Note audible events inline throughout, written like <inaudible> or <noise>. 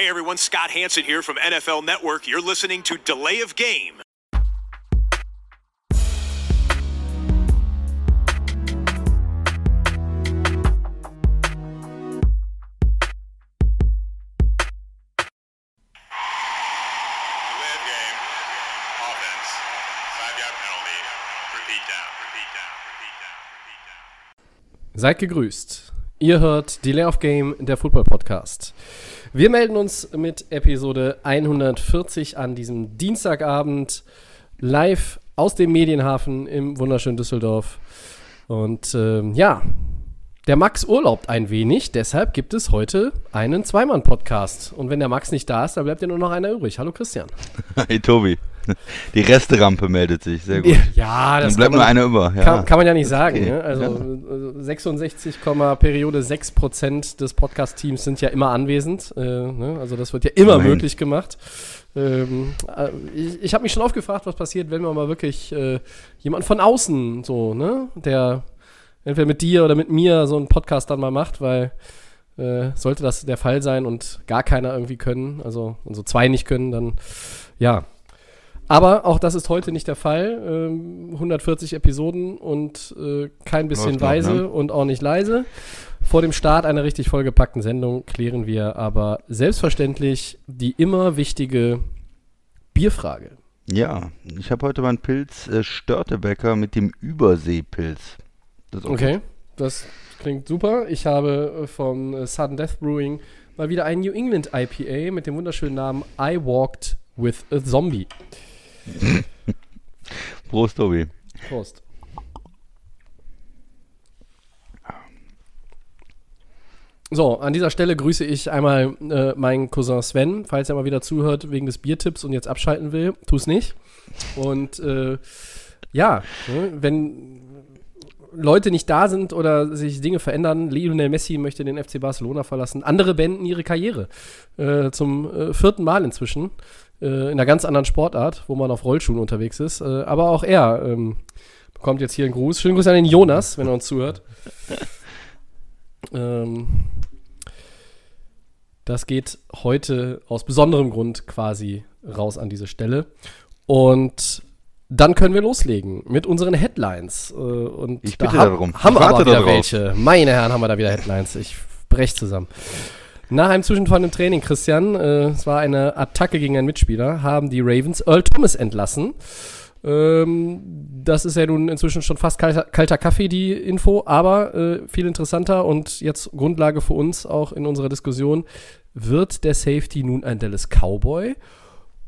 Hey everyone, Scott Hanson here from NFL Network. You're listening to Delay of Game. Delay of game. Offense. Five yard penalty. Repeat down. Repeat down. Repeat down. Seid gegrüßt. Ihr hört Delay of Game, der Football Podcast. Wir melden uns mit Episode 140 an diesem Dienstagabend live aus dem Medienhafen im wunderschönen Düsseldorf. Und ähm, ja, der Max urlaubt ein wenig, deshalb gibt es heute einen Zweimann-Podcast. Und wenn der Max nicht da ist, dann bleibt ja nur noch einer übrig. Hallo Christian. <laughs> Hey Tobi, <laughs> die Resterampe meldet sich, sehr gut. Ja, Dann bleibt nur einer über. Ja. Kann, kann man ja nicht sagen. Okay. Ne? Also äh, 66, Periode 6 Prozent des Podcast-Teams sind ja immer anwesend. Äh, ne? Also das wird ja immer Immerhin. möglich gemacht. Ähm, äh, ich ich habe mich schon oft gefragt, was passiert, wenn man mal wirklich äh, jemand von außen so, ne, der entweder mit dir oder mit mir so einen Podcast dann mal macht, weil äh, sollte das der Fall sein und gar keiner irgendwie können, also und so zwei nicht können, dann ja, aber auch das ist heute nicht der Fall. Ähm, 140 Episoden und äh, kein bisschen Läuft noch, weise ne? und auch nicht leise. Vor dem Start einer richtig vollgepackten Sendung klären wir aber selbstverständlich die immer wichtige Bierfrage. ja, ich habe heute meinen Pilz äh, Störtebecker mit dem Überseepilz. Das Okay, das klingt super. Ich habe äh, von äh, Sudden Death Brewing mal wieder ein New England IPA mit dem wunderschönen Namen I Walked with a Zombie. <laughs> Prost, Tobi. Prost. So, an dieser Stelle grüße ich einmal äh, meinen Cousin Sven, falls er mal wieder zuhört wegen des Biertipps und jetzt abschalten will. Tu's nicht. Und äh, ja, ne, wenn Leute nicht da sind oder sich Dinge verändern, Lionel Messi möchte den FC Barcelona verlassen, andere beenden ihre Karriere äh, zum äh, vierten Mal inzwischen äh, in einer ganz anderen Sportart, wo man auf Rollschuhen unterwegs ist. Äh, aber auch er ähm, bekommt jetzt hier einen Gruß. Schönen Gruß an den Jonas, wenn er uns zuhört. ähm, das geht heute aus besonderem Grund quasi raus an diese Stelle. Und dann können wir loslegen mit unseren Headlines. Äh, und Ich da bitte hab- darum. Haben wir aber wieder welche. Meine Herren, haben wir da wieder Headlines. Ich brech zusammen. Nach einem Zwischenfall im Training, Christian, äh, es war eine Attacke gegen einen Mitspieler, haben die Ravens Earl Thomas entlassen. Ähm, das ist ja nun inzwischen schon fast kalter, kalter Kaffee, die Info, aber äh, viel interessanter und jetzt Grundlage für uns auch in unserer Diskussion. Wird der Safety nun ein Dallas Cowboy?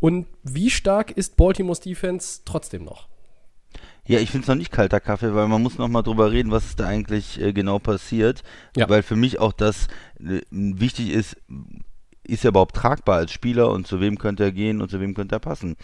Und wie stark ist Baltimore's Defense trotzdem noch? Ja, ich finde es noch nicht kalter Kaffee, weil man muss noch mal drüber reden, was ist da eigentlich äh, genau passiert. Ja. Weil für mich auch das äh, wichtig ist, ist er überhaupt tragbar als Spieler und zu wem könnte er gehen und zu wem könnte er passen.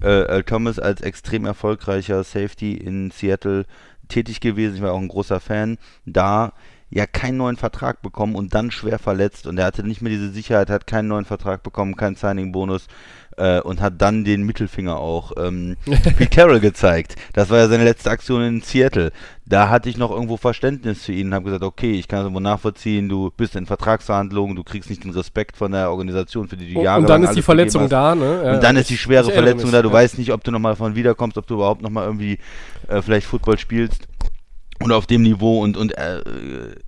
Äh, Earl Thomas als extrem erfolgreicher Safety in Seattle tätig gewesen, ich war auch ein großer Fan, da ja keinen neuen Vertrag bekommen und dann schwer verletzt und er hatte nicht mehr diese Sicherheit, hat keinen neuen Vertrag bekommen, keinen Signing-Bonus äh, und hat dann den Mittelfinger auch ähm, <laughs> Pete Carroll gezeigt. Das war ja seine letzte Aktion in Seattle. Da hatte ich noch irgendwo Verständnis für ihn und habe gesagt, okay, ich kann das irgendwo nachvollziehen, du bist in Vertragsverhandlungen, du kriegst nicht den Respekt von der Organisation, für die du Und, Jahre und dann ist die Verletzung da, ne? Ja, und dann ist die schwere Verletzung mich, da. Du ja. weißt nicht, ob du nochmal davon wiederkommst, ob du überhaupt nochmal irgendwie äh, vielleicht Football spielst. Oder auf dem Niveau und, und äh,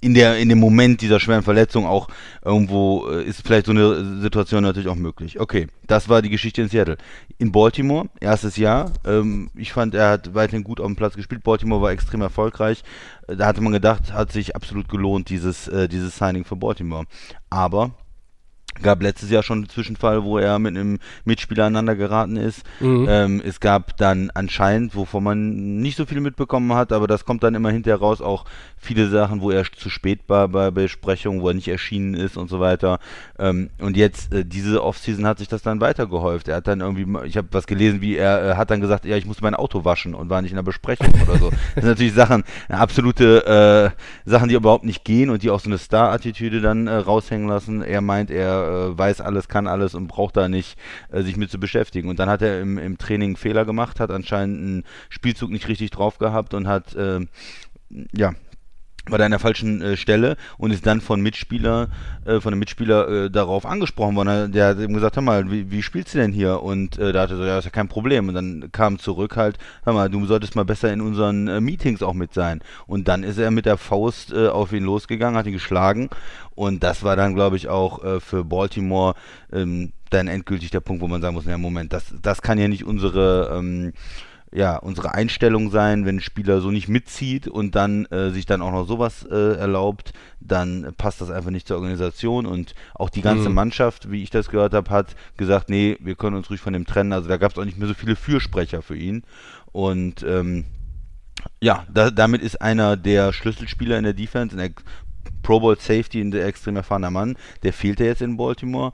in, der, in dem Moment dieser schweren Verletzung auch irgendwo äh, ist vielleicht so eine Situation natürlich auch möglich. Okay, das war die Geschichte in Seattle. In Baltimore, erstes Jahr. Ähm, ich fand, er hat weiterhin gut auf dem Platz gespielt. Baltimore war extrem erfolgreich. Da hatte man gedacht, hat sich absolut gelohnt, dieses, äh, dieses Signing für Baltimore. Aber gab letztes Jahr schon einen Zwischenfall, wo er mit einem Mitspieler aneinander geraten ist. Mhm. Ähm, es gab dann anscheinend, wovon man nicht so viel mitbekommen hat, aber das kommt dann immer hinterher raus, auch viele Sachen, wo er zu spät war bei Besprechungen, wo er nicht erschienen ist und so weiter. Ähm, und jetzt, äh, diese Offseason hat sich das dann weitergehäuft. Er hat dann irgendwie, ich habe was gelesen, wie er äh, hat dann gesagt, ja, ich muss mein Auto waschen und war nicht in der Besprechung oder so. <laughs> Das sind natürlich Sachen, äh, absolute äh, Sachen, die überhaupt nicht gehen und die auch so eine Star-Attitüde dann äh, raushängen lassen. Er meint, er äh, weiß alles, kann alles und braucht da nicht äh, sich mit zu beschäftigen. Und dann hat er im, im Training Fehler gemacht, hat anscheinend einen Spielzug nicht richtig drauf gehabt und hat, äh, ja, war da an der falschen äh, Stelle und ist dann von Mitspieler, äh, von einem Mitspieler äh, darauf angesprochen worden. Der hat ihm gesagt, hör mal, wie, wie spielst du denn hier? Und äh, da hat er so, ja, ist ja kein Problem. Und dann kam zurück halt, hör mal, du solltest mal besser in unseren äh, Meetings auch mit sein. Und dann ist er mit der Faust äh, auf ihn losgegangen, hat ihn geschlagen. Und das war dann, glaube ich, auch für Baltimore ähm, dann endgültig der Punkt, wo man sagen muss, ja, Moment, das, das kann ja nicht unsere ähm, ja, unsere Einstellung sein, wenn ein Spieler so nicht mitzieht und dann äh, sich dann auch noch sowas äh, erlaubt, dann passt das einfach nicht zur Organisation und auch die ganze mhm. Mannschaft, wie ich das gehört habe, hat gesagt, nee, wir können uns ruhig von dem trennen. Also da gab es auch nicht mehr so viele Fürsprecher für ihn und ähm, ja, da, damit ist einer der Schlüsselspieler in der Defense, in der Pro Bowl Safety, in der extrem erfahrener Mann, der fehlte jetzt in Baltimore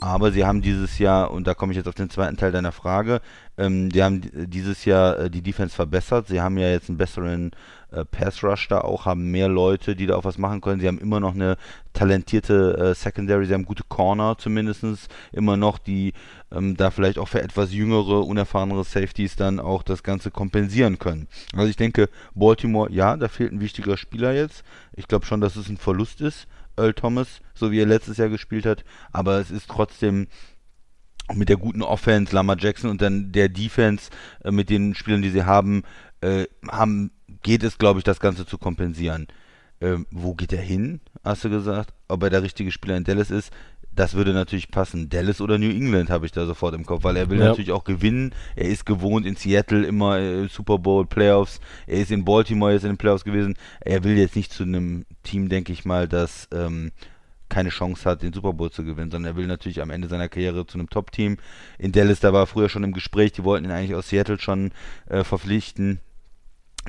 aber sie haben dieses Jahr, und da komme ich jetzt auf den zweiten Teil deiner Frage, ähm, die haben dieses Jahr äh, die Defense verbessert. Sie haben ja jetzt einen besseren äh, Pass Rush da auch, haben mehr Leute, die da auch was machen können. Sie haben immer noch eine talentierte äh, Secondary, sie haben gute Corner zumindest immer noch, die ähm, da vielleicht auch für etwas jüngere, unerfahrenere Safeties dann auch das Ganze kompensieren können. Also ich denke, Baltimore, ja, da fehlt ein wichtiger Spieler jetzt. Ich glaube schon, dass es ein Verlust ist Earl Thomas, so wie er letztes Jahr gespielt hat, aber es ist trotzdem mit der guten Offense, Lama Jackson und dann der Defense äh, mit den Spielern, die sie haben, äh, haben geht es, glaube ich, das Ganze zu kompensieren. Ähm, wo geht er hin, hast du gesagt? Ob er der richtige Spieler in Dallas ist? Das würde natürlich passen. Dallas oder New England habe ich da sofort im Kopf, weil er will ja. natürlich auch gewinnen. Er ist gewohnt in Seattle immer äh, Super Bowl Playoffs. Er ist in Baltimore jetzt in den Playoffs gewesen. Er will jetzt nicht zu einem Team, denke ich mal, das ähm, keine Chance hat, den Super Bowl zu gewinnen, sondern er will natürlich am Ende seiner Karriere zu einem Top-Team. In Dallas, da war er früher schon im Gespräch, die wollten ihn eigentlich aus Seattle schon äh, verpflichten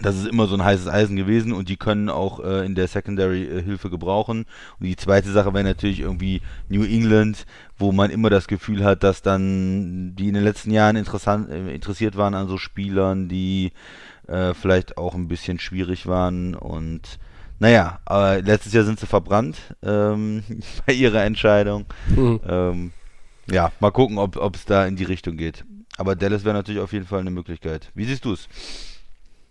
das ist immer so ein heißes Eisen gewesen und die können auch äh, in der Secondary äh, Hilfe gebrauchen. Und die zweite Sache wäre natürlich irgendwie New England, wo man immer das Gefühl hat, dass dann die in den letzten Jahren interessant, äh, interessiert waren an so Spielern, die äh, vielleicht auch ein bisschen schwierig waren und naja, aber letztes Jahr sind sie verbrannt ähm, <laughs> bei ihrer Entscheidung. Mhm. Ähm, ja, mal gucken, ob es da in die Richtung geht. Aber Dallas wäre natürlich auf jeden Fall eine Möglichkeit. Wie siehst du es?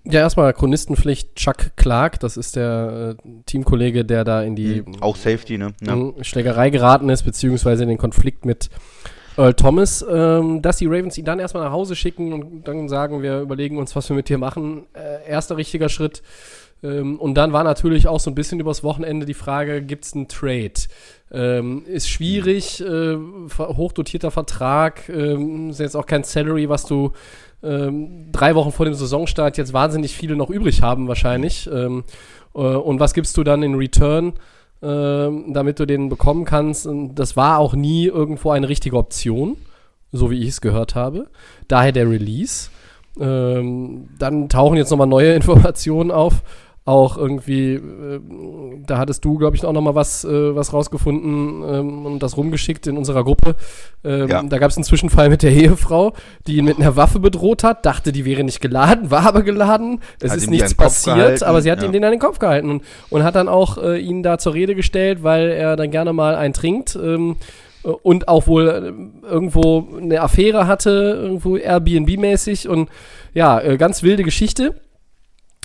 Ja, erstmal Chronistenpflicht Chuck Clark, das ist der äh, Teamkollege, der da in die mhm. auch Safety, ne? Ja. Schlägerei geraten ist, beziehungsweise in den Konflikt mit Earl Thomas, ähm, dass die Ravens ihn dann erstmal nach Hause schicken und dann sagen, wir überlegen uns, was wir mit dir machen. Äh, erster richtiger Schritt. Ähm, und dann war natürlich auch so ein bisschen übers Wochenende die Frage, gibt es einen Trade? Ähm, ist schwierig, äh, hochdotierter Vertrag, ähm, ist jetzt auch kein Salary, was du ähm, drei Wochen vor dem Saisonstart jetzt wahnsinnig viele noch übrig haben wahrscheinlich. Ähm, äh, und was gibst du dann in Return, äh, damit du den bekommen kannst? Und das war auch nie irgendwo eine richtige Option, so wie ich es gehört habe. Daher der Release. Ähm, dann tauchen jetzt nochmal neue <laughs> Informationen auf auch irgendwie, äh, da hattest du, glaube ich, auch noch mal was, äh, was rausgefunden ähm, und das rumgeschickt in unserer Gruppe. Ähm, ja. Da gab es einen Zwischenfall mit der Ehefrau, die ihn mit einer Waffe bedroht hat, dachte, die wäre nicht geladen, war aber geladen. Es hat ist nichts passiert, aber sie hat ja. ihm den an den Kopf gehalten und, und hat dann auch äh, ihn da zur Rede gestellt, weil er dann gerne mal einen trinkt. Ähm, und auch wohl äh, irgendwo eine Affäre hatte, irgendwo Airbnb-mäßig und ja, äh, ganz wilde Geschichte.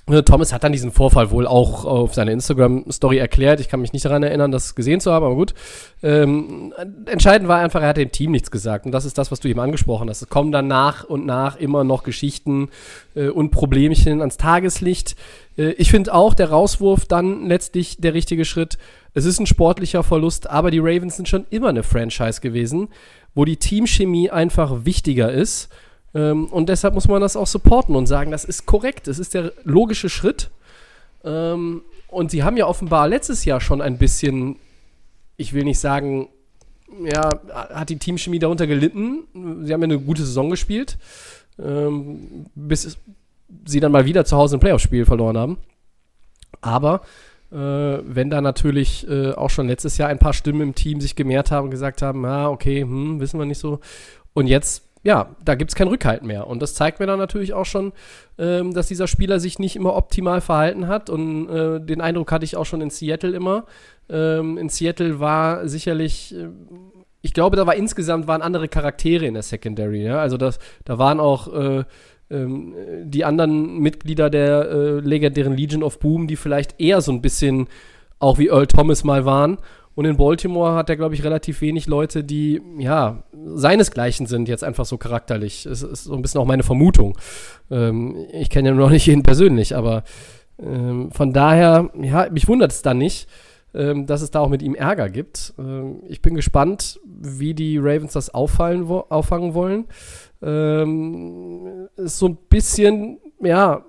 Thomas hat dann diesen Vorfall wohl auch auf seiner Instagram-Story erklärt. Ich kann mich nicht daran erinnern, das gesehen zu haben, aber gut. Ähm, entscheidend war einfach, er hat dem Team nichts gesagt. Und das ist das, was du eben angesprochen hast. Es kommen dann nach und nach immer noch Geschichten äh, und Problemchen ans Tageslicht. Äh, ich finde auch, der Rauswurf dann letztlich der richtige Schritt. Es ist ein sportlicher Verlust, aber die Ravens sind schon immer eine Franchise gewesen, wo die Teamchemie einfach wichtiger ist ähm, und deshalb muss man das auch supporten und sagen, das ist korrekt, das ist der logische Schritt. Ähm, und sie haben ja offenbar letztes Jahr schon ein bisschen, ich will nicht sagen, ja, hat die Teamchemie darunter gelitten. Sie haben ja eine gute Saison gespielt, ähm, bis sie dann mal wieder zu Hause ein Playoff-Spiel verloren haben. Aber äh, wenn da natürlich äh, auch schon letztes Jahr ein paar Stimmen im Team sich gemehrt haben und gesagt haben, ah, okay, hm, wissen wir nicht so. Und jetzt ja, da gibt es kein Rückhalt mehr. Und das zeigt mir dann natürlich auch schon, ähm, dass dieser Spieler sich nicht immer optimal verhalten hat. Und äh, den Eindruck hatte ich auch schon in Seattle immer. Ähm, in Seattle war sicherlich, äh, ich glaube, da war insgesamt waren andere Charaktere in der Secondary. Ja? Also das, da waren auch äh, ähm, die anderen Mitglieder der äh, legendären Legion of Boom, die vielleicht eher so ein bisschen auch wie Earl Thomas mal waren. Und in Baltimore hat er, glaube ich, relativ wenig Leute, die, ja, seinesgleichen sind, jetzt einfach so charakterlich. Es ist so ein bisschen auch meine Vermutung. Ähm, ich kenne ja noch nicht jeden persönlich, aber ähm, von daher, ja, mich wundert es dann nicht, ähm, dass es da auch mit ihm Ärger gibt. Ähm, ich bin gespannt, wie die Ravens das auffallen, wo, auffangen wollen. Ähm, ist so ein bisschen, ja,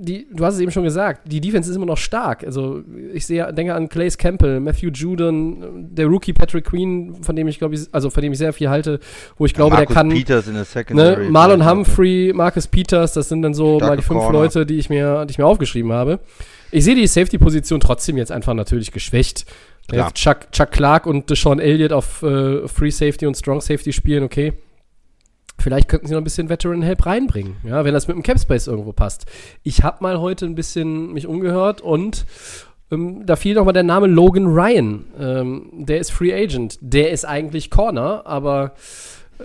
die, du hast es eben schon gesagt, die Defense ist immer noch stark. Also ich sehe, denke an Clays Campbell, Matthew Judon, der Rookie Patrick Queen, von dem ich glaube also von dem ich sehr viel halte, wo ich glaube, Marcus der kann. Peters in der Secondary. Ne, Marlon Humphrey, Marcus Peters, das sind dann so Starke mal die fünf Corner. Leute, die ich mir, die ich mir aufgeschrieben habe. Ich sehe die Safety-Position trotzdem jetzt einfach natürlich geschwächt. Chuck, Chuck Clark und Deshaun Elliott auf äh, Free Safety und Strong Safety spielen, okay. Vielleicht könnten sie noch ein bisschen Veteran Help reinbringen, ja, wenn das mit dem Cap Space irgendwo passt. Ich habe mal heute ein bisschen mich umgehört und ähm, da fiel noch mal der Name Logan Ryan. Ähm, der ist Free Agent. Der ist eigentlich Corner, aber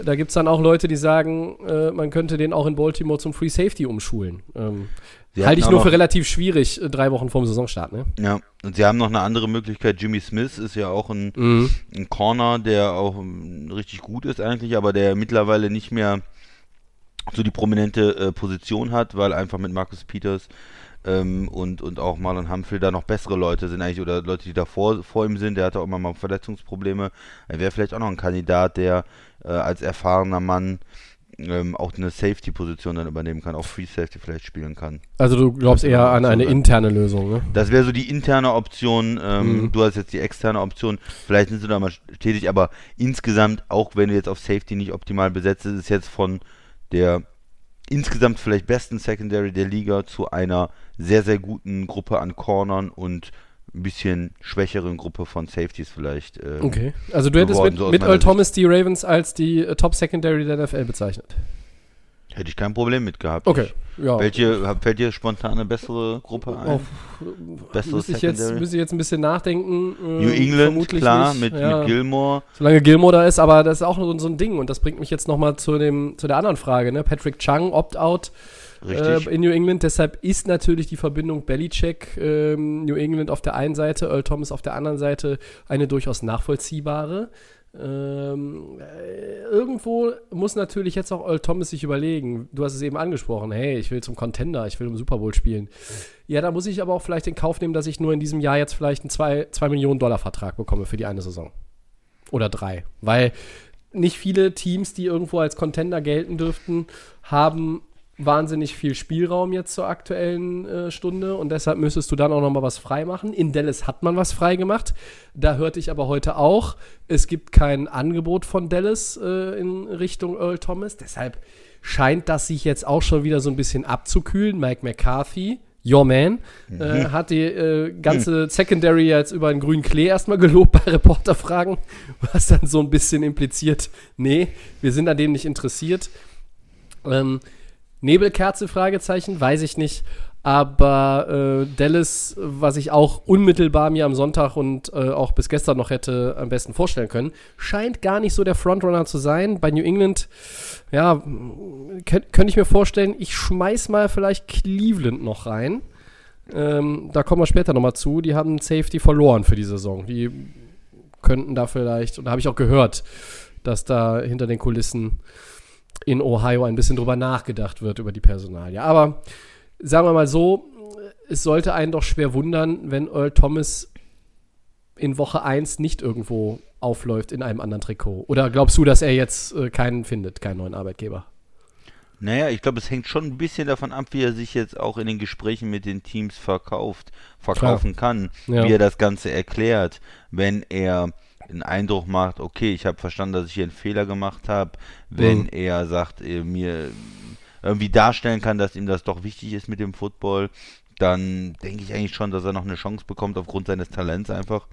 da gibt es dann auch Leute, die sagen, äh, man könnte den auch in Baltimore zum Free Safety umschulen. Ähm, halte ich nur für relativ schwierig, äh, drei Wochen vorm Saisonstart, ne? Ja, und sie haben noch eine andere Möglichkeit. Jimmy Smith ist ja auch ein, Mhm. ein Corner, der auch ähm, richtig gut ist eigentlich, aber der mittlerweile nicht mehr so die prominente äh, Position hat, weil einfach mit Marcus Peters ähm, und, und auch Marlon Humphrey da noch bessere Leute sind eigentlich oder Leute, die da vor, vor ihm sind. Der hatte auch immer mal Verletzungsprobleme. Er wäre vielleicht auch noch ein Kandidat, der äh, als erfahrener Mann ähm, auch eine Safety-Position dann übernehmen kann, auch Free Safety vielleicht spielen kann. Also du glaubst eher an eine interne Lösung, ne? Das wäre so die interne Option. Ähm, Mhm. Du hast jetzt die externe Option. Vielleicht sind sie da mal tätig, aber insgesamt, auch wenn du jetzt auf Safety nicht optimal besetzt ist, ist jetzt von der insgesamt vielleicht besten Secondary der Liga zu einer sehr, sehr guten Gruppe an Cornern und ein bisschen schwächeren Gruppe von Safeties vielleicht. ähm, Okay. Also du hättest geworden, mit, so mit Earl. Thomas die Ravens als die äh, Top Secondary der NFL bezeichnet. Hätte ich kein Problem mit gehabt. Okay. Ja. Welche, fällt dir spontan eine bessere Gruppe ein? Auf, Bessere müsste ich, jetzt, müsste ich jetzt ein bisschen nachdenken. äh, New England, klar, mit, Ja. mit Gilmore. Solange Gilmore da ist, aber das ist auch so, so ein Ding und das bringt mich jetzt nochmal zu, dem- zu der anderen Frage. Ne? Patrick Chung, Opt-out Richtig. äh, in New England, deshalb ist natürlich die Verbindung Belichick, ähm, New England auf der einen Seite, Earl Thomas auf der anderen Seite eine durchaus nachvollziehbare. Ähm, äh, irgendwo muss natürlich jetzt auch Earl Thomas sich überlegen, du hast es eben angesprochen, hey, ich will zum Contender, ich will im Super Bowl spielen. Ja, da muss ich aber auch vielleicht in Kauf nehmen, dass ich nur in diesem Jahr jetzt vielleicht einen 2 Millionen Dollar Vertrag bekomme für die eine Saison. Oder drei. Weil nicht viele Teams, die irgendwo als Contender gelten dürften, haben wahnsinnig viel Spielraum jetzt zur aktuellen äh, Stunde und deshalb müsstest du dann auch noch mal was frei machen. In Dallas hat man was frei gemacht. Da hörte ich aber heute auch, es gibt kein Angebot von Dallas äh, in Richtung Earl Thomas. Deshalb scheint das sich jetzt auch schon wieder so ein bisschen abzukühlen. Mike McCarthy, your man, äh, hat die äh, ganze Secondary jetzt über den grünen Klee erstmal gelobt bei Reporterfragen, was dann so ein bisschen impliziert, nee, wir sind an dem nicht interessiert. Ähm, Nebelkerze, Fragezeichen, weiß ich nicht. Aber äh, Dallas, was ich auch unmittelbar mir am Sonntag und äh, auch bis gestern noch hätte am besten vorstellen können, scheint gar nicht so der Frontrunner zu sein. Bei New England, ja, könnt- könnte ich mir vorstellen, ich schmeiß mal vielleicht Cleveland noch rein. Ähm, da kommen wir später nochmal zu. Die haben Safety verloren für die Saison. Die könnten da vielleicht, und da habe ich auch gehört, dass da hinter den Kulissen in Ohio ein bisschen drüber nachgedacht wird über die Personalie. Aber sagen wir mal so, es sollte einen doch schwer wundern, wenn Earl Thomas in Woche 1 nicht irgendwo aufläuft in einem anderen Trikot. Oder glaubst du, dass er jetzt äh, keinen findet, keinen neuen Arbeitgeber? Naja, ich glaube, es hängt schon ein bisschen davon ab, wie er sich jetzt auch in den Gesprächen mit den Teams verkauft, verkaufen kann, Ja. wie er das Ganze erklärt. Wenn er den Eindruck macht, okay, ich habe verstanden, dass ich hier einen Fehler gemacht habe, wenn Mhm. er sagt, er mir irgendwie darstellen kann, dass ihm das doch wichtig ist mit dem Football, dann denke ich eigentlich schon, dass er noch eine Chance bekommt aufgrund seines Talents einfach.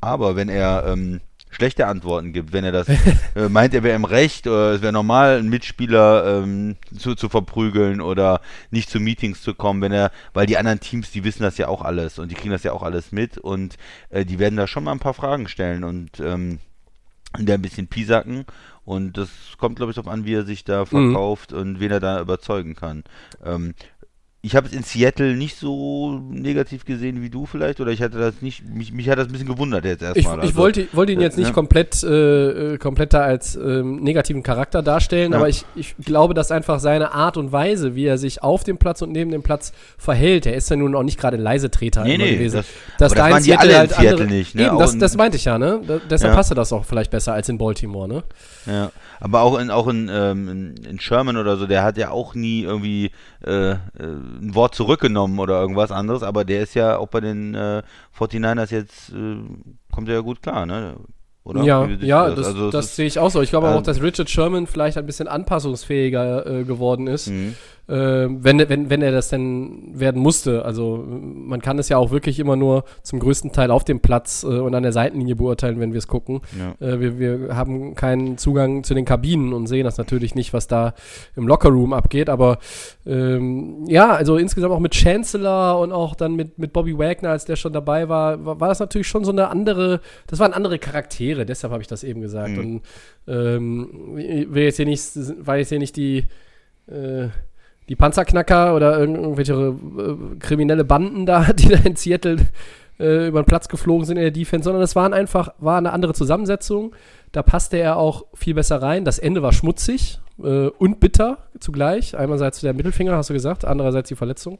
Aber wenn er ähm, schlechte Antworten gibt, wenn er das <laughs> äh, meint, er wäre im Recht oder es wäre normal, einen Mitspieler ähm, zu, zu verprügeln oder nicht zu Meetings zu kommen, wenn er, weil die anderen Teams, die wissen das ja auch alles und die kriegen das ja auch alles mit und äh, die werden da schon mal ein paar Fragen stellen und ähm, der ein bisschen piesacken. Und das kommt, glaube ich, darauf an, wie er sich da verkauft und wen er da überzeugen kann. Ähm, ich habe es in Seattle nicht so negativ gesehen wie du vielleicht, oder ich hatte das nicht, mich, mich hat das ein bisschen gewundert jetzt Ich, erstmal. ich Also, wollte, wollte ihn jetzt nicht ja. komplett, äh, äh, komplett da als ähm, negativen Charakter darstellen, Ja. aber ich, ich glaube, dass einfach seine Art und Weise, wie er sich auf dem Platz und neben dem Platz verhält, er ist ja nun auch nicht gerade Leisetreter Nee, nee, gewesen. das- das da in waren die alle in halt Seattle andere, nicht, ne? Eben, das, in- das meinte ich ja, ne? Da, deshalb Ja. passte das auch vielleicht besser als in Baltimore, ne? Ja, aber auch in auch in, ähm, in, in Sherman oder so, der hat ja auch nie irgendwie äh, äh, ein Wort zurückgenommen oder irgendwas anderes, aber der ist ja auch bei den äh, 49ers jetzt, äh, kommt er ja gut klar, ne? Oder? Ja, ja, du das, Also, das sehe ich auch so. Ich glaube ähm, auch, dass Richard Sherman vielleicht ein bisschen anpassungsfähiger äh, geworden ist, Mhm. Äh, wenn, wenn, wenn er das denn werden musste. Also man kann es ja auch wirklich immer nur zum größten Teil auf dem Platz äh, und an der Seitenlinie beurteilen, wenn wir es gucken. Ja. Äh, wir, wir haben keinen Zugang zu den Kabinen und sehen das natürlich nicht, was da im Lockerroom abgeht. Aber ähm, ja, also insgesamt auch mit Chancellor und auch dann mit, mit Bobby Wagner, als der schon dabei war, war, war das natürlich schon so eine andere, das waren andere Charaktere, deshalb habe ich das eben gesagt. Und ähm, ich will jetzt hier nicht, war jetzt hier nicht die, äh, die Panzerknacker oder irgend- irgendwelche äh, kriminelle Banden da, <laughs> die da in Seattle äh, über den Platz geflogen sind in der Defense, sondern es waren einfach, war eine andere Zusammensetzung. Da passte er auch viel besser rein. Das Ende war schmutzig äh, und bitter zugleich. Einerseits der Mittelfinger, hast du gesagt, andererseits die Verletzung.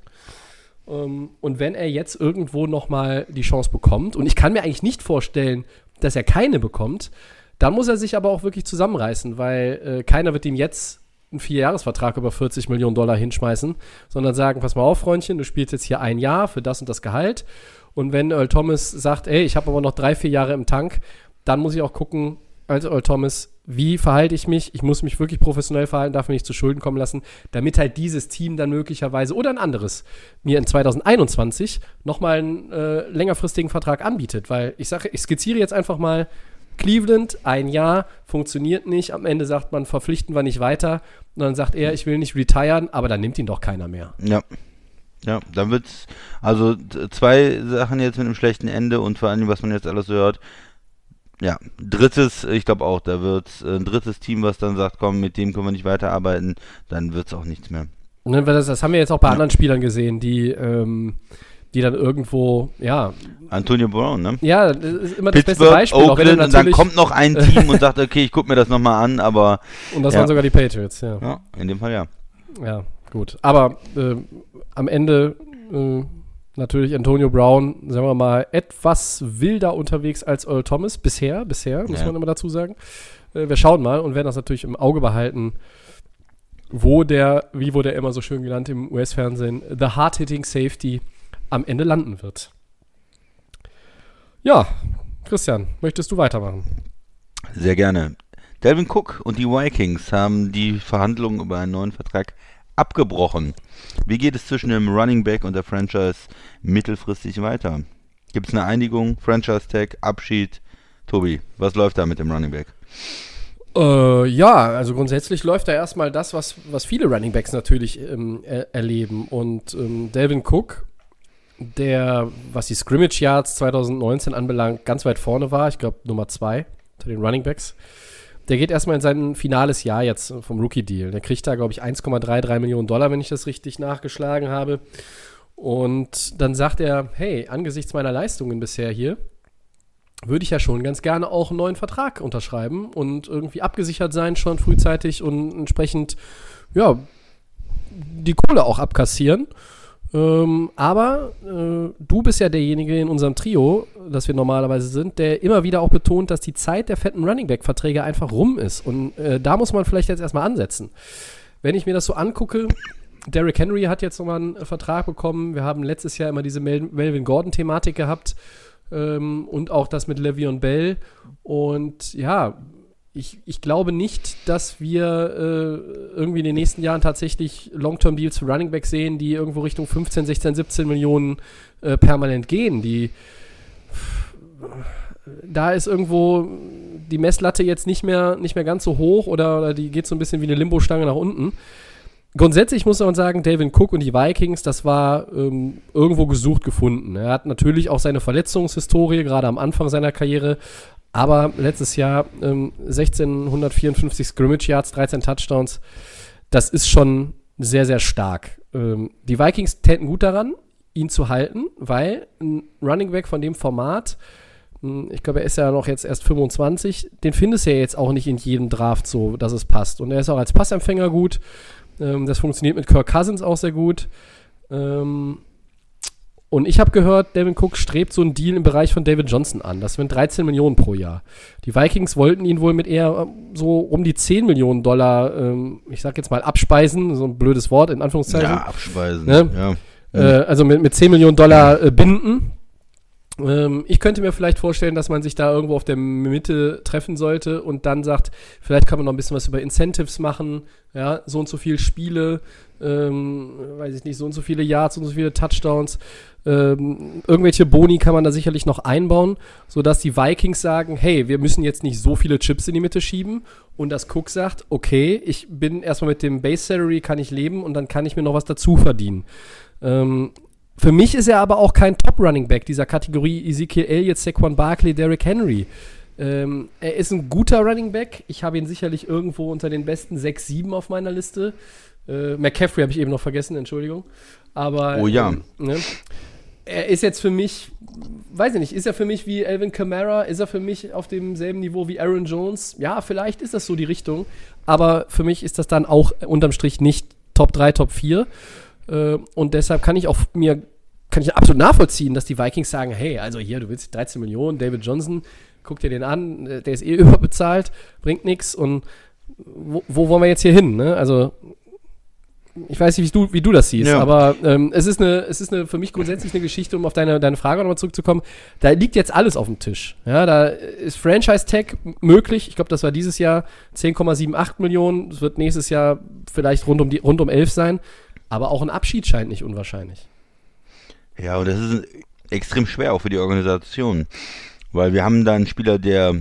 Ähm, und wenn er jetzt irgendwo nochmal die Chance bekommt, und ich kann mir eigentlich nicht vorstellen, dass er keine bekommt, dann muss er sich aber auch wirklich zusammenreißen, weil äh, keiner wird ihm jetzt einen Vierjahresvertrag über 40 Millionen Dollar hinschmeißen, sondern sagen, pass mal auf, Freundchen, du spielst jetzt hier ein Jahr für das und das Gehalt. Und wenn Earl Thomas sagt, ey, ich habe aber noch drei, vier Jahre im Tank, dann muss ich auch gucken, als Earl Thomas, wie verhalte ich mich? Ich muss mich wirklich professionell verhalten, darf mich nicht zu Schulden kommen lassen, damit halt dieses Team dann möglicherweise oder ein anderes mir in 2021 nochmal einen äh, längerfristigen Vertrag anbietet. Weil ich sage, ich skizziere jetzt einfach mal, Cleveland, ein Jahr, funktioniert nicht. Am Ende sagt man, verpflichten wir nicht weiter. Und dann sagt er, ich will nicht retiren, aber dann nimmt ihn doch keiner mehr. Ja. Ja, dann wird's also zwei Sachen jetzt mit einem schlechten Ende und vor allem, was man jetzt alles so hört. Ja, drittes, ich glaube auch, da wird's äh, ein drittes Team, was dann sagt, komm, mit dem können wir nicht weiterarbeiten, dann wird's auch nichts mehr. Ne, das, das haben wir jetzt auch bei anderen Spielern gesehen, die, ähm, die dann irgendwo, ja, Antonio Brown, ne? ja, das ist immer das beste Beispiel. Oakland und dann kommt noch ein <laughs> Team und sagt, okay, ich gucke mir das nochmal an, aber und das ja. waren sogar die Patriots, ja. ja, in dem Fall ja. Ja, gut. Aber äh, am Ende äh, natürlich Antonio Brown, sagen wir mal, etwas wilder unterwegs als Earl Thomas. Bisher, bisher, muss Ja. man immer dazu sagen. Äh, wir schauen mal und werden das natürlich im Auge behalten, wo der, wie wurde er immer so schön genannt im US-Fernsehen, The Hard-Hitting Safety am Ende landen wird. Ja, Christian, möchtest du weitermachen? Sehr gerne. Delvin Cook und die Vikings haben die Verhandlungen über einen neuen Vertrag abgebrochen. Wie geht es zwischen dem Running Back und der Franchise mittelfristig weiter? Gibt es eine Einigung, Franchise Tag, Abschied? Tobi, was läuft da mit dem Running Back? Äh, ja, also grundsätzlich läuft da erstmal das, was, was viele Running Backs natürlich ähm, er, erleben. Und ähm, Delvin Cook, der, was die Scrimmage Yards 2019 anbelangt, ganz weit vorne war, ich glaube Nummer zwei unter den Running Backs, der geht erstmal in sein finales Jahr jetzt vom Rookie-Deal. Der kriegt da, glaube ich, 1,33 Millionen Dollar, wenn ich das richtig nachgeschlagen habe. Und dann sagt er, hey, angesichts meiner Leistungen bisher hier, würde ich ja schon ganz gerne auch einen neuen Vertrag unterschreiben und irgendwie abgesichert sein schon frühzeitig und entsprechend, ja, die Kohle auch abkassieren. Ähm, aber äh, du bist ja derjenige in unserem Trio, das wir normalerweise sind, der immer wieder auch betont, dass die Zeit der fetten Running Back-Verträge einfach rum ist. Und äh, da muss man vielleicht jetzt erstmal ansetzen. Wenn ich mir das so angucke, Derrick Henry hat jetzt nochmal einen Vertrag bekommen. Wir haben letztes Jahr immer diese Mel Melvin Gordon-Thematik gehabt ähm, und auch das mit Le'Veon Bell. Und ja, ich, ich glaube nicht, dass wir äh, irgendwie in den nächsten Jahren tatsächlich Long-Term-Deals für Running Back sehen, die irgendwo Richtung 15, 16, 17 Millionen äh, permanent gehen. Die da ist irgendwo die Messlatte jetzt nicht mehr, nicht mehr ganz so hoch oder, oder die geht so ein bisschen wie eine Limbo-Stange nach unten. Grundsätzlich muss man sagen, Dalvin Cook und die Vikings, das war ähm, irgendwo gesucht gefunden. Er hat natürlich auch seine Verletzungshistorie, gerade am Anfang seiner Karriere. Aber letztes Jahr ähm, 1654 Scrimmage Yards, 13 Touchdowns. Das ist schon sehr, sehr stark. Ähm, die Vikings täten gut daran, ihn zu halten, weil ein Running Back von dem Format, hm, ich glaube, er ist ja noch jetzt erst 25, den findest du ja jetzt auch nicht in jedem Draft so, dass es passt. Und er ist auch als Passempfänger gut. Ähm, das funktioniert mit Kirk Cousins auch sehr gut. Ähm, und ich habe gehört, Devin Cook strebt so einen Deal im Bereich von David Johnson an. Das sind 13 Millionen pro Jahr. Die Vikings wollten ihn wohl mit eher ähm, so um die 10 Millionen Dollar, ähm, ich sag jetzt mal abspeisen, so ein blödes Wort in Anführungszeichen. Ja, abspeisen. Ne? Ja. Äh, also mit, mit 10 Millionen Dollar äh, binden. Ähm, ich könnte mir vielleicht vorstellen, dass man sich da irgendwo auf der Mitte treffen sollte und dann sagt, vielleicht kann man noch ein bisschen was über Incentives machen, ja, so und so viele Spiele, ähm, weiß ich nicht, so und so viele Yards, so und so viele Touchdowns. Ähm, irgendwelche Boni kann man da sicherlich noch einbauen, sodass die Vikings sagen, hey, wir müssen jetzt nicht so viele Chips in die Mitte schieben und das Cook sagt, okay, ich bin erstmal mit dem Base Salary, kann ich leben und dann kann ich mir noch was dazu verdienen. Ähm, für mich ist er aber auch kein Top-Running Back dieser Kategorie Ezekiel Elliott, Saquon Barkley, Derrick Henry. Ähm, er ist ein guter Running Back. Ich habe ihn sicherlich irgendwo unter den besten 6, 7 auf meiner Liste. Äh, McCaffrey habe ich eben noch vergessen, Entschuldigung. Aber Oh ja. ähm, ne? er ist jetzt für mich, weiß ich nicht, ist er für mich wie Alvin Kamara? Ist er für mich auf demselben Niveau wie Aaron Jones? Ja, vielleicht ist das so die Richtung. Aber für mich ist das dann auch unterm Strich nicht Top 3, Top 4. Äh, und deshalb kann ich auch mir, kann ich absolut nachvollziehen, dass die Vikings sagen, hey, also hier, du willst 13 Millionen, David Johnson, guck dir den an, äh, der ist eh <laughs> überbezahlt, bringt nichts und wo, wo wollen wir jetzt hier hin? Ne? Also ich weiß nicht, wie du, wie du das siehst, Ja. aber ähm, es ist eine, es ist eine für mich grundsätzlich eine Geschichte, um auf deine, deine Frage nochmal zurückzukommen. Da liegt jetzt alles auf dem Tisch. Ja, da ist Franchise Tag möglich. Ich glaube, das war dieses Jahr 10,78 Millionen. Es wird nächstes Jahr vielleicht rund um die rund um 11 sein. Aber auch ein Abschied scheint nicht unwahrscheinlich. Ja, und das ist extrem schwer auch für die Organisation. Weil wir haben da einen Spieler, der,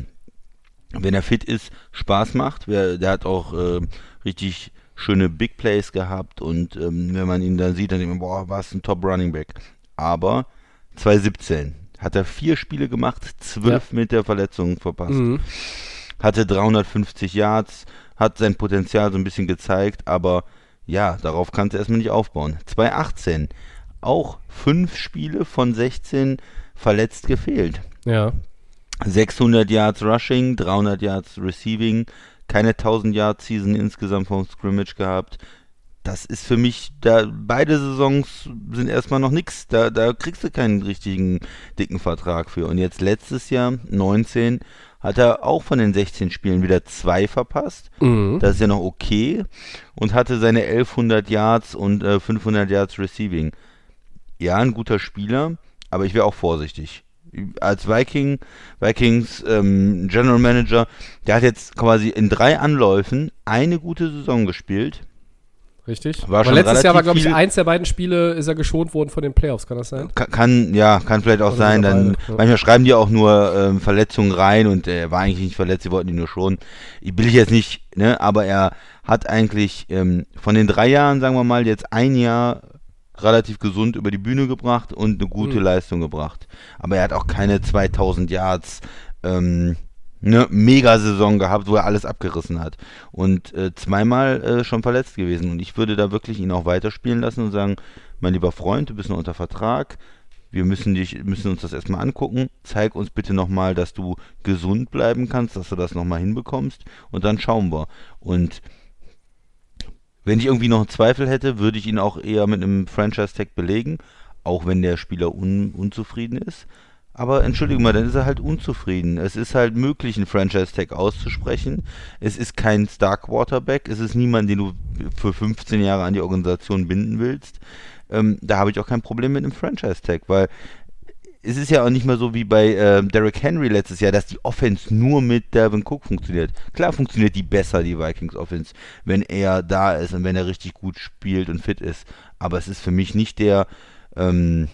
wenn er fit ist, Spaß macht. Der, der hat auch äh, richtig schöne Big Plays gehabt und ähm, wenn man ihn dann sieht, dann denkt man, boah, was ein Top Running Back. Aber 2017 hat er vier Spiele gemacht, zwölf mit der Verletzung verpasst. Mhm. Hatte 350 Yards, hat sein Potenzial so ein bisschen gezeigt, aber ja, darauf kannst du erstmal nicht aufbauen. 2018 auch fünf Spiele von 16 verletzt gefehlt. Ja. 600 Yards Rushing, 300 Yards Receiving, keine 1000 Yards Season insgesamt vom Scrimmage gehabt. Das ist für mich, da beide Saisons sind erstmal noch nix. Da, da kriegst du keinen richtigen dicken Vertrag für. Und jetzt letztes Jahr, 19, hat er auch von den 16 Spielen wieder zwei verpasst. Mhm. Das ist ja noch okay. Und hatte seine 1100 Yards und äh, 500 Yards Receiving. Ja, ein guter Spieler, aber ich wäre auch vorsichtig. Als Viking, Vikings ähm, General Manager, der hat jetzt quasi in drei Anläufen eine gute Saison gespielt. Richtig. War Aber letztes Jahr war, glaube ich, eins der beiden Spiele ist er geschont worden von den Playoffs, kann das sein? Kann, kann ja, kann vielleicht auch Oder sein. Dann beide, ja. manchmal schreiben die auch nur ähm, Verletzungen rein und er war eigentlich nicht verletzt, sie wollten ihn nur schon. Ich will ich jetzt nicht, ne, aber er hat eigentlich ähm, von den drei Jahren, sagen wir mal, jetzt ein Jahr relativ gesund über die Bühne gebracht und eine gute Mhm. Leistung gebracht. Aber er hat auch keine 2000 Yards ähm, ne, Mega-Saison gehabt, wo er alles abgerissen hat. Und äh, zweimal äh, schon verletzt gewesen. Und ich würde da wirklich ihn auch weiterspielen lassen und sagen, mein lieber Freund, du bist noch unter Vertrag. Wir müssen, dich, müssen uns das erstmal angucken. Zeig uns bitte nochmal, dass du gesund bleiben kannst, dass du das nochmal hinbekommst. Und dann schauen wir. Und wenn ich irgendwie noch einen Zweifel hätte, würde ich ihn auch eher mit einem Franchise-Tag belegen, auch wenn der Spieler un unzufrieden ist. Aber entschuldige mal, dann ist er halt unzufrieden. Es ist halt möglich, einen Franchise-Tag auszusprechen. Es ist kein Star-Quarterback. Es ist niemand, den du für 15 Jahre an die Organisation binden willst. Ähm, da habe ich auch kein Problem mit einem Franchise-Tag, weil es ist ja auch nicht mehr so wie bei ähm, Derrick Henry letztes Jahr, dass die Offense nur mit Dalvin Cook funktioniert. Klar funktioniert die besser, die Vikings Offense, wenn er da ist und wenn er richtig gut spielt und fit ist. Aber es ist für mich nicht der ähm,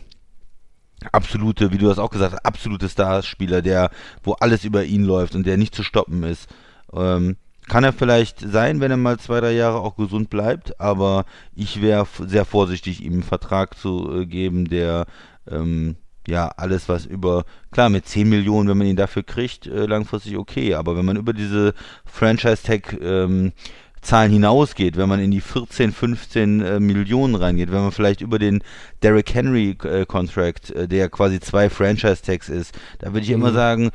absolute, wie du das auch gesagt hast, absolute Starspieler, der, wo alles über ihn läuft und der nicht zu stoppen ist. Ähm, kann er vielleicht sein, wenn er mal zwei, drei Jahre auch gesund bleibt, aber ich wäre sehr vorsichtig, ihm einen Vertrag zu äh, geben, der ähm, ja, alles was über, klar, mit 10 Millionen, wenn man ihn dafür kriegt, äh, langfristig okay, aber wenn man über diese Franchise-Tag ähm, Zahlen hinausgeht, wenn man in die 14, 15 äh, Millionen reingeht, wenn man vielleicht über den Derrick Henry äh, Contract, äh, der quasi zwei Franchise Tags ist, da würde ich mhm. immer sagen,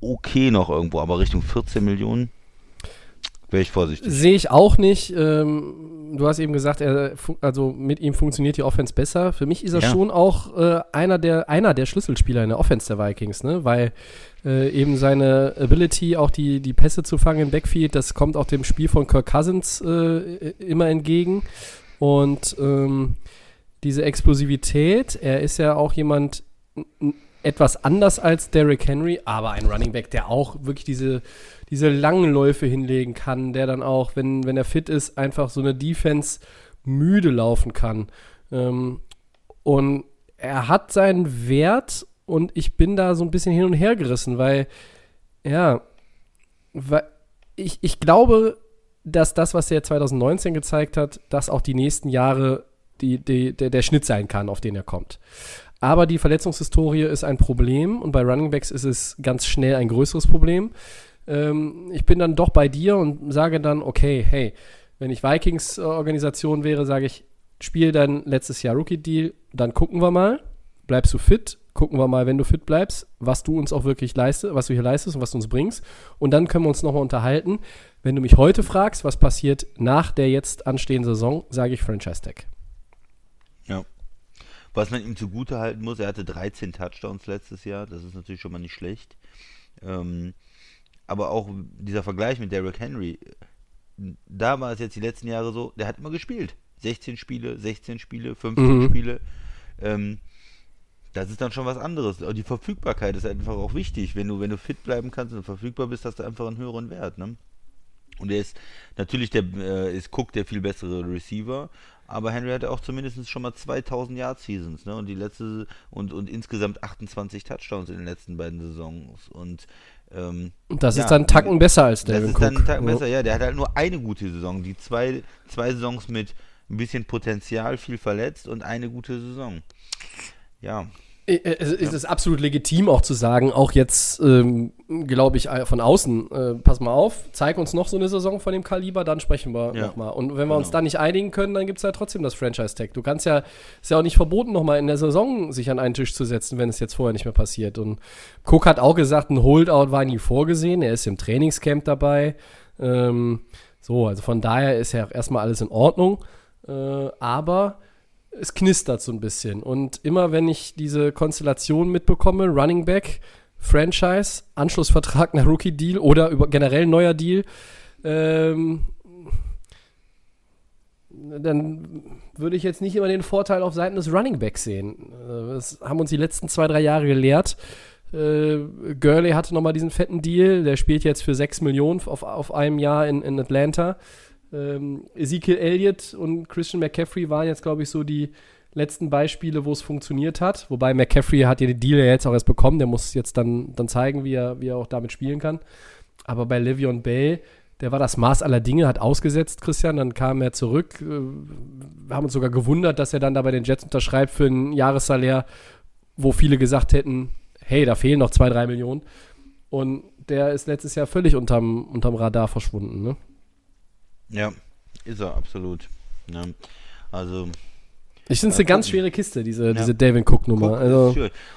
okay noch irgendwo, aber Richtung 14 Millionen wäre ich vorsichtig. Sehe ich auch nicht. Ähm, du hast eben gesagt, er, also mit ihm funktioniert die Offense besser. Für mich ist er ja. schon auch äh, einer, der, einer der Schlüsselspieler in der Offense der Vikings, ne? weil äh, eben seine Ability, auch die, die Pässe zu fangen im Backfield, das kommt auch dem Spiel von Kirk Cousins äh, immer entgegen. Und ähm, diese Explosivität, er ist ja auch jemand etwas anders als Derrick Henry, aber ein Running Back, der auch wirklich diese diese langen Läufe hinlegen kann, der dann auch, wenn, wenn er fit ist, einfach so eine Defense müde laufen kann. Ähm, und er hat seinen Wert und ich bin da so ein bisschen hin und her gerissen, weil, ja, weil ich, ich glaube, dass das, was er 2019 gezeigt hat, dass auch die nächsten Jahre die, die, der, der Schnitt sein kann, auf den er kommt. Aber die Verletzungshistorie ist ein Problem und bei Running Backs ist es ganz schnell ein größeres Problem ähm, ich bin dann doch bei dir und sage dann, okay, hey, wenn ich Vikings-Organisation wäre, sage ich, spiel dein letztes Jahr Rookie-Deal, dann gucken wir mal, bleibst du fit, gucken wir mal, wenn du fit bleibst, was du uns auch wirklich leistest, was du hier leistest und was du uns bringst. Und dann können wir uns nochmal unterhalten. Wenn du mich heute fragst, was passiert nach der jetzt anstehenden Saison, sage ich Franchise Tag. Was man ihm zugute halten muss, er hatte 13 Touchdowns letztes Jahr, das ist natürlich schon mal nicht schlecht. Ähm, aber auch dieser Vergleich mit Derrick Henry, da war es jetzt die letzten Jahre so, der hat immer gespielt. 16 Spiele, 16 Spiele, 15 mhm. Spiele. Ähm, das ist dann schon was anderes. Die Verfügbarkeit ist einfach auch wichtig. Wenn du, wenn du fit bleiben kannst und verfügbar bist, hast du einfach einen höheren Wert. Ne? Und er ist natürlich der äh, ist Cook der viel bessere Receiver, aber Henry hatte auch zumindest schon mal 2000 Yard Seasons, ne? Und die letzte und und insgesamt 28 Touchdowns in den letzten beiden Saisons und ähm, das ja, ist dann Tacken besser als der. Das ist dann Tacken besser, ja. Der hat halt nur eine gute Saison. Die zwei, zwei Saisons mit ein bisschen Potenzial, viel verletzt und eine gute Saison. Ja. Äh, äh, es ist es absolut legitim auch zu sagen, auch jetzt, ähm, glaube ich, äh, von außen, äh, pass mal auf, zeig uns noch so eine Saison von dem Kaliber, dann sprechen wir ja. nochmal. Und wenn wir genau. uns da nicht einigen können, dann gibt es ja trotzdem das Franchise-Tag. Du kannst ja, ist ja auch nicht verboten, nochmal in der Saison sich an einen Tisch zu setzen, wenn es jetzt vorher nicht mehr passiert. Und Cook hat auch gesagt, ein Holdout war nie vorgesehen, er ist im Trainingscamp dabei. Ähm, so, also von daher ist ja erstmal alles in Ordnung. Äh, aber es knistert so ein bisschen. Und immer wenn ich diese Konstellation mitbekomme, Running Back, Franchise, Anschlussvertrag nach Rookie-Deal oder über, generell neuer Deal, ähm, dann würde ich jetzt nicht immer den Vorteil auf Seiten des Running Backs sehen. Äh, das haben uns die letzten zwei, drei Jahre gelehrt. Äh, Gurley hatte nochmal diesen fetten Deal, der spielt jetzt für 6 Millionen auf, auf einem Jahr in, in Atlanta. Ähm, Ezekiel Elliott und Christian McCaffrey waren jetzt, glaube ich, so die letzten Beispiele, wo es funktioniert hat. Wobei McCaffrey hat ja den Deal ja jetzt auch erst bekommen. Der muss jetzt dann, dann zeigen, wie er, wie er auch damit spielen kann. Aber bei Le'Veon Bell, der war das Maß aller Dinge, hat ausgesetzt, Christian. Dann kam er zurück. Wir haben uns sogar gewundert, dass er dann da bei den Jets unterschreibt für ein Jahressalär, wo viele gesagt hätten, hey, da fehlen noch zwei, drei Millionen. Und der ist letztes Jahr völlig unterm, unterm Radar verschwunden. Ne? Ja, ist er, absolut. Ja, also. Ich finde es eine ganz schwere Kiste, diese, ja. diese David Cook-Nummer. Cook also.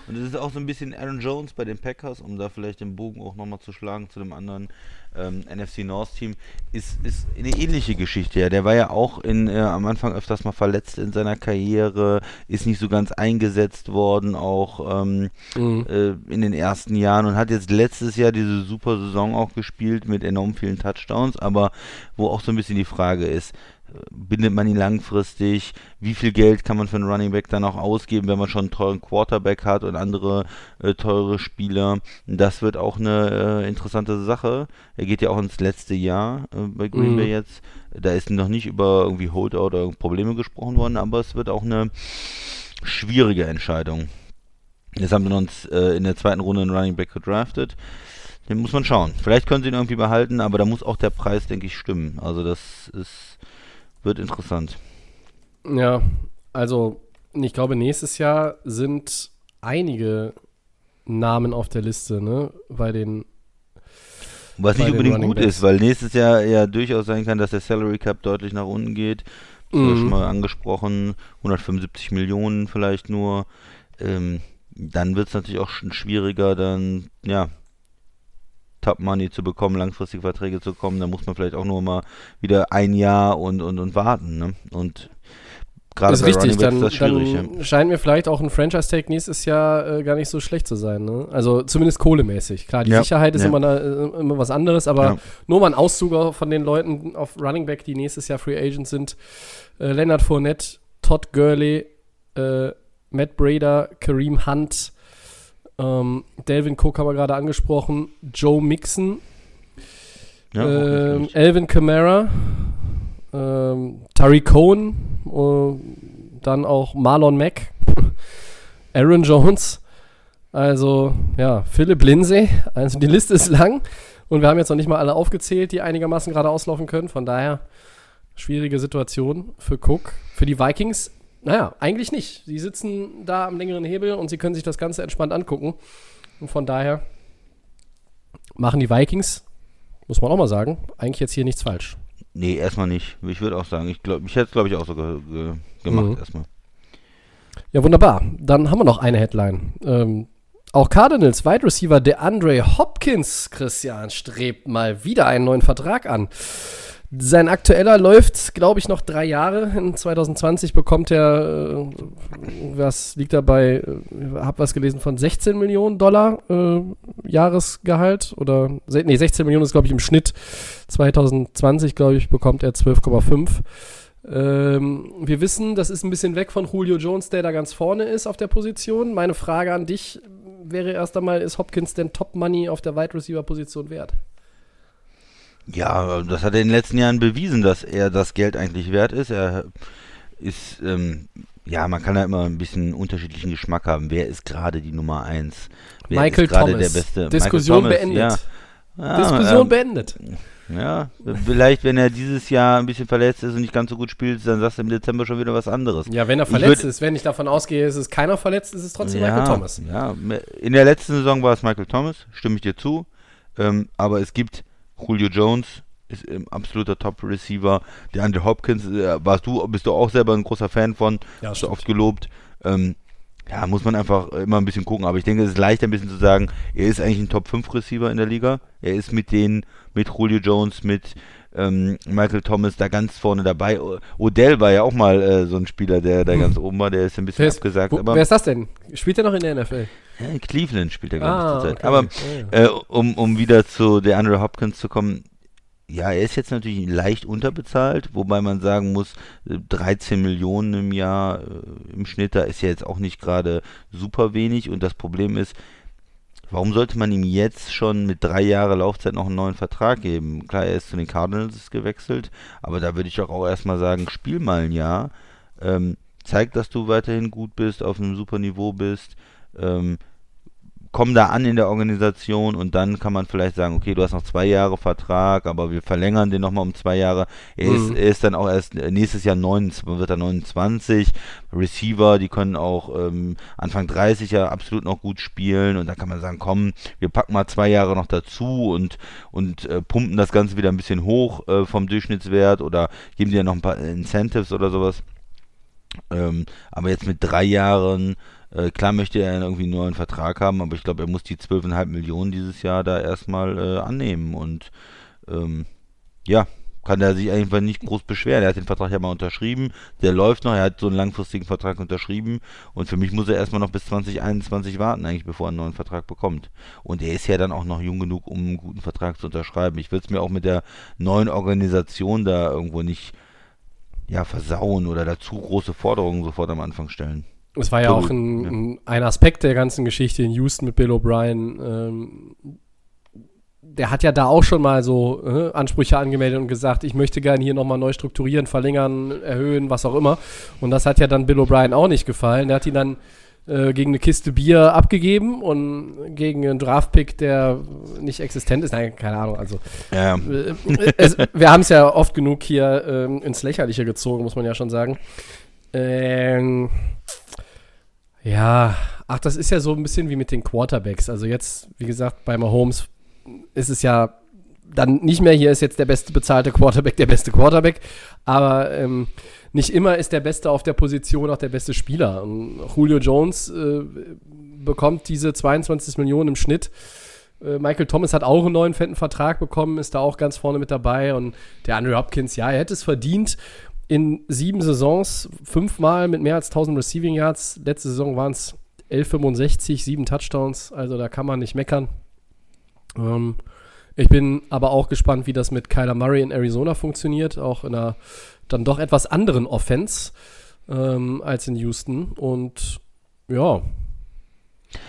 Und es ist auch so ein bisschen Aaron Jones bei den Packers, um da vielleicht den Bogen auch nochmal zu schlagen zu dem anderen ähm, NFC North Team, ist, ist eine ähnliche Geschichte. Ja. Der war ja auch in, äh, am Anfang öfters mal verletzt in seiner Karriere, ist nicht so ganz eingesetzt worden, auch ähm, mhm. äh, in den ersten Jahren und hat jetzt letztes Jahr diese super Saison auch gespielt mit enorm vielen Touchdowns, aber wo auch so ein bisschen die Frage ist, bindet man ihn langfristig? Wie viel Geld kann man für einen Running Back dann auch ausgeben, wenn man schon einen teuren Quarterback hat und andere äh, teure Spieler? Das wird auch eine äh, interessante Sache. Er geht ja auch ins letzte Jahr äh, bei Green mhm. Bay jetzt. Da ist noch nicht über irgendwie Holdout oder Probleme gesprochen worden, aber es wird auch eine schwierige Entscheidung. Jetzt haben wir uns äh, in der zweiten Runde einen Running Back gedraftet. Den muss man schauen. Vielleicht können sie ihn irgendwie behalten, aber da muss auch der Preis, denke ich, stimmen. Also das ist wird interessant. Ja, also ich glaube, nächstes Jahr sind einige Namen auf der Liste, ne? Bei den Was bei nicht unbedingt gut ist, weil nächstes Jahr ja durchaus sein kann, dass der Salary Cap deutlich nach unten geht. Das Mhm. schon mal angesprochen, 175 Millionen vielleicht nur. Ähm, dann wird es natürlich auch schon schwieriger, dann, ja, Top Money zu bekommen, langfristige Verträge zu kommen. Da muss man vielleicht auch nur mal wieder ein Jahr und, und, und warten. Ne? Und gerade ist bei richtig, Running dann, ist das schwierig. dann ja. scheint mir vielleicht auch ein Franchise-Tag nächstes Jahr äh, gar nicht so schlecht zu sein. Ne? Also zumindest kohlemäßig. Klar, die Ja, Sicherheit ist ja. immer, da, äh, immer was anderes, aber nur mal ein Auszug von den Leuten auf Running Back, die nächstes Jahr Free Agents sind. Äh, Leonard Fournette, Todd Gurley, äh, Matt Brader, Kareem Hunt, ähm, Delvin Cook haben wir gerade angesprochen, Joe Mixon, Ja, ähm. Alvin Kamara, ähm, Tariq Cohen, äh, dann auch Marlon Mack, <laughs> Aaron Jones, also ja, Philipp Lindsay. Also die Liste ist lang und wir haben jetzt noch nicht mal alle aufgezählt, die einigermaßen gerade auslaufen können. Von daher schwierige Situation für Cook. Für die Vikings, naja, eigentlich nicht. Sie sitzen da am längeren Hebel und sie können sich das Ganze entspannt angucken. Und von daher machen die Vikings, muss man auch mal sagen, eigentlich jetzt hier nichts falsch. Nee, erstmal nicht. Ich würde auch sagen, ich glaube, ich hätte es glaube ich auch so ge ge gemacht Mhm. erstmal. Ja, wunderbar. Dann haben wir noch eine Headline. Ähm, auch Cardinals Wide Receiver DeAndre Hopkins, Christian, strebt mal wieder einen neuen Vertrag an. Sein aktueller läuft, glaube ich, noch drei Jahre. In 2020 bekommt er, äh, was liegt dabei, äh, hab was gelesen von 16 Millionen Dollar äh, Jahresgehalt. Oder, nee, 16 Millionen ist, glaube ich, im Schnitt. 2020, glaube ich, bekommt er 12,5. Ähm, wir wissen, das ist ein bisschen weg von Julio Jones, der da ganz vorne ist auf der Position. Meine Frage an dich wäre erst einmal, ist Hopkins denn Top Money auf der Wide Receiver Position wert? Ja, das hat er in den letzten Jahren bewiesen, dass er das Geld eigentlich wert ist. Er ist, ähm, ja, man kann da immer ein bisschen unterschiedlichen Geschmack haben. Wer ist gerade die Nummer eins? Wer Michael ist gerade Thomas. der Beste? Diskussion Thomas, beendet. Ja. Ja, Diskussion ähm, beendet. Ja, vielleicht, wenn er dieses Jahr ein bisschen verletzt ist und nicht ganz so gut spielt, dann sagst du im Dezember schon wieder was anderes. Ja, wenn er verletzt würd- ist, wenn ich davon ausgehe, ist es keiner verletzt, ist es trotzdem ja, Michael Thomas. Ja, in der letzten Saison war es Michael Thomas, stimme ich dir zu. Ähm, aber es gibt Julio Jones, ist ein absoluter Top-Receiver. Der Andre Hopkins, äh, warst du, bist du auch selber ein großer Fan von, Ja, hast du oft gelobt. Ähm, ja, muss man einfach immer ein bisschen gucken. Aber ich denke, es ist leichter ein bisschen zu sagen, er ist eigentlich ein Top-5-Receiver in der Liga. Er ist mit denen, mit Julio Jones, mit ähm, Michael Thomas da ganz vorne dabei. Odell war ja auch mal äh, so ein Spieler, der da ganz <laughs> oben war. Der ist ein bisschen Wer ist, abgesagt. wo, aber wer ist das denn? Spielt er noch in der NFL? In Cleveland spielt er, glaube Ah, ich, zurzeit. okay. Aber äh, um, um wieder zu der Andre Hopkins zu kommen, ja, er ist jetzt natürlich leicht unterbezahlt, wobei man sagen muss, äh, 13 Millionen im Jahr äh, im Schnitt, da ist ja jetzt auch nicht gerade super wenig und das Problem ist, warum sollte man ihm jetzt schon mit drei Jahre Laufzeit noch einen neuen Vertrag geben? Klar, er ist zu den Cardinals gewechselt, aber da würde ich doch auch erstmal sagen, spiel mal ein Jahr, ähm, zeig, dass du weiterhin gut bist, auf einem super Niveau bist, ähm, komm da an in der Organisation und dann kann man vielleicht sagen, okay, du hast noch zwei Jahre Vertrag, aber wir verlängern den nochmal um zwei Jahre. Er, ist, Mhm. er ist dann auch erst nächstes Jahr 29, wird er 29. Receiver, die können auch ähm, Anfang 30 ja absolut noch gut spielen und dann kann man sagen, komm, wir packen mal zwei Jahre noch dazu und, und äh, pumpen das Ganze wieder ein bisschen hoch äh, vom Durchschnittswert oder geben dir noch ein paar Incentives oder sowas. Ähm, aber jetzt mit drei Jahren, äh, klar möchte er irgendwie einen neuen Vertrag haben, aber ich glaube, er muss die 12,5 Millionen dieses Jahr da erstmal äh, annehmen und ähm, ja, kann er sich einfach nicht groß beschweren. Er hat den Vertrag ja mal unterschrieben, der läuft noch, er hat so einen langfristigen Vertrag unterschrieben und für mich muss er erstmal noch bis 2021 warten, eigentlich, bevor er einen neuen Vertrag bekommt. Und er ist ja dann auch noch jung genug, um einen guten Vertrag zu unterschreiben. Ich würde es mir auch mit der neuen Organisation da irgendwo nicht ja, versauen oder dazu große Forderungen sofort am Anfang stellen. Es war ja auch ein, ein, ein Aspekt der ganzen Geschichte in Houston mit Bill O'Brien. Ähm, der hat ja da auch schon mal so äh, Ansprüche angemeldet und gesagt, ich möchte gerne hier nochmal neu strukturieren, verlängern, erhöhen, was auch immer. Und das hat ja dann Bill O'Brien auch nicht gefallen. Der hat ihn dann äh, gegen eine Kiste Bier abgegeben und gegen einen Draftpick, der nicht existent ist. Nein, keine Ahnung. Also Ja, äh, es, wir haben es ja oft genug hier ähm, ins Lächerliche gezogen, muss man ja schon sagen. Ähm, ja, Ach, das ist ja so ein bisschen wie mit den Quarterbacks. Also jetzt, wie gesagt, bei Mahomes ist es ja dann nicht mehr, hier ist jetzt der beste bezahlte Quarterback der beste Quarterback, aber ähm, nicht immer ist der Beste auf der Position auch der beste Spieler. Und Julio Jones äh, bekommt diese 22 Millionen im Schnitt. Äh, Michael Thomas hat auch einen neuen fetten Vertrag bekommen, ist da auch ganz vorne mit dabei. Und der Andrew Hopkins, ja, er hätte es verdient. In sieben Saisons fünfmal mit mehr als 1000 Receiving Yards. Letzte Saison waren es 11,65, sieben Touchdowns. Also da kann man nicht meckern. Ähm, ich bin aber auch gespannt, wie das mit Kyler Murray in Arizona funktioniert. Auch in einer dann doch etwas anderen Offense ähm, als in Houston. Und ja,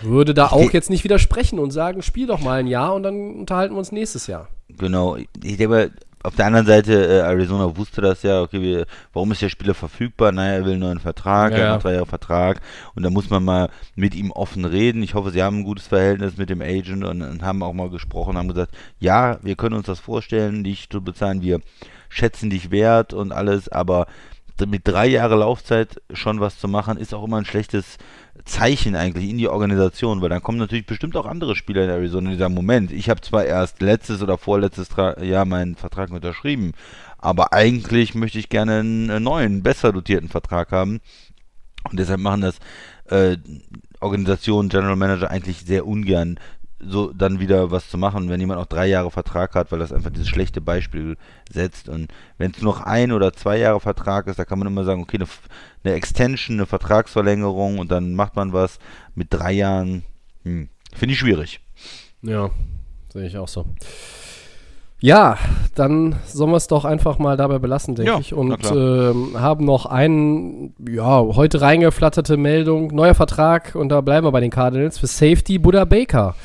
würde da auch jetzt nicht widersprechen und sagen, spiel doch mal ein Jahr und dann unterhalten wir uns nächstes Jahr. Genau. Ich denke, auf der anderen Seite, äh, Arizona wusste das ja, okay, wir, warum ist der Spieler verfügbar? Naja, er will einen neuen Vertrag, Ja, er hat drei Jahre Vertrag und da muss man mal mit ihm offen reden. Ich hoffe, sie haben ein gutes Verhältnis mit dem Agent und, und haben auch mal gesprochen, haben gesagt, ja, wir können uns das vorstellen, dich zu bezahlen, wir schätzen dich wert und alles, aber mit drei Jahre Laufzeit schon was zu machen, ist auch immer ein schlechtes Zeichen eigentlich in die Organisation, weil dann kommen natürlich bestimmt auch andere Spieler in Arizona, die sagen, Moment, ich habe zwar erst letztes oder vorletztes Jahr meinen Vertrag unterschrieben, aber eigentlich möchte ich gerne einen äh, neuen, besser dotierten Vertrag haben. Und deshalb machen das äh, Organisationen, General Manager eigentlich sehr ungern, so dann wieder was zu machen, wenn jemand auch drei Jahre Vertrag hat, weil das einfach dieses schlechte Beispiel setzt. Und wenn es noch ein oder zwei Jahre Vertrag ist, da kann man immer sagen, okay, eine, eine Extension, eine Vertragsverlängerung und dann macht man was mit drei Jahren. Hm, Finde ich schwierig. Ja, sehe ich auch so. Ja, dann sollen wir es doch einfach mal dabei belassen, denke Ja, ich. Und ähm, haben noch einen, ja, heute reingeflatterte Meldung, neuer Vertrag, und da bleiben wir bei den Cardinals, für Safety Buddha Baker.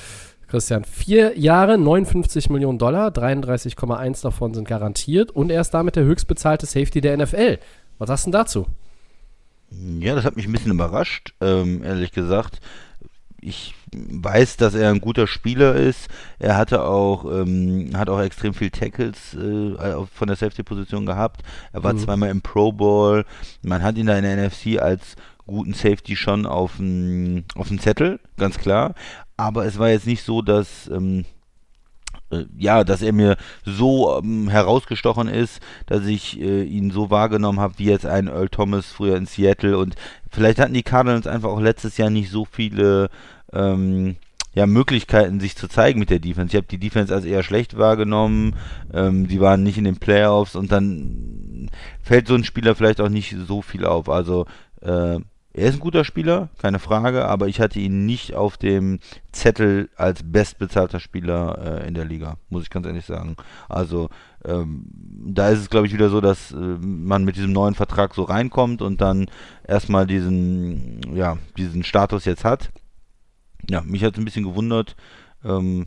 Christian, vier Jahre, 59 Millionen Dollar, 33,1 davon sind garantiert und er ist damit der höchstbezahlte Safety der NFL. Was hast du denn dazu? Ja, das hat mich ein bisschen überrascht, ähm, ehrlich gesagt. Ich weiß, dass er ein guter Spieler ist. Er hatte auch, ähm, hat auch extrem viel Tackles äh, von der Safety-Position gehabt. Er war Mhm. zweimal im Pro Bowl. Man hat ihn da in der NFC als guten Safety schon auf dem Zettel, ganz klar. Aber es war jetzt nicht so, dass ähm, äh, ja, dass er mir so ähm, herausgestochen ist, dass ich äh, ihn so wahrgenommen habe wie jetzt ein Earl Thomas früher in Seattle und vielleicht hatten die Cardinals einfach auch letztes Jahr nicht so viele ähm, ja, Möglichkeiten, sich zu zeigen mit der Defense. Ich habe die Defense als eher schlecht wahrgenommen, ähm, die waren nicht in den Playoffs und dann fällt so ein Spieler vielleicht auch nicht so viel auf. Also äh, er ist ein guter Spieler, keine Frage, aber ich hatte ihn nicht auf dem Zettel als bestbezahlter Spieler äh, in der Liga, muss ich ganz ehrlich sagen. Also ähm, da ist es, glaube ich, wieder so, dass äh, man mit diesem neuen Vertrag so reinkommt und dann erstmal diesen, ja, diesen Status jetzt hat. Ja, mich hat es ein bisschen gewundert. Ähm,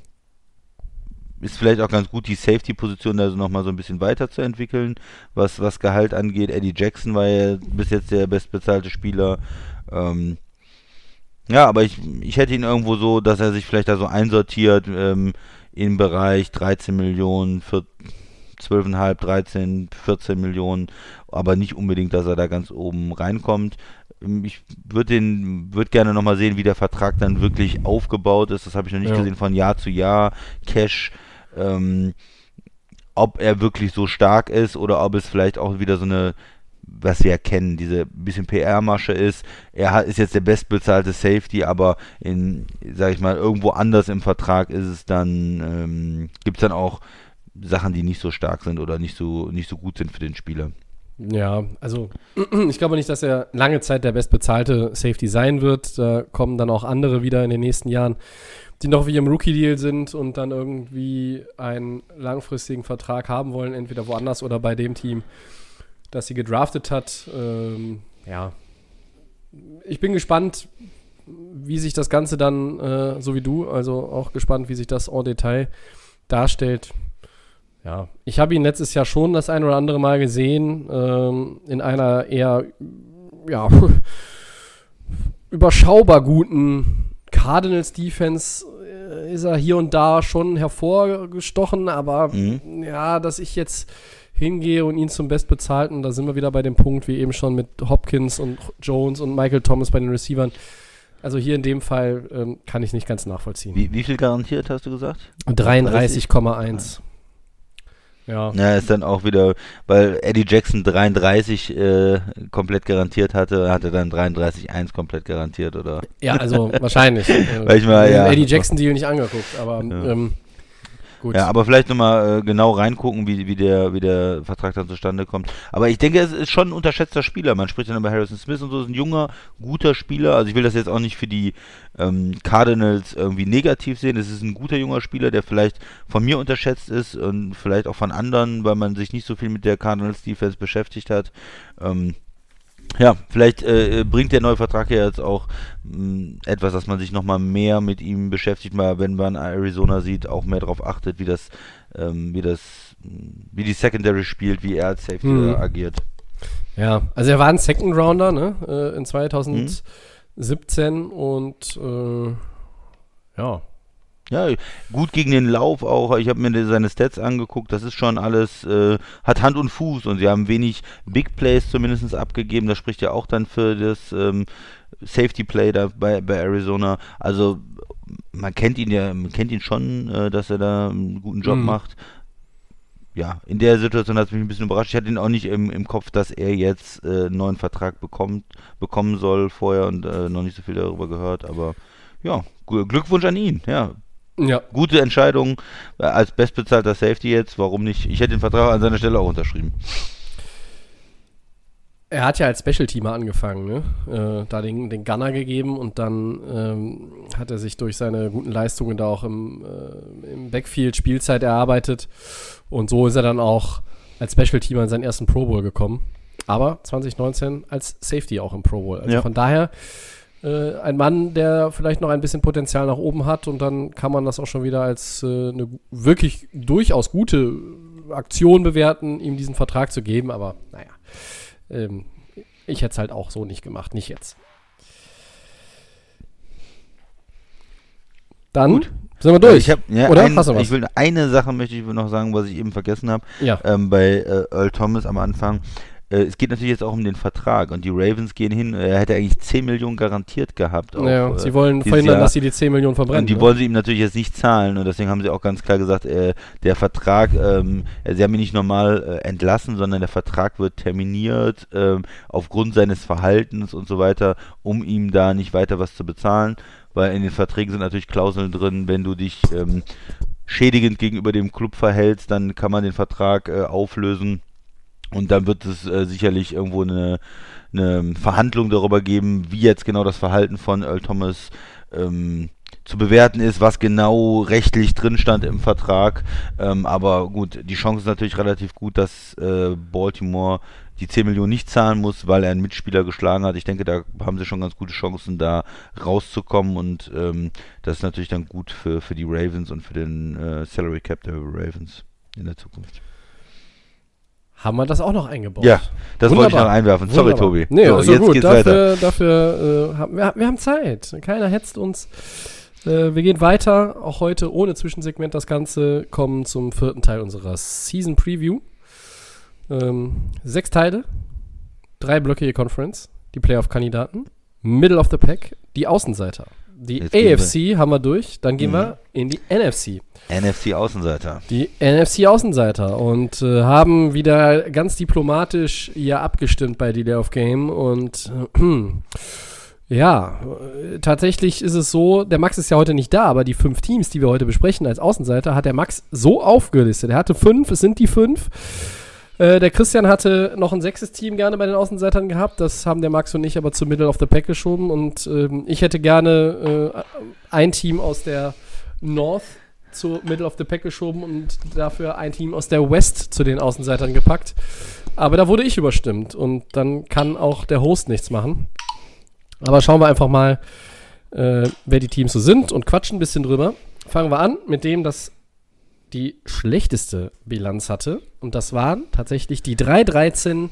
ist vielleicht auch ganz gut, die Safety-Position da so nochmal so ein bisschen weiterzuentwickeln, was, was Gehalt angeht. Eddie Jackson war ja bis jetzt der bestbezahlte Spieler. Ähm, ja, aber ich, ich hätte ihn irgendwo so, dass er sich vielleicht da so einsortiert ähm, im Bereich 13 Millionen, vier- 12,5, 13, 14 Millionen, aber nicht unbedingt, dass er da ganz oben reinkommt. Ähm, Ich würde den, würde gerne nochmal sehen, wie der Vertrag dann wirklich aufgebaut ist. Das habe ich noch nicht Ja. gesehen von Jahr zu Jahr. Cash, ähm, ob er wirklich so stark ist oder ob es vielleicht auch wieder so eine, was wir ja kennen, diese bisschen PR-Masche ist. Er hat, ist jetzt der bestbezahlte Safety, aber in, sag ich mal, irgendwo anders im Vertrag ist es dann, ähm, gibt es dann auch Sachen, die nicht so stark sind oder nicht so, nicht so gut sind für den Spieler. Ja, also <clears throat> ich glaube nicht, dass er lange Zeit der bestbezahlte Safety sein wird. Da kommen dann auch andere wieder in den nächsten Jahren, die noch wie im Rookie-Deal sind und dann irgendwie einen langfristigen Vertrag haben wollen, entweder woanders oder bei dem Team, das sie gedraftet hat. Ähm, ja, ich bin gespannt, wie sich das Ganze dann, äh, so wie du, also auch gespannt, wie sich das en Detail darstellt. Ja, ich habe ihn letztes Jahr schon das ein oder andere Mal gesehen, ähm, in einer eher, ja, <laughs> überschaubar guten Cardinals Defense äh, ist er hier und da schon hervorgestochen, aber Mhm. ja, dass ich jetzt hingehe und ihn zum Bestbezahlten, da sind wir wieder bei dem Punkt, wie eben schon mit Hopkins und Jones und Michael Thomas bei den Receivern. Also hier in dem Fall ähm, kann ich nicht ganz nachvollziehen. Wie, wie viel garantiert hast du gesagt? 33,1. Ja. Ja, ist dann auch wieder, weil Eddie Jackson 33 äh, komplett garantiert hatte, hat er dann 33,1 komplett garantiert, oder? Ja, also wahrscheinlich. <laughs> Weil ich mal, ja. Eddie Jackson Deal nicht angeguckt, aber Ja. ähm, gut. Ja, aber vielleicht nochmal äh, genau reingucken, wie, wie, der, wie der Vertrag dann zustande kommt. Aber ich denke, es ist schon ein unterschätzter Spieler. Man spricht dann über Harrison Smith und so, ist ein junger, guter Spieler. Also ich will das jetzt auch nicht für die ähm, Cardinals irgendwie negativ sehen. Es ist ein guter junger Spieler, der vielleicht von mir unterschätzt ist und vielleicht auch von anderen, weil man sich nicht so viel mit der Cardinals Defense beschäftigt hat. Ähm, ja, vielleicht äh, bringt der neue Vertrag ja jetzt auch mh, etwas, dass man sich nochmal mehr mit ihm beschäftigt, mal wenn man Arizona sieht, auch mehr darauf achtet, wie das, ähm, wie das, mh, wie die Secondary spielt, wie er als Safety äh, agiert. Ja, also er war ein Second Rounder, ne? Äh, in 2017 und äh, ja. Ja, gut gegen den Lauf auch. Ich habe mir seine Stats angeguckt. Das ist schon alles, äh, hat Hand und Fuß und sie haben wenig Big Plays zumindest abgegeben. Das spricht ja auch dann für das ähm, Safety Play da bei, bei Arizona. Also man kennt ihn ja, man kennt ihn schon, äh, dass er da einen guten Job Mhm. macht. Ja, in der Situation hat es mich ein bisschen überrascht. Ich hatte ihn auch nicht im, im Kopf, dass er jetzt äh, einen neuen Vertrag bekommt, bekommen soll vorher und äh, noch nicht so viel darüber gehört. Aber ja, Gl- Glückwunsch an ihn. Ja, Ja, gute Entscheidung äh, als bestbezahlter Safety jetzt. Warum nicht? Ich hätte den Vertrag an seiner Stelle auch unterschrieben. er hat ja als Special-Teamer angefangen, ne? Äh, da den, den Gunner gegeben und dann ähm, hat er sich durch seine guten Leistungen da auch im, äh, im Backfield Spielzeit erarbeitet und so ist er dann auch als Special-Teamer in seinen ersten Pro Bowl gekommen. Aber 2019 als Safety auch im Pro Bowl. Also Ja. von daher äh, ein Mann, der vielleicht noch ein bisschen Potenzial nach oben hat und dann kann man das auch schon wieder als äh, eine wirklich durchaus gute Aktion bewerten, ihm diesen Vertrag zu geben. Aber naja, ähm, ich hätte es halt auch so nicht gemacht, nicht jetzt. Dann Gut. sind wir durch. Ich, hab, ja, Oder? ein, ich will eine Sache möchte ich noch sagen, was ich eben vergessen habe. ja. Ähm, bei äh, Earl Thomas am Anfang. Äh, es geht natürlich jetzt auch um den Vertrag und die Ravens gehen hin. Er hätte eigentlich 10 Millionen garantiert gehabt. Auch, ja, äh, sie wollen verhindern, Jahr. dass sie die 10 Millionen verbrennen. Und die ne? wollen sie ihm natürlich jetzt nicht zahlen und deswegen haben sie auch ganz klar gesagt, äh, der Vertrag, ähm, äh, sie haben ihn nicht normal äh, entlassen, sondern der Vertrag wird terminiert ähm, aufgrund seines Verhaltens und so weiter, um ihm da nicht weiter was zu bezahlen, weil in den Verträgen sind natürlich Klauseln drin, wenn du dich ähm, schädigend gegenüber dem Club verhältst, dann kann man den Vertrag äh, auflösen und dann wird es äh, sicherlich irgendwo eine, eine Verhandlung darüber geben, wie jetzt genau das Verhalten von Earl Thomas ähm, zu bewerten ist, was genau rechtlich drin stand im Vertrag. Ähm, aber gut, die Chance ist natürlich relativ gut, dass äh, Baltimore die 10 Millionen nicht zahlen muss, weil er einen Mitspieler geschlagen hat. Ich denke, da haben sie schon ganz gute Chancen, da rauszukommen und ähm, das ist natürlich dann gut für, für die Ravens und für den äh, Salary Cap der Ravens in der Zukunft. Haben wir das auch noch eingebaut? Ja, das wollte ich Wunderbar. noch einwerfen. Sorry, Wunderbar. Tobi. Nee, so, also jetzt gut. geht's weiter. Dafür, dafür äh, haben wir, wir haben Zeit. Keiner hetzt uns. Äh, wir gehen weiter, auch heute ohne Zwischensegment das Ganze, kommen zum vierten Teil unserer Season Preview. Ähm, sechs Teile, drei Blöcke je Conference, die Playoff-Kandidaten, Middle of the Pack, die Außenseiter. Die Jetzt AFC haben wir durch, dann gehen Mhm. wir in die NFC. NFC Außenseiter. Die NFC-Außenseiter und äh, haben wieder ganz diplomatisch hier abgestimmt bei Delay of Game und äh, <clears throat> ja, äh, tatsächlich ist es so, der Max ist ja heute nicht da, aber die fünf Teams, die wir heute besprechen als Außenseiter, hat der Max so aufgelistet. Er hatte fünf, es sind die fünf. Äh, der Christian hatte noch ein sechstes Team gerne bei den Außenseitern gehabt. Das haben der Max und ich aber zu Middle of the Pack geschoben. Und ähm, ich hätte gerne äh, ein Team aus der North zu Middle of the Pack geschoben und dafür ein Team aus der West zu den Außenseitern gepackt. Aber da wurde ich überstimmt und dann kann auch der Host nichts machen. Aber schauen wir einfach mal, äh, wer die Teams so sind und quatschen ein bisschen drüber. Fangen wir an mit dem, das die schlechteste Bilanz hatte. Und das waren tatsächlich die 3-13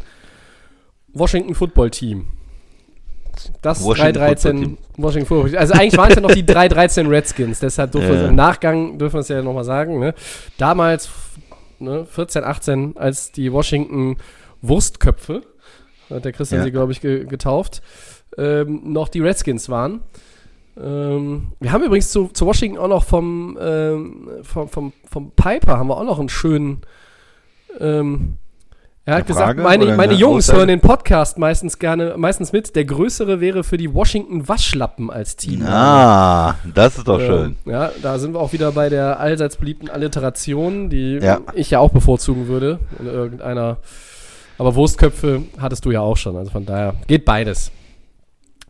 Washington Football Team. Das Washington 3-13 Football Team. Washington Football Team. Also eigentlich waren es ja noch die <laughs> 3-13 Redskins. Deshalb dürfen wir Ja. es im Nachgang, dürfen wir es ja nochmal sagen. Ne? Damals, ne, 14, 18, als die Washington Wurstköpfe, hat der Christian Ja. sie, glaube ich, ge getauft, ähm, noch die Redskins waren. Ähm, wir haben übrigens zu, zu Washington auch noch vom, ähm, vom, vom, vom Piper haben wir auch noch einen schönen. Ähm, er hat gesagt, meine, meine eine Jungs hören den Podcast meistens gerne, meistens mit. Der größere wäre für die Washington Waschlappen als Team. Ah, das ist doch Ähm, schön. Ja, da sind wir auch wieder bei der allseits beliebten Alliteration, die Ja. ich ja auch bevorzugen würde in irgendeiner. Aber Wurstköpfe hattest du ja auch schon, also von daher geht beides.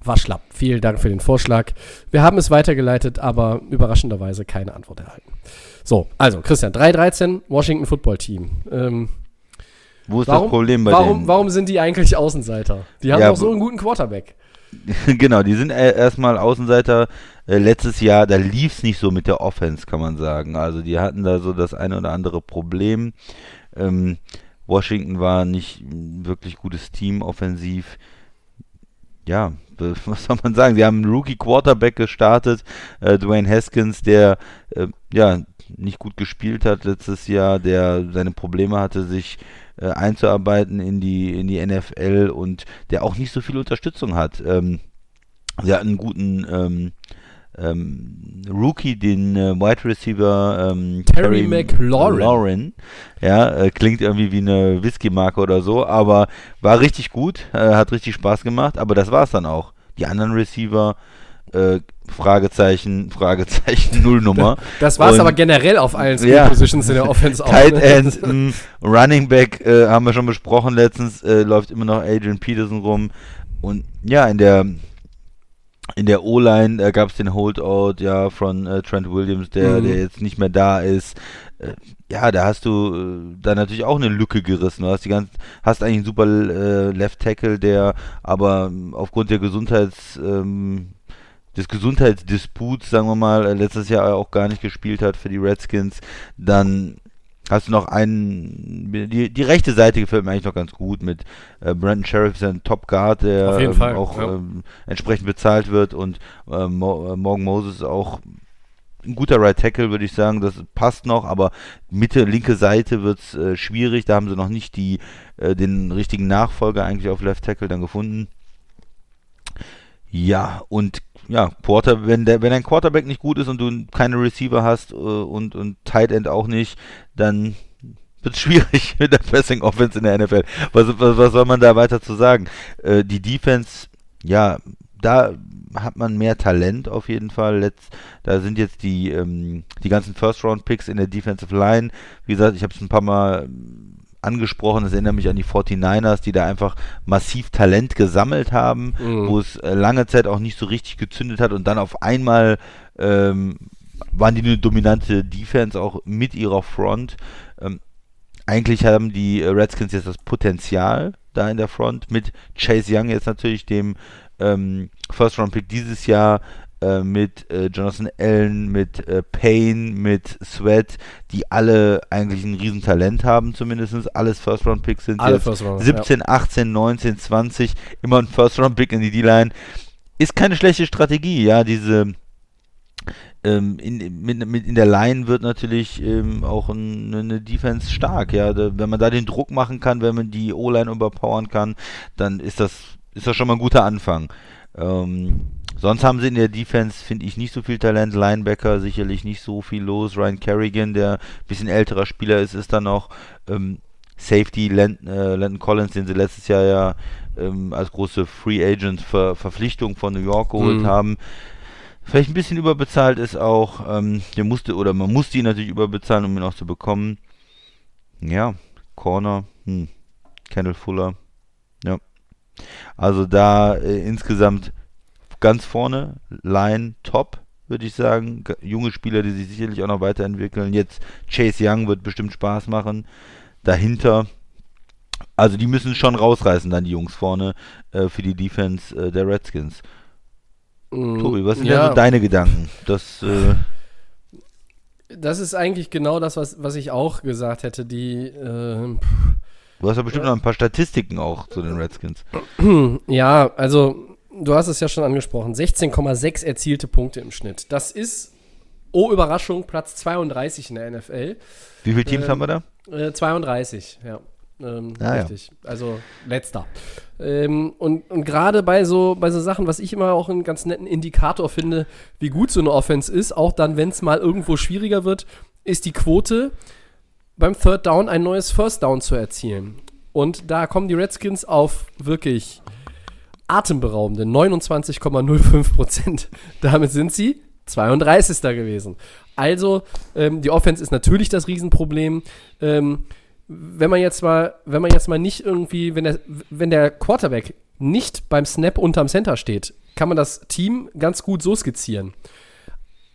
Waschlapp, vielen Dank für den Vorschlag. Wir haben es weitergeleitet, aber überraschenderweise keine Antwort erhalten. So, also Christian, 3-13, Washington Football Team. Ähm, Wo ist warum, das Problem bei warum, denen? warum sind die eigentlich Außenseiter? Die haben Ja, doch so einen guten Quarterback. <laughs> genau, die sind äh, erstmal Außenseiter. Äh, letztes Jahr, da lief es nicht so mit der Offense, kann man sagen. Also die hatten da so das eine oder andere Problem. Ähm, Washington war nicht ein wirklich gutes Team offensiv. Ja, <laughs> was soll man sagen? Sie haben einen Rookie Quarterback gestartet, äh, Dwayne Haskins, der äh, ja nicht gut gespielt hat letztes Jahr, der seine Probleme hatte, sich äh, einzuarbeiten in die in die NFL und der auch nicht so viel Unterstützung hat. Ähm, sie hatten einen guten ähm, ähm, Rookie, den äh, Wide Receiver ähm, Terry McLaurin. Lauren. Ja, äh, klingt irgendwie wie eine Whisky-Marke oder so, aber war richtig gut, äh, hat richtig Spaß gemacht, aber das war es dann auch. Die anderen Receiver, äh, Fragezeichen, <laughs> Fragezeichen, Nullnummer. Das war es aber generell auf allen Skill Ja. Positions in der Offense auch. Tight ne? End, <laughs> mh, Running Back äh, haben wir schon besprochen letztens, äh, läuft immer noch Adrian Peterson rum. Und ja, in der in der O-Line äh, gab es den Holdout ja von äh, Trent Williams, der, Mhm. der jetzt nicht mehr da ist. Äh, ja, da hast du äh, da natürlich auch eine Lücke gerissen. Du hast die ganz, hast eigentlich einen super äh, Left Tackle, der aber ähm, aufgrund der Gesundheits ähm, des Gesundheitsdisputs, sagen wir mal, äh, letztes Jahr auch gar nicht gespielt hat für die Redskins, dann hast du noch einen, die, die rechte Seite gefällt mir eigentlich noch ganz gut mit äh, Brandon Sheriff, ist ein Top Guard, der ähm, auch ja. ähm, entsprechend bezahlt wird und äh, Mo äh, Morgan Moses ist auch ein guter Right Tackle, würde ich sagen, das passt noch, aber Mitte, linke Seite wird es äh, schwierig, da haben sie noch nicht die, äh, den richtigen Nachfolger eigentlich auf Left Tackle dann gefunden. Ja, und ja, Quarter, wenn der, wenn dein Quarterback nicht gut ist und du keine Receiver hast äh, und, und Tight End auch nicht, dann wird es schwierig <laughs> mit der Passing Offense in der NFL. Was, was, was soll man da weiter zu sagen? Äh, die Defense, ja, da hat man mehr Talent auf jeden Fall. Letzt, da sind jetzt die, ähm, die ganzen First-Round-Picks in der Defensive Line. Wie gesagt, ich habe es ein paar Mal angesprochen, das erinnert mich an die 49ers, die da einfach massiv Talent gesammelt haben, Mhm. wo es äh, lange Zeit auch nicht so richtig gezündet hat und dann auf einmal ähm, waren die eine dominante Defense auch mit ihrer Front. Ähm, eigentlich haben die äh, Redskins jetzt das Potenzial da in der Front mit Chase Young jetzt natürlich dem ähm, First Round Pick dieses Jahr äh, mit äh, Jonathan Allen, mit äh, Payne, mit Sweat, die alle eigentlich ein Riesentalent haben zumindest. Alles First Round Picks sind Alle First Round, 17, 18, 19, 20, immer ein First Round Pick in die D-Line. Ist keine schlechte Strategie, ja, diese ähm, in, mit, mit in der Line wird natürlich ähm, auch ein, eine Defense stark, ja. Da, wenn man da den Druck machen kann, wenn man die O-Line überpowern kann, dann ist das, ist das schon mal ein guter Anfang. Ähm, sonst haben sie in der Defense, finde ich, nicht so viel Talent. Linebacker sicherlich nicht so viel los. Ryan Kerrigan, der ein bisschen älterer Spieler ist, ist da noch. Ähm, Safety, Landon, äh, Landon Collins, den sie letztes Jahr ja ähm, als große Free Agent Ver Verpflichtung von New York geholt Mhm. haben. Vielleicht ein bisschen überbezahlt ist auch, ähm, der musste, oder man musste ihn natürlich überbezahlen, um ihn auch zu bekommen. Ja, Corner, hm, Kendall Fuller, ja. Also da äh, insgesamt ganz vorne, Line top, würde ich sagen. Junge Spieler, die sich sicherlich auch noch weiterentwickeln. Jetzt Chase Young wird bestimmt Spaß machen. Dahinter, also die müssen schon rausreißen, dann die Jungs vorne äh, für die Defense äh, der Redskins. Mhm. Tobi, was sind ja, denn so deine Gedanken? Das, äh, Das ist eigentlich genau das, was, was ich auch gesagt hätte. Die, äh, du hast ja bestimmt noch ein paar Statistiken auch zu den Redskins. <clears throat> ja, also du hast es ja schon angesprochen. 16,6 erzielte Punkte im Schnitt. Das ist, oh Überraschung, Platz 32 in der NFL. Wie viele Teams Ähm, haben wir da? Äh, 32, ja. Ähm, Ah, ja. richtig. Also letzter. Ähm, und und gerade bei so, bei so Sachen, was ich immer auch einen ganz netten Indikator finde, wie gut so eine Offense ist, auch dann, wenn es mal irgendwo schwieriger wird, ist die Quote, beim Third Down ein neues First Down zu erzielen. Und da kommen die Redskins auf wirklich atemberaubende 29,05 Prozent. <laughs> Damit sind sie 32. gewesen. Also, ähm, die Offense ist natürlich das Riesenproblem. Ähm, wenn man jetzt mal, wenn man jetzt mal nicht irgendwie, wenn der, wenn der Quarterback nicht beim Snap unterm Center steht, kann man das Team ganz gut so skizzieren.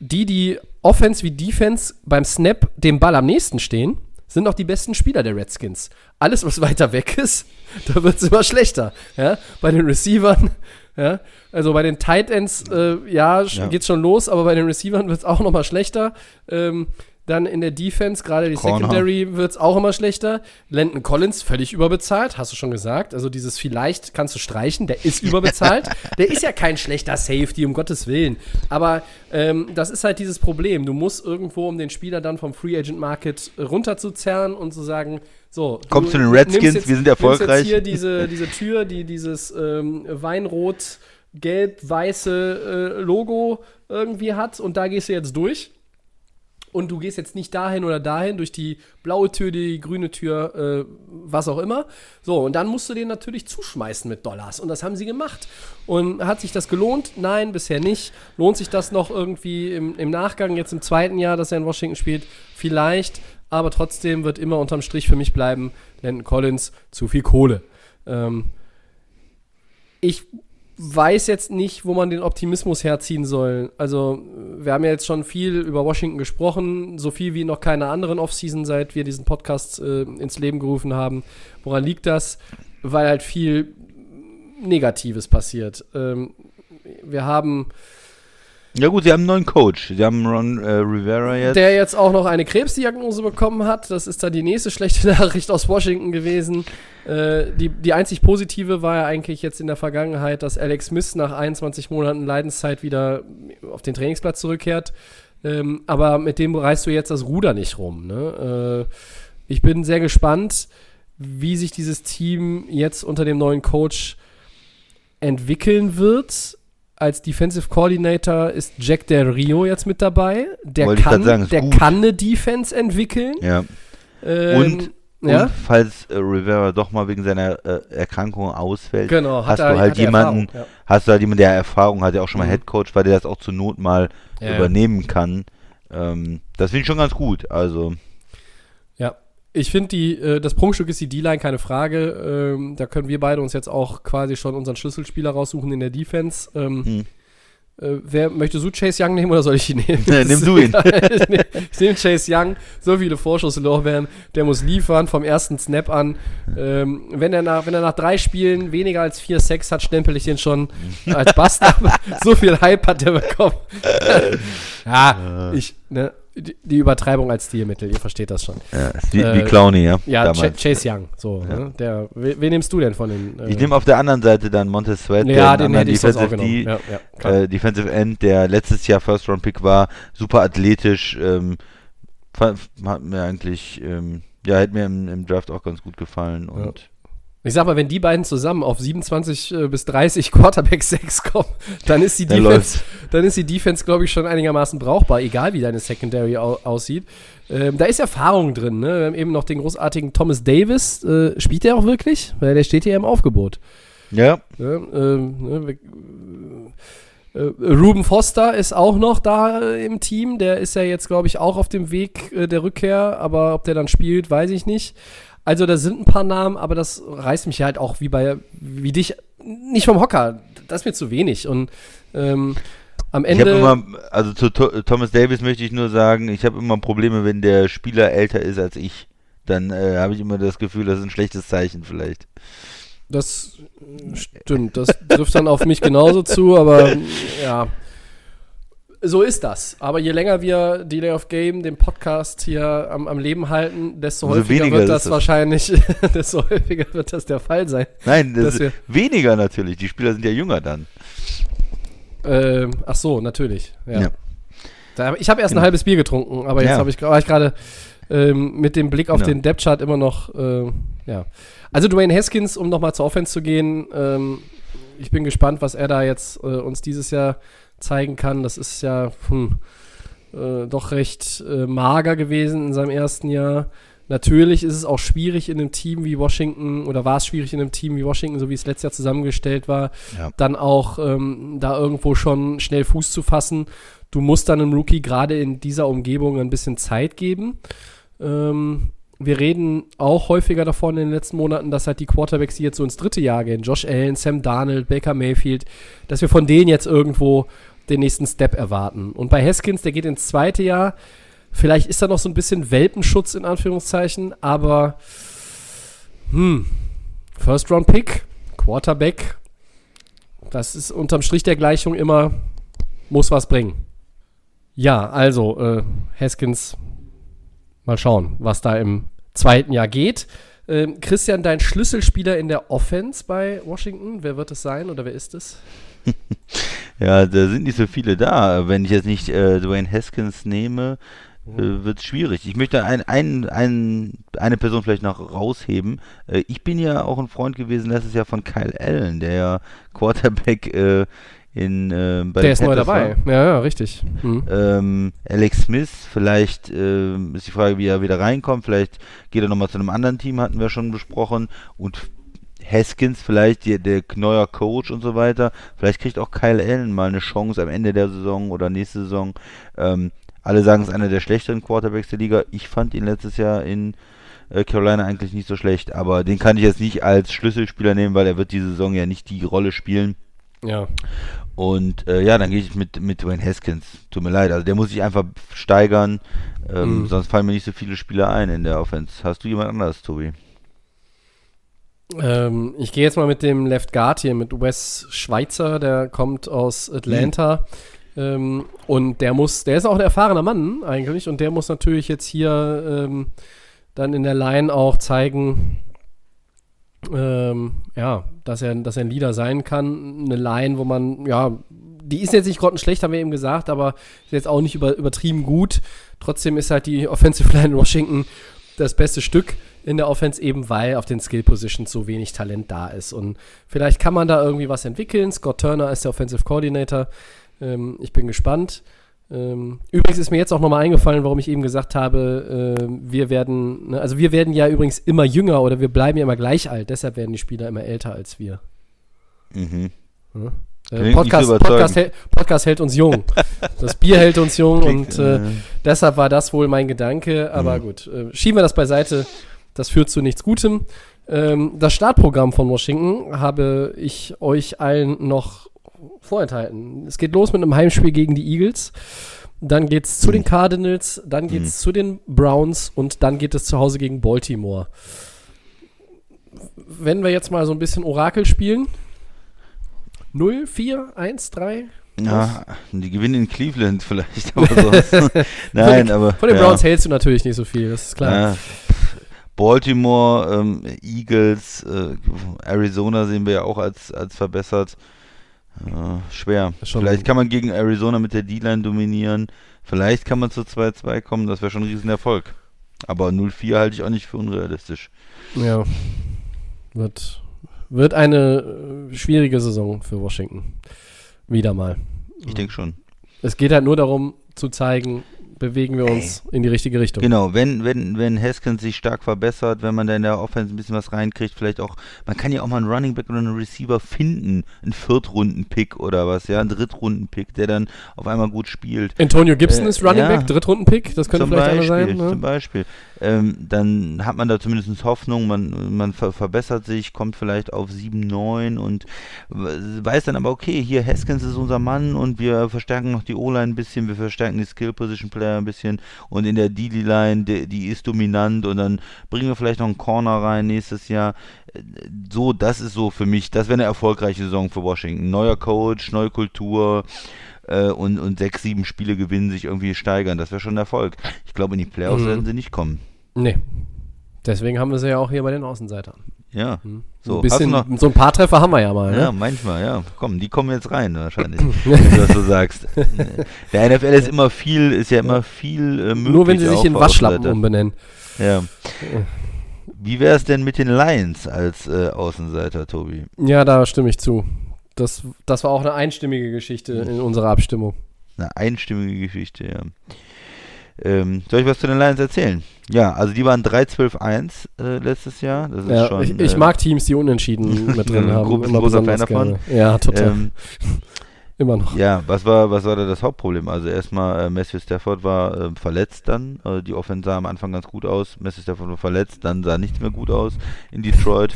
Die, die Offense wie Defense beim Snap dem Ball am nächsten stehen, sind auch die besten Spieler der Redskins. Alles, was weiter weg ist, <laughs> da wird es immer schlechter. Ja? Bei den Receivern, ja? also bei den Tight Ends, äh, ja, Ja. geht's schon los, aber bei den Receivern wird es auch noch mal schlechter. Ähm, dann in der Defense, gerade die Corner. Secondary, wird es auch immer schlechter. Landon Collins, völlig überbezahlt, hast du schon gesagt. Also dieses vielleicht kannst du streichen, der ist <laughs> überbezahlt. der ist ja kein schlechter Safety, um Gottes Willen. Aber ähm, das ist halt dieses Problem. Du musst irgendwo, um den Spieler dann vom Free Agent Market runterzuzerren und zu sagen, so. Kommst du zu den Redskins, jetzt- wir sind erfolgreich. Jetzt hier diese, diese Tür, die dieses ähm, Weinrot, gelb-weiße äh, Logo irgendwie hat und da gehst du jetzt durch und du gehst jetzt nicht dahin oder dahin, durch die blaue Tür, die grüne Tür, äh, was auch immer. So, und dann musst du den natürlich zuschmeißen mit Dollars. Und das haben sie gemacht. Und hat sich das gelohnt? Nein, bisher nicht. Lohnt sich das noch irgendwie im, im Nachgang, jetzt im zweiten Jahr, dass er in Washington spielt? Vielleicht. Aber trotzdem wird immer unterm Strich für mich bleiben, Landon Collins, zu viel Kohle. Ähm, ich weiß jetzt nicht, wo man den Optimismus herziehen soll. Also, wir haben ja jetzt schon viel über Washington gesprochen, so viel wie noch keiner anderen Offseason, seit wir diesen Podcast äh, ins Leben gerufen haben. Woran liegt das? Weil halt viel Negatives passiert. Ähm, wir haben Ja gut, sie haben einen neuen Coach. Sie haben Ron äh, Rivera jetzt. der jetzt auch noch eine Krebsdiagnose bekommen hat. Das ist dann die nächste schlechte <laughs> Nachricht aus Washington gewesen. Äh, die, die einzig positive war ja eigentlich jetzt in der Vergangenheit, dass Alex Smith nach 21 Monaten Leidenszeit wieder auf den Trainingsplatz zurückkehrt. Ähm, aber mit dem reißt du jetzt das Ruder nicht rum. Ne? Äh, ich bin sehr gespannt, wie sich dieses Team jetzt unter dem neuen Coach entwickeln wird. Als Defensive Coordinator ist Jack Del Rio jetzt mit dabei. Der, Wollte kann, sagen, der gut. kann eine Defense entwickeln. ja. Ähm, Und- ja, Und falls äh, Rivera doch mal wegen seiner äh, Erkrankung ausfällt, genau. hast er- du halt jemanden, Erfahrung, hast du halt jemanden, der Erfahrung hat, der auch schon mal Mhm. Headcoach war, der das auch zur Not mal Ja, ja. übernehmen kann. Ähm, das finde ich schon ganz gut. Also, Ja, ich finde die, äh, das Prunkstück ist die D-Line, keine Frage. Ähm, da können wir beide uns jetzt auch quasi schon unseren Schlüsselspieler raussuchen in der Defense. Ähm, Hm. äh, wer möchtest du Chase Young nehmen oder soll ich ihn nehmen? Nee, nimm du ihn. <laughs> ich nehme nehm Chase Young, so viele Vorschusslorbeeren, der muss liefern vom ersten Snap an. Ähm, wenn, er nach, wenn er nach drei Spielen weniger als vier Sex hat, stempel ich den schon als Bast ab. <laughs> so viel Hype hat der bekommen. <laughs> ja, ich, ne, die, die Übertreibung als Stilmittel, ihr versteht das schon. ja, wie, Äh, wie Clowny, ja. Ja, Ch. Chase Young, so. Ne? Der, wen, wen nimmst du denn von den? äh, Ich nehme auf der anderen Seite dann Montez Sweat, ja, einen den hätte ich sonst auch Defensive genommen. D, Ja, ja, äh, Defensive End, der letztes Jahr First Round Pick war, super athletisch, ähm, hat mir eigentlich, ähm, ja, hätte mir im, im Draft auch ganz gut gefallen und Ich sag mal, wenn die beiden zusammen auf 27 äh, bis 30 Quarterback 6 kommen, dann ist die Defense, dann ist die Defense, glaube ich, schon einigermaßen brauchbar, egal wie deine Secondary au aussieht. Ähm, da ist Erfahrung drin, ne? Wir haben eben noch den großartigen Thomas Davis. Äh, spielt der auch wirklich? Weil der steht hier im Aufgebot. ja, Ne? Ähm, ne? wir- Äh, Ruben Foster ist auch noch da äh, im Team. Der ist ja jetzt, glaube ich, auch auf dem Weg äh, der Rückkehr. Aber ob der dann spielt, weiß ich nicht. Also da sind ein paar Namen, aber das reißt mich halt auch wie bei wie dich nicht vom Hocker. Das ist mir zu wenig. Und ähm, am Ich Ende. immer, also zu Tho- Thomas Davis möchte ich nur sagen, ich habe immer Probleme, wenn der Spieler älter ist als ich. Dann äh, habe ich immer das Gefühl, das ist ein schlechtes Zeichen vielleicht. Das stimmt, das trifft dann auf mich genauso zu, aber ja. So ist das. Aber je länger wir Delay of Game, den Podcast hier am, am Leben halten, desto häufiger weniger wird das wahrscheinlich, <laughs> desto häufiger wird das der Fall sein. Nein, das weniger natürlich. Die Spieler sind ja jünger dann. Ähm, ach so, natürlich. Ja. Ja. Da, ich habe erst Genau. ein halbes Bier getrunken, aber jetzt Ja. habe ich, ich gerade ähm, mit dem Blick auf Genau. den Depth-Chart immer noch äh, ja. Also Dwayne Haskins, um nochmal zur Offense zu gehen, ähm, ich bin gespannt, was er da jetzt äh, uns dieses Jahr zeigen kann. Das ist ja hm, äh, doch recht äh, mager gewesen in seinem ersten Jahr. Natürlich ist es auch schwierig in einem Team wie Washington oder war es schwierig in einem Team wie Washington, so wie es letztes Jahr zusammengestellt war, Ja. dann auch ähm, da irgendwo schon schnell Fuß zu fassen. Du musst dann einem Rookie gerade in dieser Umgebung ein bisschen Zeit geben. Ähm, wir reden auch häufiger davon in den letzten Monaten, dass halt die Quarterbacks, die jetzt so ins dritte Jahr gehen, Josh Allen, Sam Darnold, Baker Mayfield, dass wir von denen jetzt irgendwo den nächsten Step erwarten. Und bei Haskins, der geht ins zweite Jahr. Vielleicht ist da noch so ein bisschen Welpenschutz in Anführungszeichen, aber hm, First Round Pick, Quarterback, das ist unterm Strich der Gleichung immer, muss was bringen. Ja, also äh, Haskins, mal schauen, was da im zweiten Jahr geht. Ähm, Christian, dein Schlüsselspieler in der Offense bei Washington, wer wird es sein oder wer ist es? <laughs> Ja, da sind nicht so viele da. Wenn ich jetzt nicht äh, Dwayne Haskins nehme, äh, wird es schwierig. Ich möchte ein, ein, ein, eine Person vielleicht noch rausheben. Äh, ich bin ja auch ein Freund gewesen letztes Jahr von Kyle Allen, der ja Quarterback äh, in äh, bei der ist neu dabei. Ja, ja, richtig. Mhm. Ähm, Alex Smith, vielleicht ähm, ist die Frage, wie er wieder reinkommt. Vielleicht geht er nochmal zu einem anderen Team, hatten wir schon besprochen. Und Haskins, vielleicht der, der neuer Coach und so weiter. Vielleicht kriegt auch Kyle Allen mal eine Chance am Ende der Saison oder nächste Saison. Ähm, alle sagen, es ist einer der schlechteren Quarterbacks der Liga. Ich fand ihn letztes Jahr in äh, Carolina eigentlich nicht so schlecht, aber den kann ich jetzt nicht als Schlüsselspieler nehmen, weil er wird diese Saison ja nicht die Rolle spielen. Ja. Und äh, ja, dann gehe ich mit, mit Dwayne Haskins. Tut mir leid, also der muss sich einfach steigern, ähm, Mhm. sonst fallen mir nicht so viele Spieler ein in der Offense. Hast du jemand anderes, Tobi? Ähm, ich gehe jetzt mal mit dem Left Guard hier, mit Wes Schweitzer, der kommt aus Atlanta. Ähm, und der muss, der ist auch ein erfahrener Mann eigentlich und der muss natürlich jetzt hier ähm, dann in der Line auch zeigen, ähm, ja, dass er, dass er ein Leader sein kann. Eine Line, wo man, ja, die ist jetzt nicht grottenschlecht, haben wir eben gesagt, aber ist jetzt auch nicht über, übertrieben gut. Trotzdem ist halt die Offensive Line in Washington das beste Stück in der Offense, eben weil auf den Skill Positions so wenig Talent da ist. Und vielleicht kann man da irgendwie was entwickeln. Scott Turner ist der Offensive Coordinator. Ähm, ich bin gespannt. Ähm, übrigens ist mir jetzt auch nochmal eingefallen, warum ich eben gesagt habe, äh, wir werden, ne, also wir werden ja übrigens immer jünger oder wir bleiben ja immer gleich alt, deshalb werden die Spieler immer älter als wir. Mhm. Äh, Klingt nicht Podcast, Podcast, Podcast hält uns jung. <laughs> Das Bier hält uns jung Klingt, und äh, äh, deshalb war das wohl mein Gedanke. Aber Mhm. gut, äh, schieben wir das beiseite. Das führt zu nichts Gutem. Ähm, das Startprogramm von Washington habe ich euch allen noch vorenthalten. Es geht los mit einem Heimspiel gegen die Eagles. Dann geht es zu den Cardinals, dann geht es zu den Browns und dann geht es zu Hause gegen Baltimore. Wenn wir jetzt mal so ein bisschen Orakel spielen. 0, 4, 1, 3. ja, die gewinnen in Cleveland vielleicht, aber sonst. <laughs> Nein, aber. Von den ja. Browns hältst du natürlich nicht so viel, das ist klar. Ja, Baltimore, ähm, Eagles, äh, Arizona sehen wir ja auch als, als verbessert. Äh, schwer. Vielleicht kann man gegen Arizona mit der D-Line dominieren. Vielleicht kann man zu 2-2 kommen, das wäre schon ein Riesenerfolg. Aber 0-4 halte ich auch nicht für unrealistisch. Ja. Wird, wird eine äh, schwierige Saison für Washington. Wieder mal. Ich denke schon. Es geht halt nur darum zu zeigen, bewegen wir uns in die richtige Richtung. Genau, wenn, wenn, wenn Haskins sich stark verbessert, wenn man da in der Offense ein bisschen was reinkriegt, vielleicht auch, man kann ja auch mal einen Running Back oder einen Receiver finden, einen Viertrunden-Pick oder was, ja, einen Drittrunden-Pick, der dann auf einmal gut spielt. Antonio Gibson Äh, ist Running ja. Back, Drittrunden-Pick, das könnte zum vielleicht Beispiel, einer sein. Zum Ne? Beispiel. Ähm, dann hat man da zumindest Hoffnung, man, man ver verbessert sich, kommt vielleicht auf 7, 9 und weiß dann aber, okay, hier Haskins ist unser Mann und wir verstärken noch die O-Line ein bisschen, wir verstärken die Skill-Position-Player ein bisschen und in der D-Line, die, die ist dominant und dann bringen wir vielleicht noch einen Corner rein nächstes Jahr. So, das ist so für mich, das wäre eine erfolgreiche Saison für Washington. Neuer Coach, neue Kultur, äh, und, und sechs, sieben Spiele gewinnen, sich irgendwie steigern. Das wäre schon ein Erfolg. Ich glaube, in die Playoffs Mhm. werden sie nicht kommen. Nee. Deswegen haben wir sie ja auch hier bei den Außenseitern. Ja. So, So, ein bisschen, so ein paar Treffer haben wir ja mal. Ja, Ne? manchmal, ja. Komm, die kommen jetzt rein wahrscheinlich, <laughs> wenn du das so sagst. Der NFL ist immer viel, ist ja immer viel äh, möglich. Nur wenn sie sich in Waschlappen umbenennen. Ja. Wie wäre es denn mit den Lions als äh, Außenseiter, Tobi? Ja, da stimme ich zu. Das, das war auch eine einstimmige Geschichte in unserer Abstimmung. Eine einstimmige Geschichte, ja. Ähm, soll ich was zu den Lions erzählen? Ja, also die waren 3-12-1 äh, letztes Jahr. Das ist Ja, schon, ich, ich äh, mag Teams, die unentschieden <laughs> mit drin haben. bist Immer großer Fan davon? gerne. Ja, total. Ähm, <laughs> Immer noch. ja, was war, was war da das Hauptproblem? Also erstmal, äh, Matthew Stafford war äh, verletzt dann. Äh, die Offense sah am Anfang ganz gut aus. Matthew Stafford war verletzt, dann sah nichts mehr gut aus in Detroit.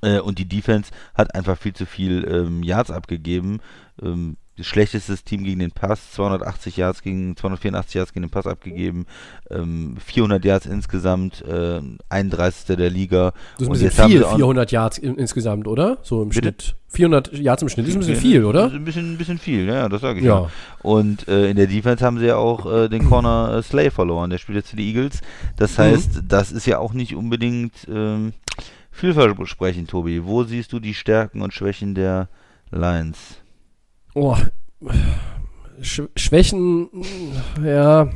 Äh, und die Defense hat einfach viel zu viel ähm, Yards abgegeben. Ähm, das schlechteste Team gegen den Pass, 280 Yards gegen 284 Yards gegen den Pass abgegeben, ähm, 400 Yards insgesamt, äh, 31. der Liga. Das ist ein bisschen viel, sie auch- 400 Yards in, insgesamt, oder? So im Bitte? Schnitt. 400 Yards im Schnitt ist ein bisschen viel, Das oder? ist ein bisschen, ein bisschen viel, ja, das sage ich Ja. ja. Und äh, in der Defense haben sie ja auch äh, den Corner äh, Slay verloren. Der spielt jetzt für die Eagles. Das Mhm. heißt, das ist ja auch nicht unbedingt ähm, vielversprechend, Tobi. Wo siehst du die Stärken und Schwächen der Lions? Oh, Sch Schwächen, ja.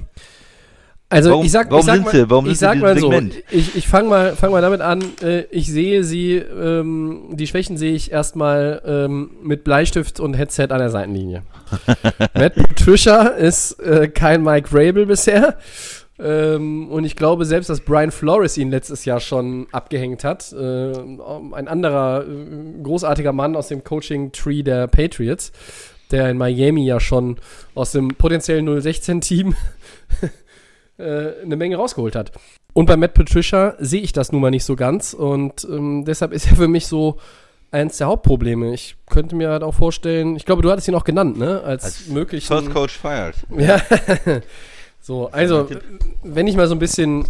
Also Warum- ich sag, warum ich sag sind mal, sie- warum ich sag mal so, Segment? ich, ich fange mal, fang mal damit an, äh, ich sehe sie, ähm, die Schwächen sehe ich erstmal ähm, mit Bleistift und Headset an der Seitenlinie. <laughs> Matt Patricia ist äh, kein Mike Rabel bisher. Ähm, und ich glaube selbst, dass Brian Flores ihn letztes Jahr schon abgehängt hat. Äh, ein anderer äh, großartiger Mann aus dem Coaching-Tree der Patriots, der in Miami ja schon aus dem potenziellen 016-Team <laughs> äh, eine Menge rausgeholt hat. Und bei Matt Patricia sehe ich das nun mal nicht so ganz. Und ähm, deshalb ist er für mich so eins der Hauptprobleme. Ich könnte mir halt auch vorstellen, ich glaube, du hattest ihn auch genannt, ne? Als, Als möglichen. First Coach fired. Ja. <laughs> so, also, wenn ich mal so ein bisschen.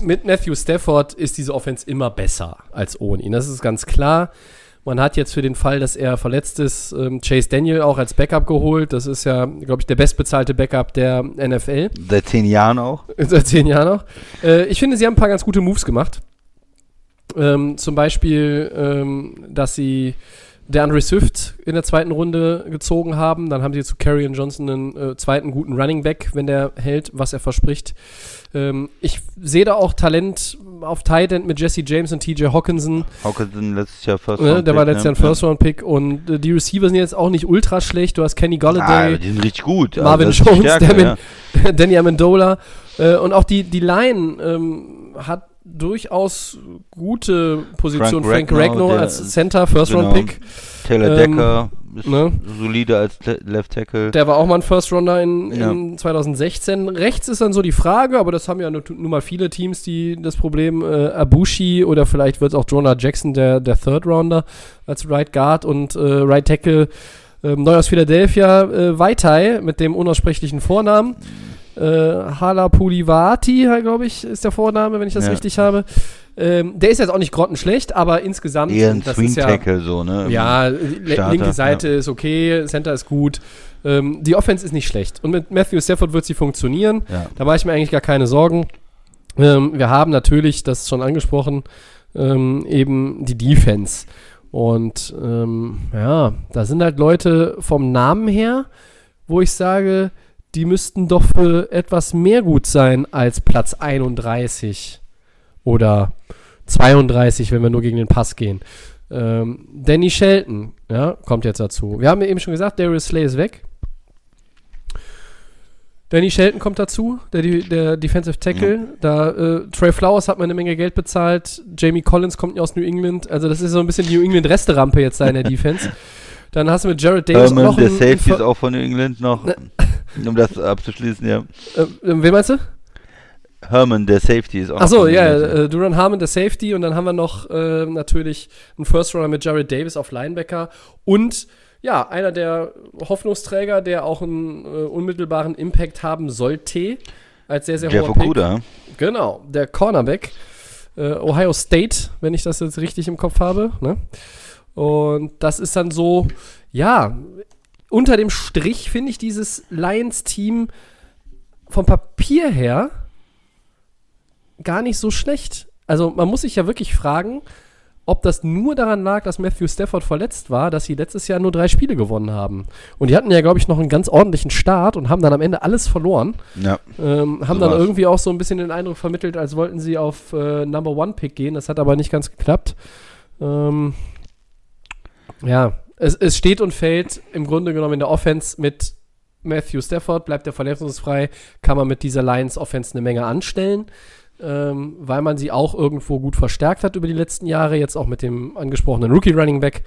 Mit Matthew Stafford ist diese Offense immer besser als ohne ihn. Das ist ganz klar. Man hat jetzt für den Fall, dass er verletzt ist, ähm, Chase Daniel auch als Backup geholt. Das ist ja, glaube ich, der bestbezahlte Backup der NFL. Seit zehn Jahren auch. <laughs> Seit zehn Jahren noch. Äh, ich finde, sie haben ein paar ganz gute Moves gemacht. Ähm, zum Beispiel, ähm, dass sie der Andre Swift in der zweiten Runde gezogen haben. Dann haben sie zu Carrion Johnson einen äh, zweiten guten Running Back, wenn der hält, was er verspricht. Ähm, ich sehe da auch Talent auf Tight End mit Jesse James und TJ Hawkinson. Hawkinson letztes Jahr First Ne, Round der war Pick, letztes Jahr ein ne? First-Round-Pick und äh, die Receiver sind jetzt auch nicht ultra schlecht. Du hast Kenny Ah, Galladay, die sind richtig gut. Also Marvin die Jones, Stärke, der ja. <laughs> Danny Amendola äh, und auch die, die Line ähm, hat durchaus gute Position. Frank Frank Ragnow, Ragnow der als Center, First-Round-Pick. Taylor Ähm, Decker ist ne? solide als Le Left Tackle. Der war auch mal ein First-Rounder in, Ja. in 2016. Rechts ist dann so die Frage, aber das haben ja nur, nur mal viele Teams, die das Problem äh, Abushi oder vielleicht wird es auch Jonah Jackson, der, der Third-Rounder als Right Guard und äh, Right Tackle ähm, neu aus Philadelphia, äh, Vaitai mit dem unaussprechlichen Vornamen. Äh, Halapulivati, glaube ich, ist der Vorname, wenn ich das Ja. richtig habe. Ähm, der ist jetzt auch nicht grottenschlecht, aber insgesamt. Eher ein das Swing ist ja, Tackle so, ne? ja, Starter, linke Seite ist okay, Center ist gut. Ähm, die Offense ist nicht schlecht. Und mit Matthew Stafford wird sie funktionieren. Ja. Da mache ich mir eigentlich gar keine Sorgen. Ähm, wir haben natürlich, das ist schon angesprochen, ähm, eben die Defense. Und ähm, ja, da sind halt Leute vom Namen her, wo ich sage, die müssten doch für etwas mehr gut sein als Platz 31 oder 32, wenn wir nur gegen den Pass gehen. Ähm, Danny Shelton, ja, kommt jetzt dazu. Wir haben ja eben schon gesagt, Darius Slay ist weg. Danny Shelton kommt dazu, der, der Defensive Tackle. Da äh, Trey Flowers hat man eine Menge Geld bezahlt. Jamie Collins kommt ja aus New England. Also das ist so ein bisschen die New England Resterampe jetzt da in der Defense. Dann hast du mit Jared Davis Herman, noch der einen- Safety ist auch von New England noch, <laughs> um das abzuschließen, ja. Äh, äh, wen meinst du? Herman, der Safety ist auch Achso, ja, äh, Duran Harmon, der Safety. Und dann haben wir noch äh, natürlich einen First Runner mit Jared Davis auf Linebacker. Und ja, einer der Hoffnungsträger, der auch einen äh, unmittelbaren Impact haben sollte, als sehr, sehr Jeff hoher Pick. Okuda. Genau, der Cornerback. Äh, Ohio State, wenn ich das jetzt richtig im Kopf habe. Ne? Und das ist dann so, ja, unter dem Strich finde ich dieses Lions-Team vom Papier her gar nicht so schlecht. Also man muss sich ja wirklich fragen, ob das nur daran lag, dass Matthew Stafford verletzt war, dass sie letztes Jahr nur drei Spiele gewonnen haben. Und die hatten ja, glaube ich, noch einen ganz ordentlichen Start und haben dann am Ende alles verloren. Ja. Ähm, haben So dann war's. irgendwie auch so ein bisschen den Eindruck vermittelt, als wollten sie auf äh, Number One Pick gehen. Das hat aber nicht ganz geklappt. Ähm, ja, es, es steht und fällt im Grunde genommen in der Offense mit Matthew Stafford. Bleibt er verletzungsfrei, kann man mit dieser Lions Offense eine Menge anstellen, ähm, weil man sie auch irgendwo gut verstärkt hat über die letzten Jahre. Jetzt auch mit dem angesprochenen Rookie Running Back.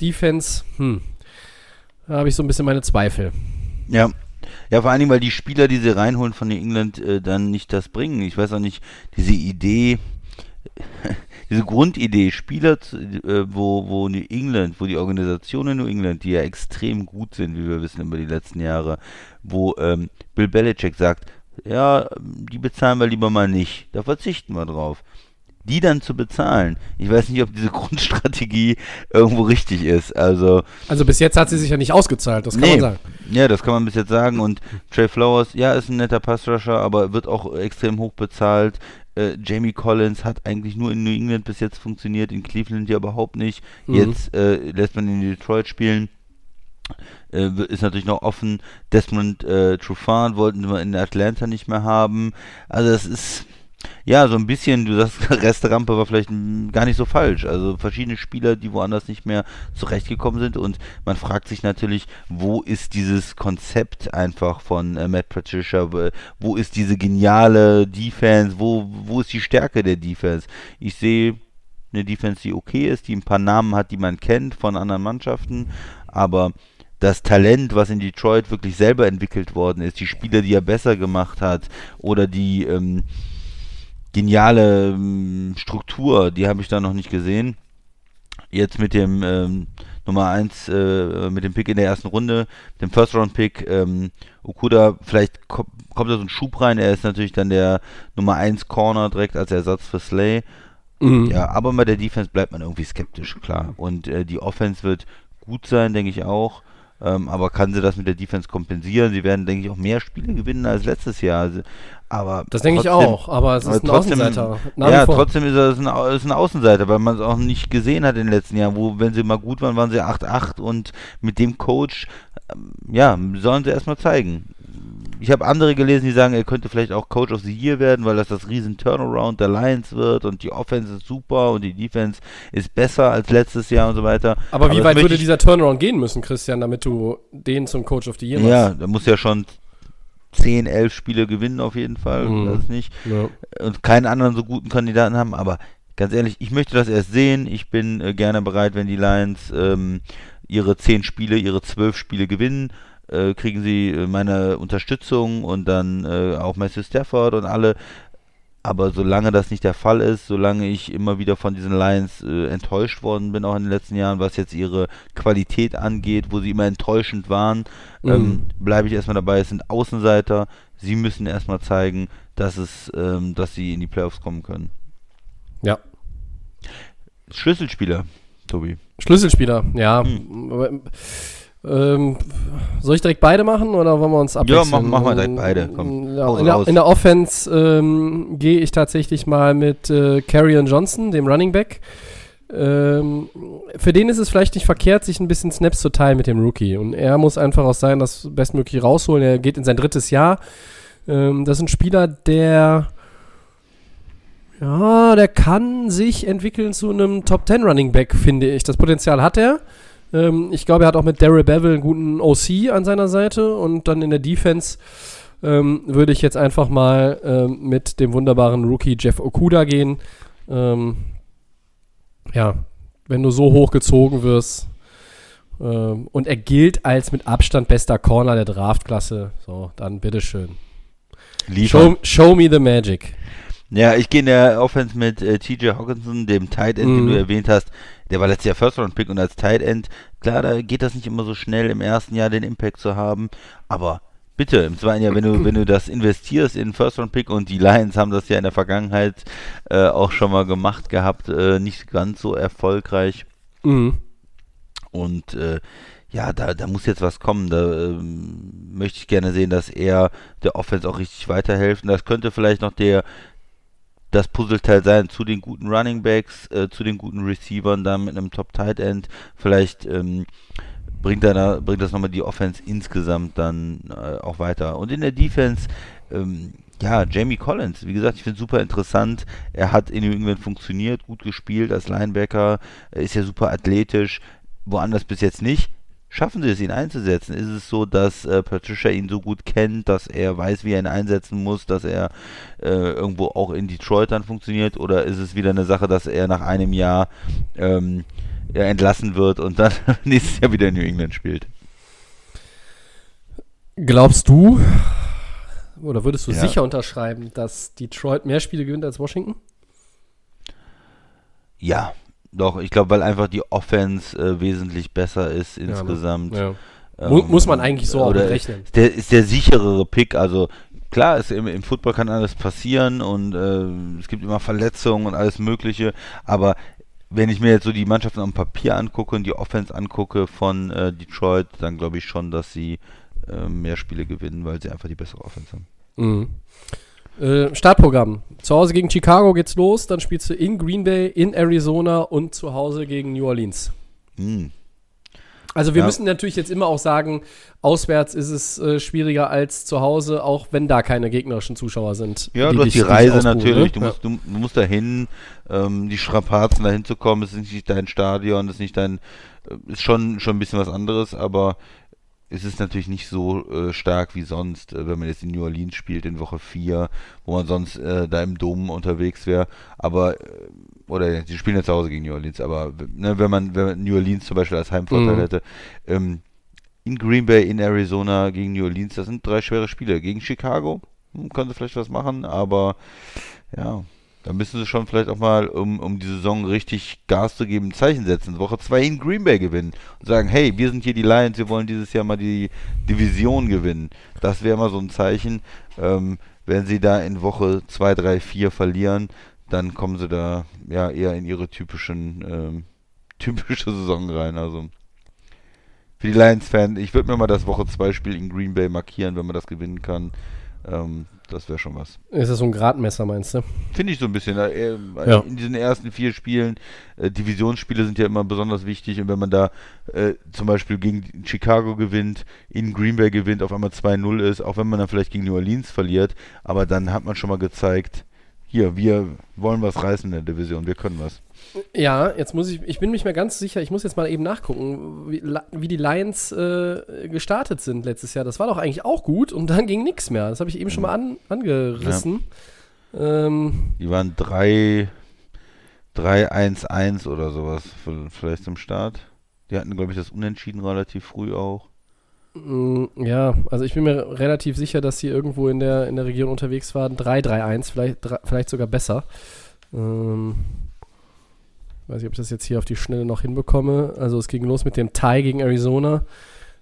Defense, hm, da habe ich so ein bisschen meine Zweifel. Ja. Ja, vor allen Dingen, weil die Spieler, die sie reinholen von New England, äh, dann nicht das bringen. Ich weiß auch nicht, diese Idee, <laughs> diese Grundidee, Spieler, zu, äh, wo, wo New England, wo die Organisation in New England, die ja extrem gut sind, wie wir wissen über die letzten Jahre, wo ähm, Bill Belichick sagt, ja, die bezahlen wir lieber mal nicht, da verzichten wir drauf. Die dann zu bezahlen, ich weiß nicht, ob diese <laughs> Grundstrategie irgendwo richtig ist. Also, Also bis jetzt hat sie sich ja nicht ausgezahlt, das kann Nee. man sagen. ja, das kann man bis jetzt sagen. Und Trey Flowers, ja, ist ein netter Passrusher, aber wird auch extrem hoch bezahlt. Äh, Jamie Collins hat eigentlich nur in New England bis jetzt funktioniert, in Cleveland ja überhaupt nicht. Mhm. Jetzt äh, lässt man ihn in Detroit spielen. Äh, ist natürlich noch offen. Desmond äh, Trufant wollten wir in Atlanta nicht mehr haben. Also das ist ja so ein bisschen, du sagst, <laughs> Resterampe war vielleicht gar nicht so falsch. Also verschiedene Spieler, die woanders nicht mehr zurechtgekommen sind und man fragt sich natürlich, wo ist dieses Konzept einfach von äh, Matt Patricia, wo- wo ist diese geniale Defense, wo, wo ist die Stärke der Defense? Ich sehe eine Defense, die okay ist, die ein paar Namen hat, die man kennt von anderen Mannschaften, aber das Talent, was in Detroit wirklich selber entwickelt worden ist, die Spieler, die er besser gemacht hat oder die ähm, geniale ähm, Struktur, die habe ich da noch nicht gesehen. Jetzt mit dem ähm, Nummer 1, äh, mit dem Pick in der ersten Runde, dem First-Round-Pick, ähm, Okuda, vielleicht ko kommt da so ein Schub rein, er ist natürlich dann der Nummer 1 Corner direkt als Ersatz für Slay. Mhm. Ja, aber bei der Defense bleibt man irgendwie skeptisch, klar. Und äh, die Offense wird gut sein, denke ich auch. Ähm, aber kann sie das mit der Defense kompensieren? Sie werden, denke ich, auch mehr Spiele gewinnen als letztes Jahr. Also, aber Das denke ich auch, aber es ist aber ein trotzdem- Außenseiter. Nach ja, trotzdem ist er ist ein, ist ein Außenseiter, weil man es auch nicht gesehen hat in den letzten Jahren, wo, wenn sie mal gut waren, waren sie 8-8 und mit dem Coach, ähm, ja, sollen sie erstmal zeigen. Ich habe andere gelesen, die sagen, er könnte vielleicht auch Coach of the Year werden, weil das das riesen Turnaround der Lions wird und die Offense ist super und die Defense ist besser als letztes Jahr und so weiter. Aber wie das weit würde dieser Turnaround gehen müssen, Christian, damit du den zum Coach of the Year Ja, machst? da muss ja schon 10, 11 Spiele gewinnen auf jeden Fall, Mhm. das nicht. Ja. und keinen anderen so guten Kandidaten haben, aber ganz ehrlich, ich möchte das erst sehen. Ich bin äh, gerne bereit, wenn die Lions ähm, ihre 10 Spiele, ihre 12 Spiele gewinnen, äh, kriegen sie äh, meine Unterstützung und dann äh, auch Matthew Stafford und alle. Aber solange das nicht der Fall ist, solange ich immer wieder von diesen Lions äh, enttäuscht worden bin, auch in den letzten Jahren, was jetzt ihre Qualität angeht, wo sie immer enttäuschend waren, ähm, Mhm. bleibe ich erstmal dabei. Es sind Außenseiter. Sie müssen erstmal zeigen, dass es, ähm, dass sie in die Playoffs kommen können. ja. Schlüsselspieler, Tobi. Schlüsselspieler, ja. Hm. Ähm, soll ich direkt beide machen oder wollen wir uns abwechseln? mach- mach mal direkt beide, komm. Ja, in, der, in der Offense ähm, gehe ich tatsächlich mal mit äh, Carrion Johnson, dem Running Back. Ähm, für den ist es vielleicht nicht verkehrt, sich ein bisschen Snaps zu teilen mit dem Rookie. Und er muss einfach auch sein, das bestmöglich rausholen. Er geht in sein drittes Jahr. Ähm, das ist ein Spieler, der ja, der kann sich entwickeln zu einem Top 10 Running Back, finde ich. Das Potenzial hat er. Ähm, ich glaube, er hat auch mit Daryl Bevel einen guten OC an seiner Seite und dann in der Defense ähm, würde ich jetzt einfach mal ähm, mit dem wunderbaren Rookie Jeff Okuda gehen. Ähm, ja, wenn du so hoch gezogen wirst ähm, und er gilt als mit Abstand bester Corner der Draftklasse, so, dann bitteschön. Show, show me the magic. Ja, ich gehe in der Offense mit äh, TJ Hawkinson, dem Tight End, den Mhm. du erwähnt hast. Der war letztes Jahr First Round Pick und als Tight End, klar, da geht das nicht immer so schnell im ersten Jahr den Impact zu haben, aber bitte im zweiten Jahr, wenn du wenn du das investierst in First Round Pick und die Lions haben das ja in der Vergangenheit äh, auch schon mal gemacht gehabt, äh, nicht ganz so erfolgreich Mhm. und äh, ja, da, da muss jetzt was kommen. Da ähm, möchte ich gerne sehen, dass er der Offense auch richtig weiterhelfen. Das könnte vielleicht noch der das Puzzleteil sein zu den guten Running Backs, äh, zu den guten Receivern, dann mit einem Top Tight End. Vielleicht ähm, bringt, da, bringt das nochmal die Offense insgesamt dann äh, auch weiter. Und in der Defense, ähm, ja, Jamie Collins, wie gesagt, ich finde super interessant. Er hat in New England funktioniert, gut gespielt als Linebacker, ist ja super athletisch, woanders bis jetzt nicht. Schaffen sie es, ihn einzusetzen? Ist es so, dass äh, Patricia ihn so gut kennt, dass er weiß, wie er ihn einsetzen muss, dass er äh, irgendwo auch in Detroit dann funktioniert? Oder ist es wieder eine Sache, dass er nach einem Jahr ähm, entlassen wird und dann <laughs> nächstes Jahr wieder in New England spielt? Glaubst du, oder würdest du Ja. sicher unterschreiben, dass Detroit mehr Spiele gewinnt als Washington? Ja, doch, ich glaube, weil einfach die Offense äh, wesentlich besser ist insgesamt. Ja. Mu- Ähm, muss man eigentlich so auch rechnen. Ist der, ist der sicherere Pick, also klar, ist im, im Football kann alles passieren und äh, es gibt immer Verletzungen und alles Mögliche, aber wenn ich mir jetzt so die Mannschaften am Papier angucke und die Offense angucke von äh, Detroit, dann glaube ich schon, dass sie äh, mehr Spiele gewinnen, weil sie einfach die bessere Offense haben. Mhm. Äh, Startprogramm. Zu Hause gegen Chicago geht's los, dann spielst du in Green Bay, in Arizona und zu Hause gegen New Orleans. Hm. Also wir Ja. müssen natürlich jetzt immer auch sagen, auswärts ist es äh, schwieriger als zu Hause, auch wenn da keine gegnerischen Zuschauer sind. Ja, du hast die Reise ausbuhen, natürlich, ne? du, Ja. musst, du, du musst dahin, ähm, die Strapazen dahin zu kommen, es ist nicht dein Stadion, es ist nicht dein, äh, ist schon, schon ein bisschen was anderes, aber es ist natürlich nicht so äh, stark wie sonst, äh, wenn man jetzt in New Orleans spielt in Woche 4, wo man sonst äh, da im Dom unterwegs wäre, aber, äh, oder sie spielen ja zu Hause gegen New Orleans, aber ne, wenn, man, wenn man New Orleans zum Beispiel als Heimvorteil Mhm. hätte, ähm, in Green Bay, in Arizona, gegen New Orleans, das sind drei schwere Spiele. Gegen Chicago hm, können sie vielleicht was machen, aber ja, da müssen sie schon vielleicht auch mal, um, um die Saison richtig Gas zu geben, ein Zeichen setzen. Woche 2 in Green Bay gewinnen und sagen, hey, wir sind hier die Lions, wir wollen dieses Jahr mal die Division gewinnen. Das wäre mal so ein Zeichen. Ähm, wenn sie da in Woche 2, 3, 4 verlieren, dann kommen sie da ja eher in ihre typischen ähm, <laughs> typische Saison rein. Also für die Lions-Fans, ich würde mir mal das Woche 2 Spiel in Green Bay markieren, wenn man das gewinnen kann. Ähm, das wäre schon was. Ist das so ein Gradmesser, meinst du? Finde ich so ein bisschen. Äh, Ja. In diesen ersten vier Spielen, äh, Divisionsspiele sind ja immer besonders wichtig. Und wenn man da äh, zum Beispiel gegen Chicago gewinnt, in Green Bay gewinnt, auf einmal 2-0 ist, auch wenn man dann vielleicht gegen New Orleans verliert, aber dann hat man schon mal gezeigt, hier, wir wollen was reißen in der Division, wir können was. Ja, jetzt muss ich, ich bin nicht mehr ganz sicher, ich muss jetzt mal eben nachgucken, wie, wie die Lions äh, gestartet sind letztes Jahr. Das war doch eigentlich auch gut und dann ging nichts mehr. Das habe ich eben schon mal an, angerissen. Ähm, Die waren 3 3-1-1 oder sowas, vielleicht zum Start. Die hatten, glaube ich, das Unentschieden relativ früh auch. Mm, Ja, also ich bin mir relativ sicher, dass sie irgendwo in der, in der Region unterwegs waren. 3-3-1, vielleicht, vielleicht sogar besser. Ähm, weiß nicht, ob ich das jetzt hier auf die Schnelle noch hinbekomme. Also es ging los mit dem Tie gegen Arizona.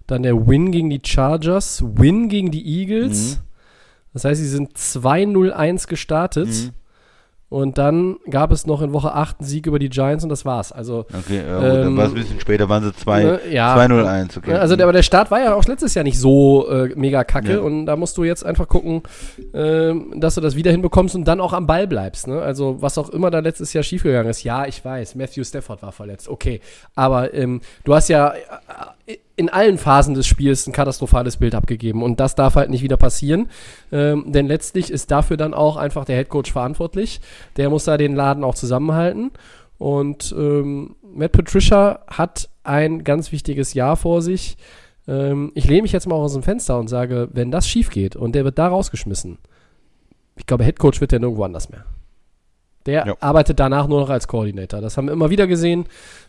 Dann der Win gegen die Chargers. Win gegen die Eagles. Mhm. Das heißt, sie sind 2-0-1 gestartet. Mhm. Und dann gab es noch in Woche 8 einen Sieg über die Giants und das war's. Also Okay, ja, gut, Ähm, dann war es ein bisschen später, waren sie 2 Ne, ja. 2-0-1, okay. Also der, aber der Start war ja auch letztes Jahr nicht so äh, mega kacke Ja. und da musst du jetzt einfach gucken, ähm, dass du das wieder hinbekommst und dann auch am Ball bleibst. Ne? Also was auch immer da letztes Jahr schiefgegangen ist. Ja, ich weiß, Matthew Stafford war verletzt, okay. Aber ähm, du hast ja äh, in allen Phasen des Spiels ein katastrophales Bild abgegeben und das darf halt nicht wieder passieren, ähm, denn letztlich ist dafür dann auch einfach der Headcoach verantwortlich. Der muss da den Laden auch zusammenhalten und ähm, Matt Patricia hat ein ganz wichtiges Jahr vor sich. Ähm, ich lehne mich jetzt mal aus dem Fenster und sage, wenn das schief geht und der wird da rausgeschmissen, ich glaube, Headcoach wird der nirgendwo anders mehr. Der Ja. arbeitet danach nur noch als Koordinator. Das haben wir immer wieder gesehen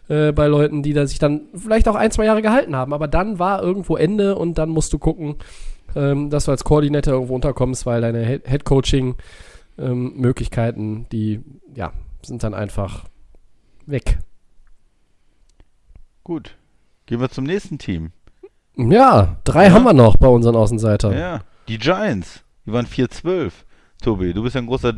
äh, bei Leuten, die da sich dann vielleicht auch ein, zwei Jahre gehalten haben. Aber dann war irgendwo Ende und dann musst du gucken, ähm, dass du als Koordinator irgendwo unterkommst, weil deine Head- Headcoaching-Möglichkeiten, die ja, sind dann einfach weg. Gut. Gehen wir zum nächsten Team. Ja, drei Ja. haben wir noch bei unseren Außenseitern. Ja, die Giants. Die waren 4-12. Tobi, du bist ja ein großer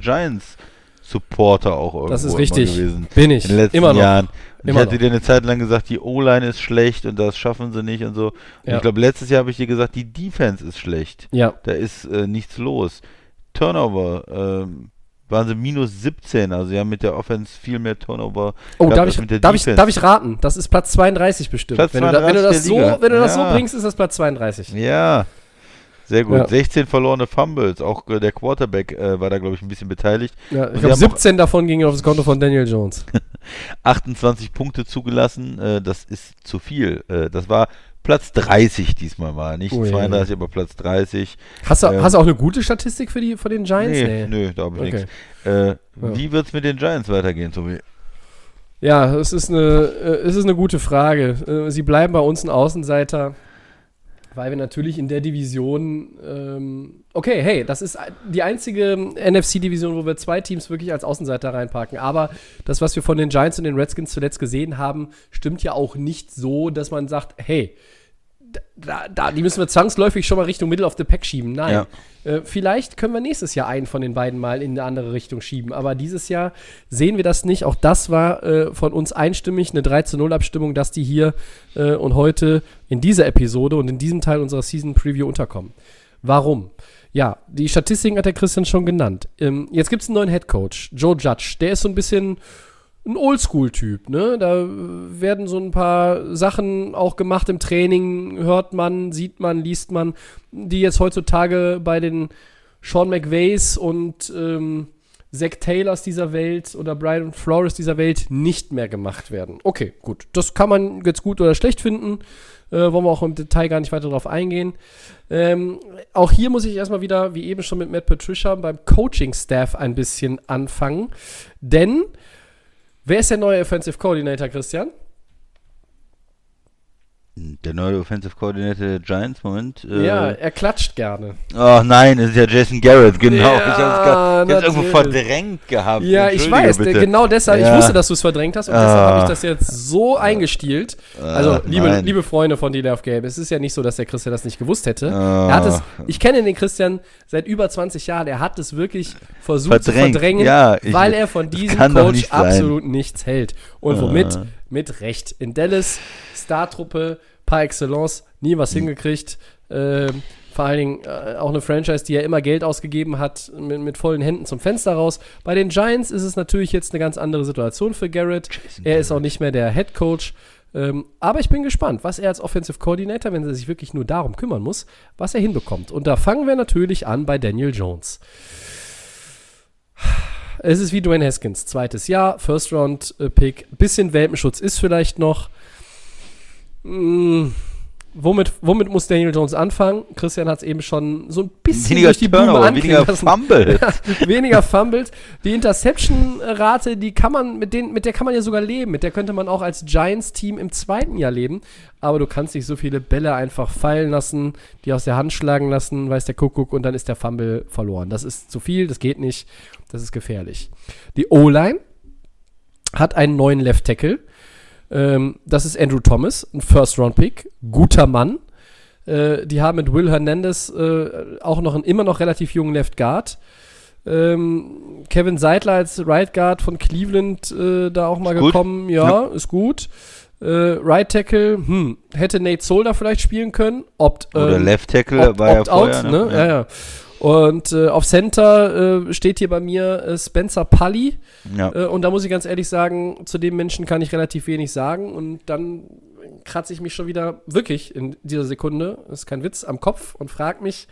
Giants-Supporter auch irgendwo Das ist richtig. gewesen. Bin ich. In den letzten Immer noch. Jahren. Und Immer ich hatte noch. dir eine Zeit lang gesagt, die O-Line ist schlecht und das schaffen sie nicht und so. Und Ja. ich glaube, letztes Jahr habe ich dir gesagt, die Defense ist schlecht. Ja, Da ist äh, nichts los. Turnover, ähm, waren sie minus 17. Also sie haben mit der Offense viel mehr Turnover. Oh, darf ich, mit der darf, ich, Defense. darf ich raten? Das ist Platz 32 bestimmt. Platz wenn, du da, wenn, du 32 das so, wenn du das so bringst, ist das Platz 32. Ja, sehr gut. Ja. 16 verlorene Fumbles. Auch äh, der Quarterback äh, war da, glaube ich, ein bisschen beteiligt. Ja, ich glaube, haben auch 17 davon gingen auf das Konto von Daniel Jones. <laughs> 28 Punkte zugelassen. Äh, das ist zu viel. Äh, das war Platz 30 diesmal mal. Nicht Ui. 32, aber Platz 30. Hast du, Ähm, hast du auch eine gute Statistik für die, von den Giants? Nee, nö, da habe ich Okay. nichts. Äh, Wie wird es mit den Giants weitergehen, Tobi? Ja, es ist eine, äh, es ist eine gute Frage. Sie bleiben bei uns ein Außenseiter, weil wir natürlich in der Division, ähm, okay, hey, das ist die einzige NFC-Division, wo wir zwei Teams wirklich als Außenseiter reinpacken. Aber das, was wir von den Giants und den Redskins zuletzt gesehen haben, stimmt ja auch nicht so, dass man sagt, hey, da, da, die müssen wir zwangsläufig schon mal Richtung Middle of the Pack schieben. Nein. Äh, vielleicht können wir nächstes Jahr einen von den beiden mal in eine andere Richtung schieben. Aber dieses Jahr sehen wir das nicht. Auch das war äh, von uns einstimmig eine 3 zu 0 Abstimmung, dass die hier äh, und heute in dieser Episode und in diesem Teil unserer Season Preview unterkommen. Warum? Ja, die Statistiken hat der Christian schon genannt. Ähm, jetzt gibt es einen neuen Head Coach, Joe Judge. Der ist so ein bisschen ein Oldschool-Typ, ne? Da äh, werden so ein paar Sachen auch gemacht im Training, hört man, sieht man, liest man, die jetzt heutzutage bei den Sean McVays und ähm, Zach Taylors dieser Welt oder Brian Flores dieser Welt nicht mehr gemacht werden. Okay, gut. Das kann man jetzt gut oder schlecht finden. Äh, wollen wir auch im Detail gar nicht weiter darauf eingehen. Ähm, auch hier muss ich erstmal wieder, wie eben schon mit Matt Patricia, beim Coaching-Staff ein bisschen anfangen. Denn Wer ist der neue Offensive Coordinator, Christian? Der neue Offensive Coordinator der Giants, Moment. Äh, ja, er klatscht gerne. Oh nein, es ist ja Jason Garrett, genau. Ja, ich habe es irgendwo natürlich. verdrängt gehabt. Ja, ich weiß, bitte. genau deshalb, Ja. ich wusste, dass du es verdrängt hast und Ah. deshalb habe ich das jetzt so eingestielt. Also, Ah, liebe, nein. liebe Freunde von Delay of Game, es ist ja nicht so, dass der Christian das nicht gewusst hätte. Ah. Er hat es, ich kenne den Christian seit über 20 Jahren, er hat es wirklich versucht zu Verdrängt. verdrängen, Ja, ich- weil er von diesem Coach nicht absolut nichts hält. Und womit? Ah. Mit Recht. In Dallas, Startruppe par excellence, nie was hingekriegt. Ähm, vor allen Dingen äh, auch eine Franchise, die ja immer Geld ausgegeben hat, mit, mit vollen Händen zum Fenster raus. Bei den Giants ist es natürlich jetzt eine ganz andere Situation für Garrett. Er ist auch nicht mehr der Head Coach. Ähm, aber ich bin gespannt, was er als Offensive Coordinator, wenn er sich wirklich nur darum kümmern muss, was er hinbekommt. Und da fangen wir natürlich an bei Daniel Jones. Es ist wie Dwayne Haskins, zweites Jahr, First Round äh, Pick, bisschen Welpenschutz ist vielleicht noch. Mm, womit, womit muss Daniel Jones anfangen? Christian hat es eben schon so ein bisschen Weniger durch die Turnover, weniger. Fumble. <laughs> weniger Fumbles. Die Interception-Rate, die kann man, mit, denen, mit der kann man ja sogar leben. Mit der könnte man auch als Giants-Team im zweiten Jahr leben. Aber du kannst nicht so viele Bälle einfach fallen lassen, die aus der Hand schlagen lassen, weiß der Kuckuck, und dann ist der Fumble verloren. Das ist zu viel, das geht nicht, das ist gefährlich. Die O-Line hat einen neuen Left Tackle. Ähm, das ist Andrew Thomas, ein First-Round-Pick, guter Mann. Äh, die haben mit Will Hernandez äh, auch noch einen immer noch relativ jungen Left Guard. Ähm, Kevin Seidler als Right Guard von Cleveland äh, da auch mal Ist gekommen. Ja, ist gut. Äh, right Tackle, hm, hätte Nate Solder vielleicht spielen können. Opt, Oder ähm, Left Tackle Opt- war ja Opt-out, vorher. ne? Ja, ja. Und äh, auf Center äh, steht hier bei mir äh, Spencer Pully. Ja. Äh, und da muss ich ganz ehrlich sagen, zu dem Menschen kann ich relativ wenig sagen. Und dann kratze ich mich schon wieder wirklich in dieser Sekunde, das ist kein Witz, am Kopf und frage mich,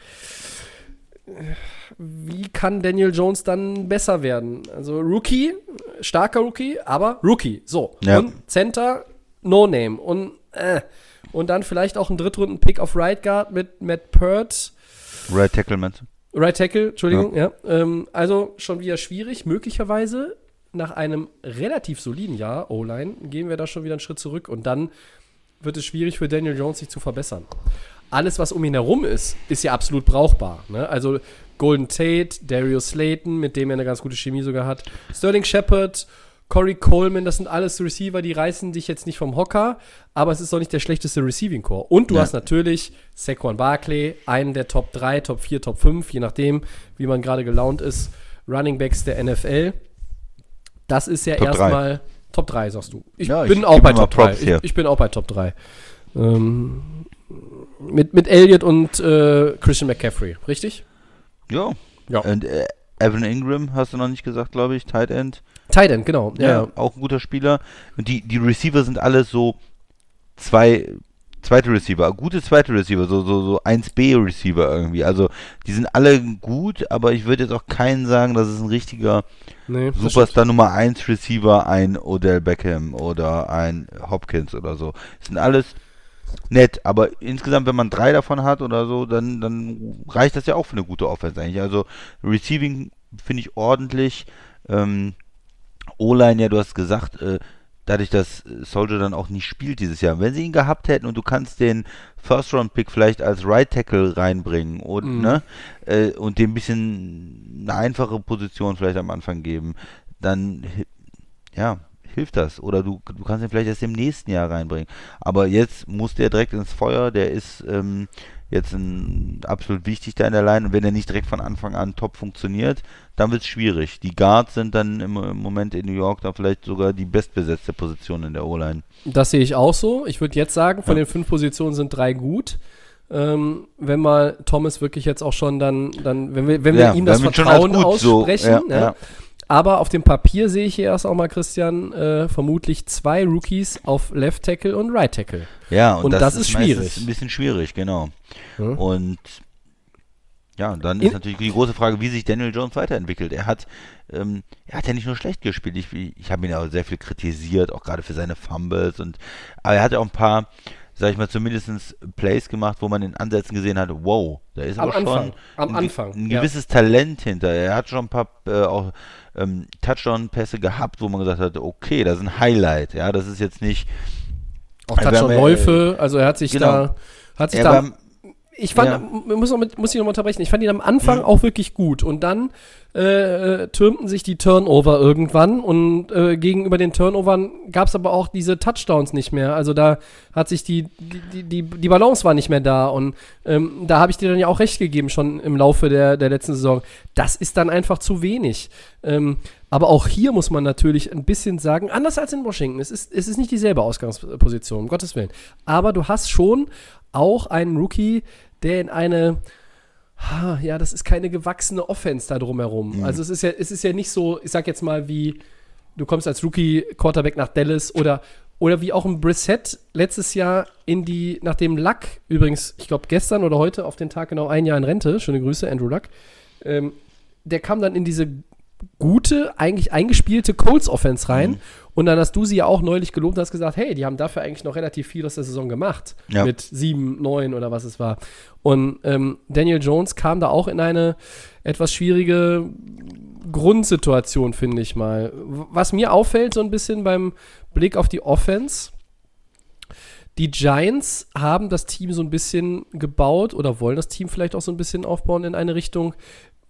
äh, wie kann Daniel Jones dann besser werden? Also Rookie, starker Rookie, aber Rookie. So. Ja. Und Center, No Name. Und, äh, und dann vielleicht auch ein Drittrunden-Pick auf Right Guard mit Matt Pert. Right Tackle meinst du? Right Tackle, Entschuldigung, ja. Ähm, also schon wieder schwierig. Möglicherweise nach einem relativ soliden Jahr O-Line gehen wir da schon wieder einen Schritt zurück und dann wird es schwierig für Daniel Jones, sich zu verbessern. Alles, was um ihn herum ist, ist ja absolut brauchbar. Ne? Also Golden Tate, Darius Slayton, mit dem er eine ganz gute Chemie sogar hat, Sterling Shepard, Corey Coleman, das sind alles Receiver, die reißen dich jetzt nicht vom Hocker, aber es ist doch nicht der schlechteste Receiving Core. Und du Ja. hast natürlich Saquon Barkley, einen der Top 3, Top 4, Top 5, je nachdem, wie man gerade gelaunt ist, Running Backs der NFL. Das ist ja erstmal Top 3, sagst du. Ich Ja, ich bin auch gebe bei Top 3. Props Ich, ich bin auch bei Top 3. Ähm, mit, mit Elliott und äh, Christian McCaffrey, richtig? Ja. Ja. Und äh, Evan Ingram hast du noch nicht gesagt, glaube ich, Tight End. Tight End, genau. Ja, ja. auch ein guter Spieler. Und die, die Receiver sind alles so zwei, zweite Receiver, gute zweite Receiver, so, so, so 1B Receiver irgendwie. Also die sind alle gut, aber ich würde jetzt auch keinen sagen, dass es ein richtiger Nee, das Superstar Nummer 1 Receiver, ein Odell Beckham oder ein Hopkins oder so. Das sind alles nett, aber insgesamt, wenn man drei davon hat oder so, dann, dann reicht das ja auch für eine gute Offense eigentlich. Also Receiving finde ich ordentlich. Ähm, O-Line, ja, du hast gesagt, äh, dadurch, dass Soldier dann auch nicht spielt dieses Jahr. Wenn sie ihn gehabt hätten und du kannst den First-Round-Pick vielleicht als Right Tackle reinbringen und, Mhm. ne, äh, und dem ein bisschen eine einfache Position vielleicht am Anfang geben, dann ja, hilft das. Oder du, du kannst ihn vielleicht erst im nächsten Jahr reinbringen. Aber jetzt muss der direkt ins Feuer, der ist ähm, jetzt ein, absolut wichtig da in der Line und wenn er nicht direkt von Anfang an top funktioniert, dann wird es schwierig. Die Guards sind dann im, im Moment in New York da vielleicht sogar die bestbesetzte Position in der O-Line. Das sehe ich auch so. Ich würde jetzt sagen, von Ja. den fünf Positionen sind drei gut. Ähm, wenn mal Thomas wirklich jetzt auch schon dann, dann wenn wir, wenn wir Ja, ihm das Vertrauen gut so- aussprechen, ja, ja. Aber auf dem Papier sehe ich hier erst auch mal, Christian, äh, vermutlich zwei Rookies auf Left Tackle und Right Tackle. Ja, und, Und das ist meistens schwierig. Ein bisschen schwierig, genau. Ja. Und ja, dann ist natürlich die große Frage, wie sich Daniel Jones weiterentwickelt. Er hat, ähm, er hat ja nicht nur schlecht gespielt. Ich, ich habe ihn ja auch sehr viel kritisiert, auch gerade für seine Fumbles. Und, aber er hat ja auch ein paar, sag ich mal, zumindest Plays gemacht, wo man in Ansätzen gesehen hat, wow, da ist Am aber Anfang, schon am ein, Anfang, ein ja. gewisses Talent hinter. Er hat schon ein paar äh, auch ähm, Touchdown-Pässe gehabt, wo man gesagt hat, okay, das ist ein Highlight. Ja, das ist jetzt nicht Auch ja, Touchdown-Läufe, also er hat sich genau. da, hat sich da war, ich fand, Ja. muss, noch mit, muss ich noch mal unterbrechen, ich fand ihn am Anfang Mhm. auch wirklich gut und dann äh, äh, türmten sich die Turnover irgendwann und äh, gegenüber den Turnovern gab es aber auch diese Touchdowns nicht mehr. Also da hat sich die, die, die, die Balance war nicht mehr da und ähm, da habe ich dir dann ja auch recht gegeben schon im Laufe der, der letzten Saison. Das ist dann einfach zu wenig. Ähm, aber auch hier muss man natürlich ein bisschen sagen, anders als in Washington, es ist, es ist nicht dieselbe Ausgangsposition, um Gottes Willen. Aber du hast schon auch einen Rookie, der in eine, ha, ja, das ist keine gewachsene Offense da drumherum. Also es ist ja, es ist ja nicht so, ich sag jetzt mal, wie du kommst als Rookie Quarterback nach Dallas oder oder wie auch ein Brissett letztes Jahr in die, nachdem Luck, übrigens, ich glaube gestern oder heute auf den Tag genau ein Jahr in Rente, schöne Grüße, Andrew Luck, ähm, der kam dann in diese gute, eigentlich eingespielte Colts-Offense rein. Mhm. Und dann hast du sie ja auch neulich gelobt und hast gesagt, hey, die haben dafür eigentlich noch relativ viel aus der Saison gemacht. Ja. Mit sieben, neun oder was es war. Und ähm, Daniel Jones kam da auch in eine etwas schwierige Grundsituation, finde ich mal. Was mir auffällt, so ein bisschen beim Blick auf die Offense, die Giants haben das Team so ein bisschen gebaut oder wollen das Team vielleicht auch so ein bisschen aufbauen in eine Richtung,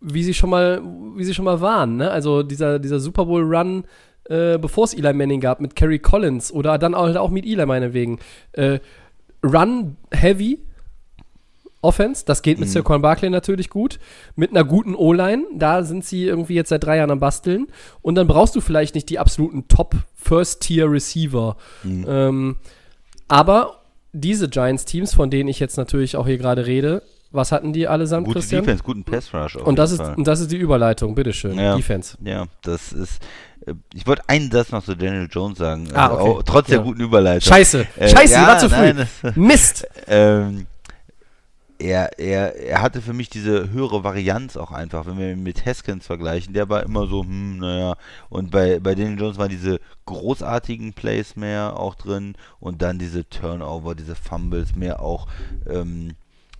wie sie schon mal, wie sie schon mal waren. Ne? Also dieser, dieser Super Bowl Run, äh, bevor es Eli Manning gab, mit Kerry Collins oder dann auch, auch mit Eli meinetwegen. Äh, Run Heavy Offense, das geht mit Mhm. Saquon Barkley natürlich gut. Mit einer guten O-Line, da sind sie irgendwie jetzt seit drei Jahren am Basteln. Und dann brauchst du vielleicht nicht die absoluten Top First-Tier-Receiver. Mhm. Ähm, aber diese Giants-Teams, von denen ich jetzt natürlich auch hier gerade rede, was hatten die allesamt, gute Christian? Defense, guten Pass Rush. Und das, ist, Fall. und das ist die Überleitung, bitteschön. Ja. Defense. Ja, das ist. äh, Ich wollte einen Satz noch zu Daniel Jones sagen. Ah, also okay. auch, trotz der Ja. guten Überleitung. Scheiße, Äh, scheiße, ja, war zu früh. nein, das- <laughs> Mist. ähm, er, er, er hatte für mich diese höhere Varianz auch einfach, wenn wir ihn mit Haskins vergleichen, der war immer so, hm, naja, und bei, bei Daniel Jones waren diese großartigen Plays mehr auch drin und dann diese Turnover, diese Fumbles mehr auch ähm,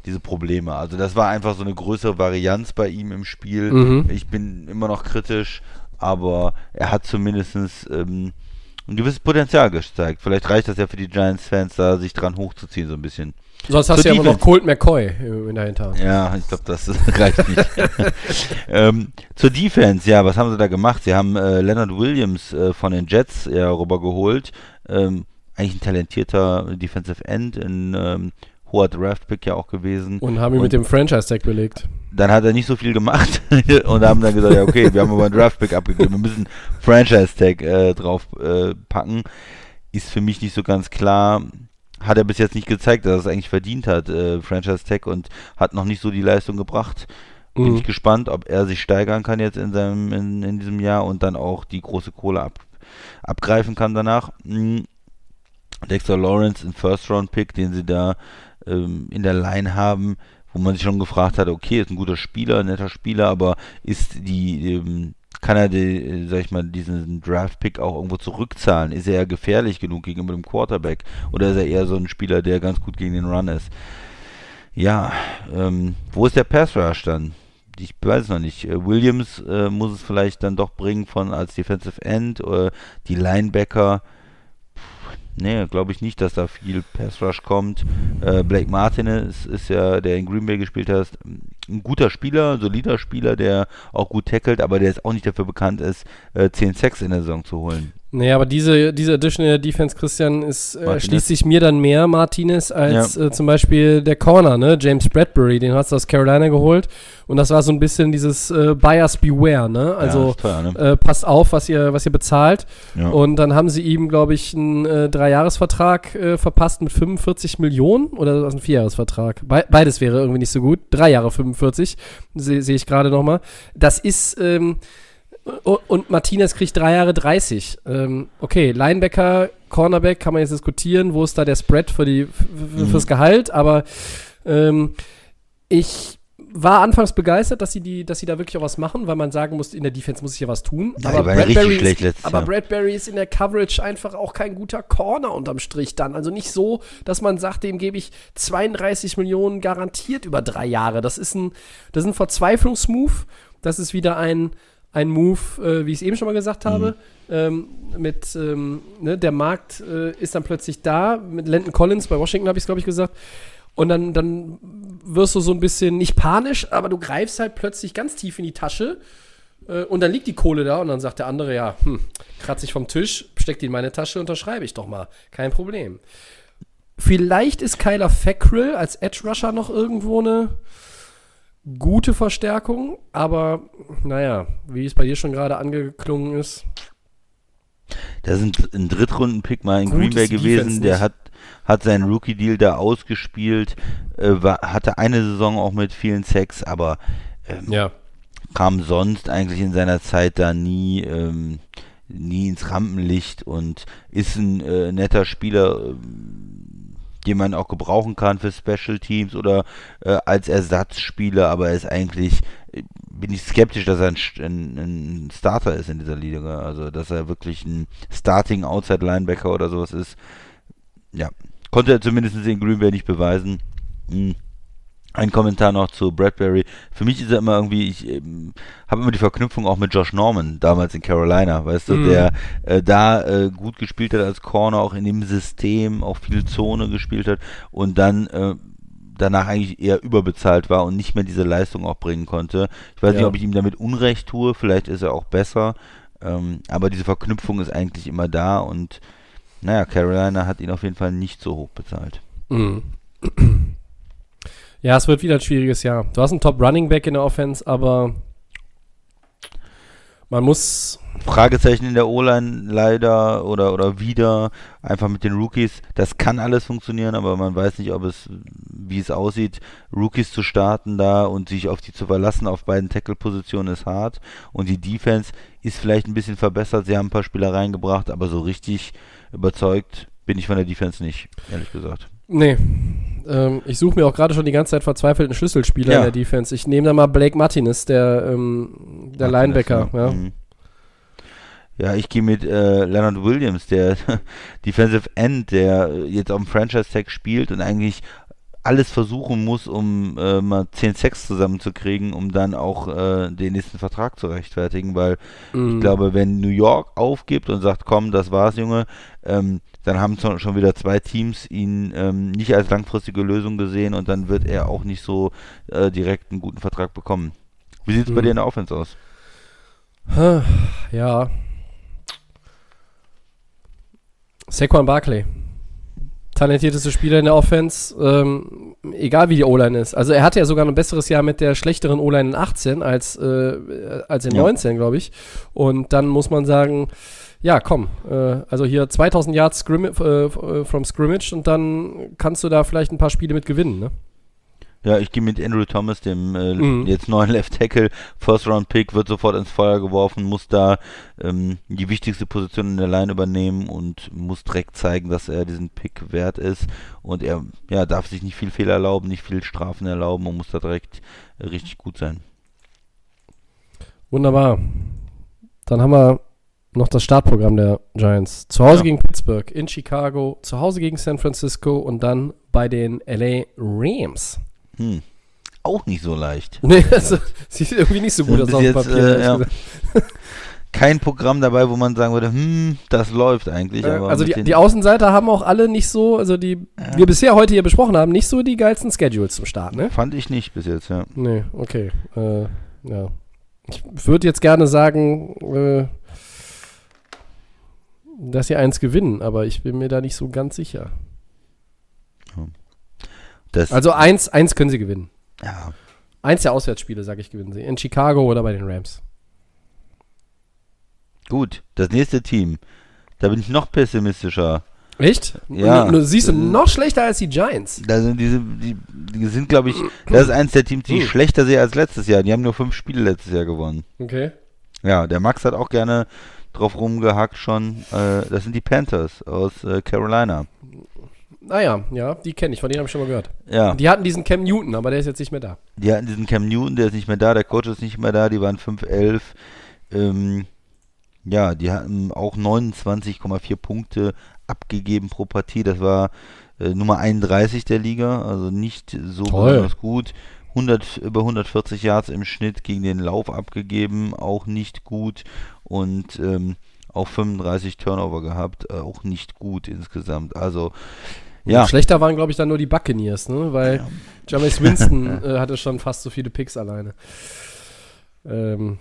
diese Probleme. Also das war einfach so eine größere Varianz bei ihm im Spiel. Mhm. Ich bin immer noch kritisch, aber er hat zumindest ähm, ein gewisses Potenzial gezeigt. Vielleicht reicht das ja für die Giants-Fans, da sich dran hochzuziehen so ein bisschen. Sonst hast Zur du ja immer noch Defense. Colt McCoy äh, in der Hinterhand. Ja, ich glaube, das <laughs> reicht nicht. <laughs> ähm, zur Defense, ja, was haben sie da gemacht? Sie haben äh, Leonard Williams äh, von den Jets ja, rübergeholt. Ähm, eigentlich ein talentierter Defensive End, ein ähm, hoher Draft-Pick ja auch gewesen. Und haben ihn Und- mit dem Franchise-Tag belegt. dann hat er nicht so viel gemacht <laughs> und haben dann gesagt, ja okay, wir haben aber einen Draft-Pick abgegeben, wir müssen Franchise-Tag äh, drauf äh, packen. Ist für mich nicht so ganz klar. Hat er bis jetzt nicht gezeigt, dass er es eigentlich verdient hat, äh, Franchise-Tag, und hat noch nicht so die Leistung gebracht. Bin Mhm. ich gespannt, ob er sich steigern kann jetzt in seinem in, in diesem Jahr und dann auch die große Kohle ab, abgreifen kann danach. Mhm. Dexter Lawrence, ein First-Round-Pick, den sie da ähm, in der Line haben, wo man sich schon gefragt hat, okay, ist ein guter Spieler, ein netter Spieler, aber ist die, ähm, kann er, die, äh, sag ich mal, diesen Draft-Pick auch irgendwo zurückzahlen? Ist er gefährlich genug gegenüber dem Quarterback? Oder ist er eher so ein Spieler, der ganz gut gegen den Run ist? Ja, ähm, wo ist der Pass-Rush dann? Ich weiß es noch nicht. Äh, Williams äh, muss es vielleicht dann doch bringen von als Defensive End, äh, die Linebacker. Nee, glaube ich nicht, dass da viel Pass Rush kommt. Äh, Blake Martin ist, ist ja, der in Green Bay gespielt hat, ein guter Spieler, ein solider Spieler, der auch gut tackelt, aber der jetzt auch nicht dafür bekannt ist, äh, 10 Sacks in der Saison zu holen. Nee, aber diese, diese Additional Defense, Christian, ist, äh, schließt sich mir dann mehr, Martinez, als äh, zum Beispiel der Corner, ne? James Bradbury, den hast du aus Carolina geholt. Und das war so ein bisschen dieses äh, Bias Beware, ne? ja, Also ist teuer, ne? äh, passt auf, was ihr, was ihr bezahlt. ja. Und dann haben sie ihm, glaube ich, einen äh, Dreijahresvertrag äh, verpasst mit 45 Millionen oder was ein Vierjahresvertrag. Be beides wäre irgendwie nicht so gut. Drei Jahre 45, sehe seh ich gerade nochmal. Das ist, ähm, und Martinez kriegt drei Jahre 30. Ähm, okay, Linebacker, Cornerback kann man jetzt diskutieren, wo ist da der Spread für die, Mhm. fürs Gehalt, aber ähm, ich war anfangs begeistert, dass sie, die, dass sie da wirklich auch was machen, weil man sagen muss, in der Defense muss sich ja was tun. Ja, richtig schlecht ist, aber. Bradbury ist in der Coverage einfach auch kein guter Corner unterm Strich dann. Also nicht so, dass man sagt, dem gebe ich 32 Millionen garantiert über drei Jahre. Das ist ein, das ist ein Verzweiflungsmove. Das ist wieder ein, ein Move, äh, wie ich es eben schon mal gesagt habe. Ähm, mit ähm, ne, der Markt äh, ist dann plötzlich da. Mit Landon Collins bei Washington habe ich es, glaube ich, gesagt. Und dann, dann wirst du so ein bisschen nicht panisch, aber du greifst halt plötzlich ganz tief in die Tasche äh, und dann liegt die Kohle da und dann sagt der andere, ja, hm, kratze ich vom Tisch, steck die in meine Tasche, unterschreibe ich doch mal. Kein Problem. Vielleicht ist Kyler Fackrell als Edge Rusher noch irgendwo eine gute Verstärkung, aber naja, wie es bei dir schon gerade angeklungen ist. Da sind ein Drittrunden-Pick mal in Green Bay ist gewesen, der hat, hat seinen Rookie-Deal da ausgespielt, äh, war, hatte eine Saison auch mit vielen Sacks, aber ähm, Ja. kam sonst eigentlich in seiner Zeit da nie, ähm, nie ins Rampenlicht und ist ein äh, netter Spieler, ähm, den man auch gebrauchen kann für Special Teams oder äh, als Ersatzspieler, aber er ist eigentlich, äh, bin ich skeptisch, dass er ein, ein, ein Starter ist in dieser Liga. Also, dass er wirklich ein Starting Outside Linebacker oder sowas ist. Ja, konnte er zumindest in Green Bay nicht beweisen. Hm. Ein Kommentar noch zu Bradbury. Für mich ist er immer irgendwie, ich ähm, habe immer die Verknüpfung auch mit Josh Norman, damals in Carolina, weißt du, Mhm. der äh, da äh, gut gespielt hat als Corner, auch in dem System, auch viel Zone gespielt hat und dann äh, danach eigentlich eher überbezahlt war und nicht mehr diese Leistung auch bringen konnte. Ich weiß nicht, Ja. ob ich ihm damit Unrecht tue, vielleicht ist er auch besser, ähm, aber diese Verknüpfung ist eigentlich immer da und naja, Carolina hat ihn auf jeden Fall nicht so hoch bezahlt. Mhm. Ja, es wird wieder ein schwieriges Jahr. Du hast einen Top Running Back in der Offense, aber man muss Fragezeichen in der O-Line leider oder, oder wieder, einfach mit den Rookies. Das kann alles funktionieren, aber man weiß nicht, ob es, wie es aussieht. Rookies zu starten da und sich auf die zu verlassen auf beiden Tackle-Positionen ist hart. Und die Defense ist vielleicht ein bisschen verbessert. Sie haben ein paar Spieler reingebracht, aber so richtig überzeugt bin ich von der Defense nicht, ehrlich gesagt. Nee. Ähm, ich suche mir auch gerade schon die ganze Zeit verzweifelt einen Schlüsselspieler Ja. in der Defense. Ich nehme da mal Blake Martinez, der, ähm, der Martinez, Linebacker. Ja. Mhm. Ja, ich gehe mit äh, Leonard Williams, der <laughs> Defensive End, der äh, jetzt auf dem Franchise-Tag spielt und eigentlich alles versuchen muss, um äh, mal 10 Sacks zusammenzukriegen, um dann auch äh, den nächsten Vertrag zu rechtfertigen, weil Mhm. ich glaube, wenn New York aufgibt und sagt, komm, das war's, Junge, ähm, dann haben schon wieder zwei Teams ihn ähm, nicht als langfristige Lösung gesehen und dann wird er auch nicht so äh, direkt einen guten Vertrag bekommen. Wie sieht es bei Mhm. dir in der Offense aus? Ja. Saquon Barkley. Talentierteste Spieler in der Offense, ähm, egal wie die O-Line ist. Also er hatte ja sogar ein besseres Jahr mit der schlechteren O-Line in 18 als, äh, als in Ja. 19, glaube ich. Und dann muss man sagen, ja, komm, äh, also hier 2000 Yards Scrim äh, äh, from Scrimmage und dann kannst du da vielleicht ein paar Spiele mit gewinnen, ne? Ja, ich gehe mit Andrew Thomas, dem äh, Mhm. jetzt neuen <laughs> Left Tackle, First Round Pick, wird sofort ins Feuer geworfen, muss da ähm, die wichtigste Position in der Line übernehmen und muss direkt zeigen, dass er diesen Pick wert ist. Und er ja, darf sich nicht viel Fehler erlauben, nicht viel Strafen erlauben und muss da direkt äh, richtig gut sein. Wunderbar. Dann haben wir noch das Startprogramm der Giants. Zu Hause Ja. gegen Pittsburgh, in Chicago, zu Hause gegen San Francisco und dann bei den LA Rams. Hm. Auch nicht so leicht. Nee, <laughs> also, sieht irgendwie nicht so gut aus auf dem Papier. äh, ja. <laughs> Kein Programm dabei, wo man sagen würde, hm, das läuft eigentlich. Äh, also die, die Außenseiter haben auch alle nicht so, also die wir bisher heute hier besprochen haben, nicht so die geilsten Schedules zum Start, ne? Fand ich nicht bis jetzt, ja. Nee, okay. Äh, ja. Ich würde jetzt gerne sagen, äh, dass sie eins gewinnen, aber ich bin mir da nicht so ganz sicher. Das, Also eins, eins können sie gewinnen. ja. Eins der Auswärtsspiele, sage ich, gewinnen sie. In Chicago oder bei den Rams. Gut, das nächste Team. Da bin ich noch pessimistischer. Echt? Ja. Und du siehst du noch schlechter als die Giants. Da sind diese, die, die sind, glaube ich, das ist eins der Teams, die ich schlechter sehe als letztes Jahr. Die haben nur fünf Spiele letztes Jahr gewonnen. Okay. Ja, der Max hat auch gerne drauf rumgehackt schon. Äh, das sind die Panthers aus äh, Carolina. Naja, ja, die kenne ich, von denen habe ich schon mal gehört. Ja, Die hatten diesen Cam Newton, aber der ist jetzt nicht mehr da. die hatten diesen Cam Newton, der ist nicht mehr da, der Coach ist nicht mehr da, die waren 5-11. Ähm, ja, die hatten auch 29,4 Punkte abgegeben pro Partie. Das war äh, Nummer 31 der Liga, also nicht so Toll. besonders gut. 100, über 140 Yards im Schnitt gegen den Lauf abgegeben, auch nicht gut. Und ähm, auch 35 Turnover gehabt, äh, auch nicht gut insgesamt. Also, ja. Schlechter waren, glaube ich, dann nur die Buccaneers, ne? Weil Jameis Winston <laughs> äh, hatte schon fast so viele Picks alleine. Ähm,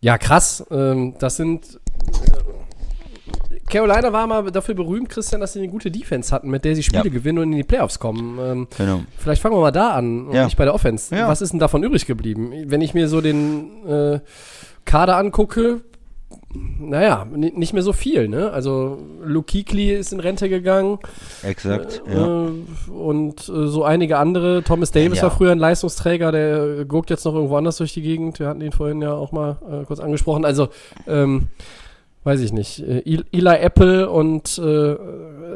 ja, krass. Ähm, das sind. Äh, Carolina war mal dafür berühmt, Christian, dass sie eine gute Defense hatten, mit der sie Spiele Ja. gewinnen und in die Playoffs kommen. Ähm, Genau. vielleicht fangen wir mal da an und Ja. nicht bei der Offense. Ja. Was ist denn davon übrig geblieben? Wenn ich mir so den äh, Kader angucke, naja, ni- nicht mehr so viel, ne? Also Luke Kuechly ist in Rente gegangen. Exakt. ja. Äh, und äh, so einige andere. Thomas Davis Ja. war früher ein Leistungsträger, der äh, guckt jetzt noch irgendwo anders durch die Gegend. Wir hatten ihn vorhin ja auch mal äh, kurz angesprochen. Also, ähm, weiß ich nicht. Äh, El- Eli Apple und äh,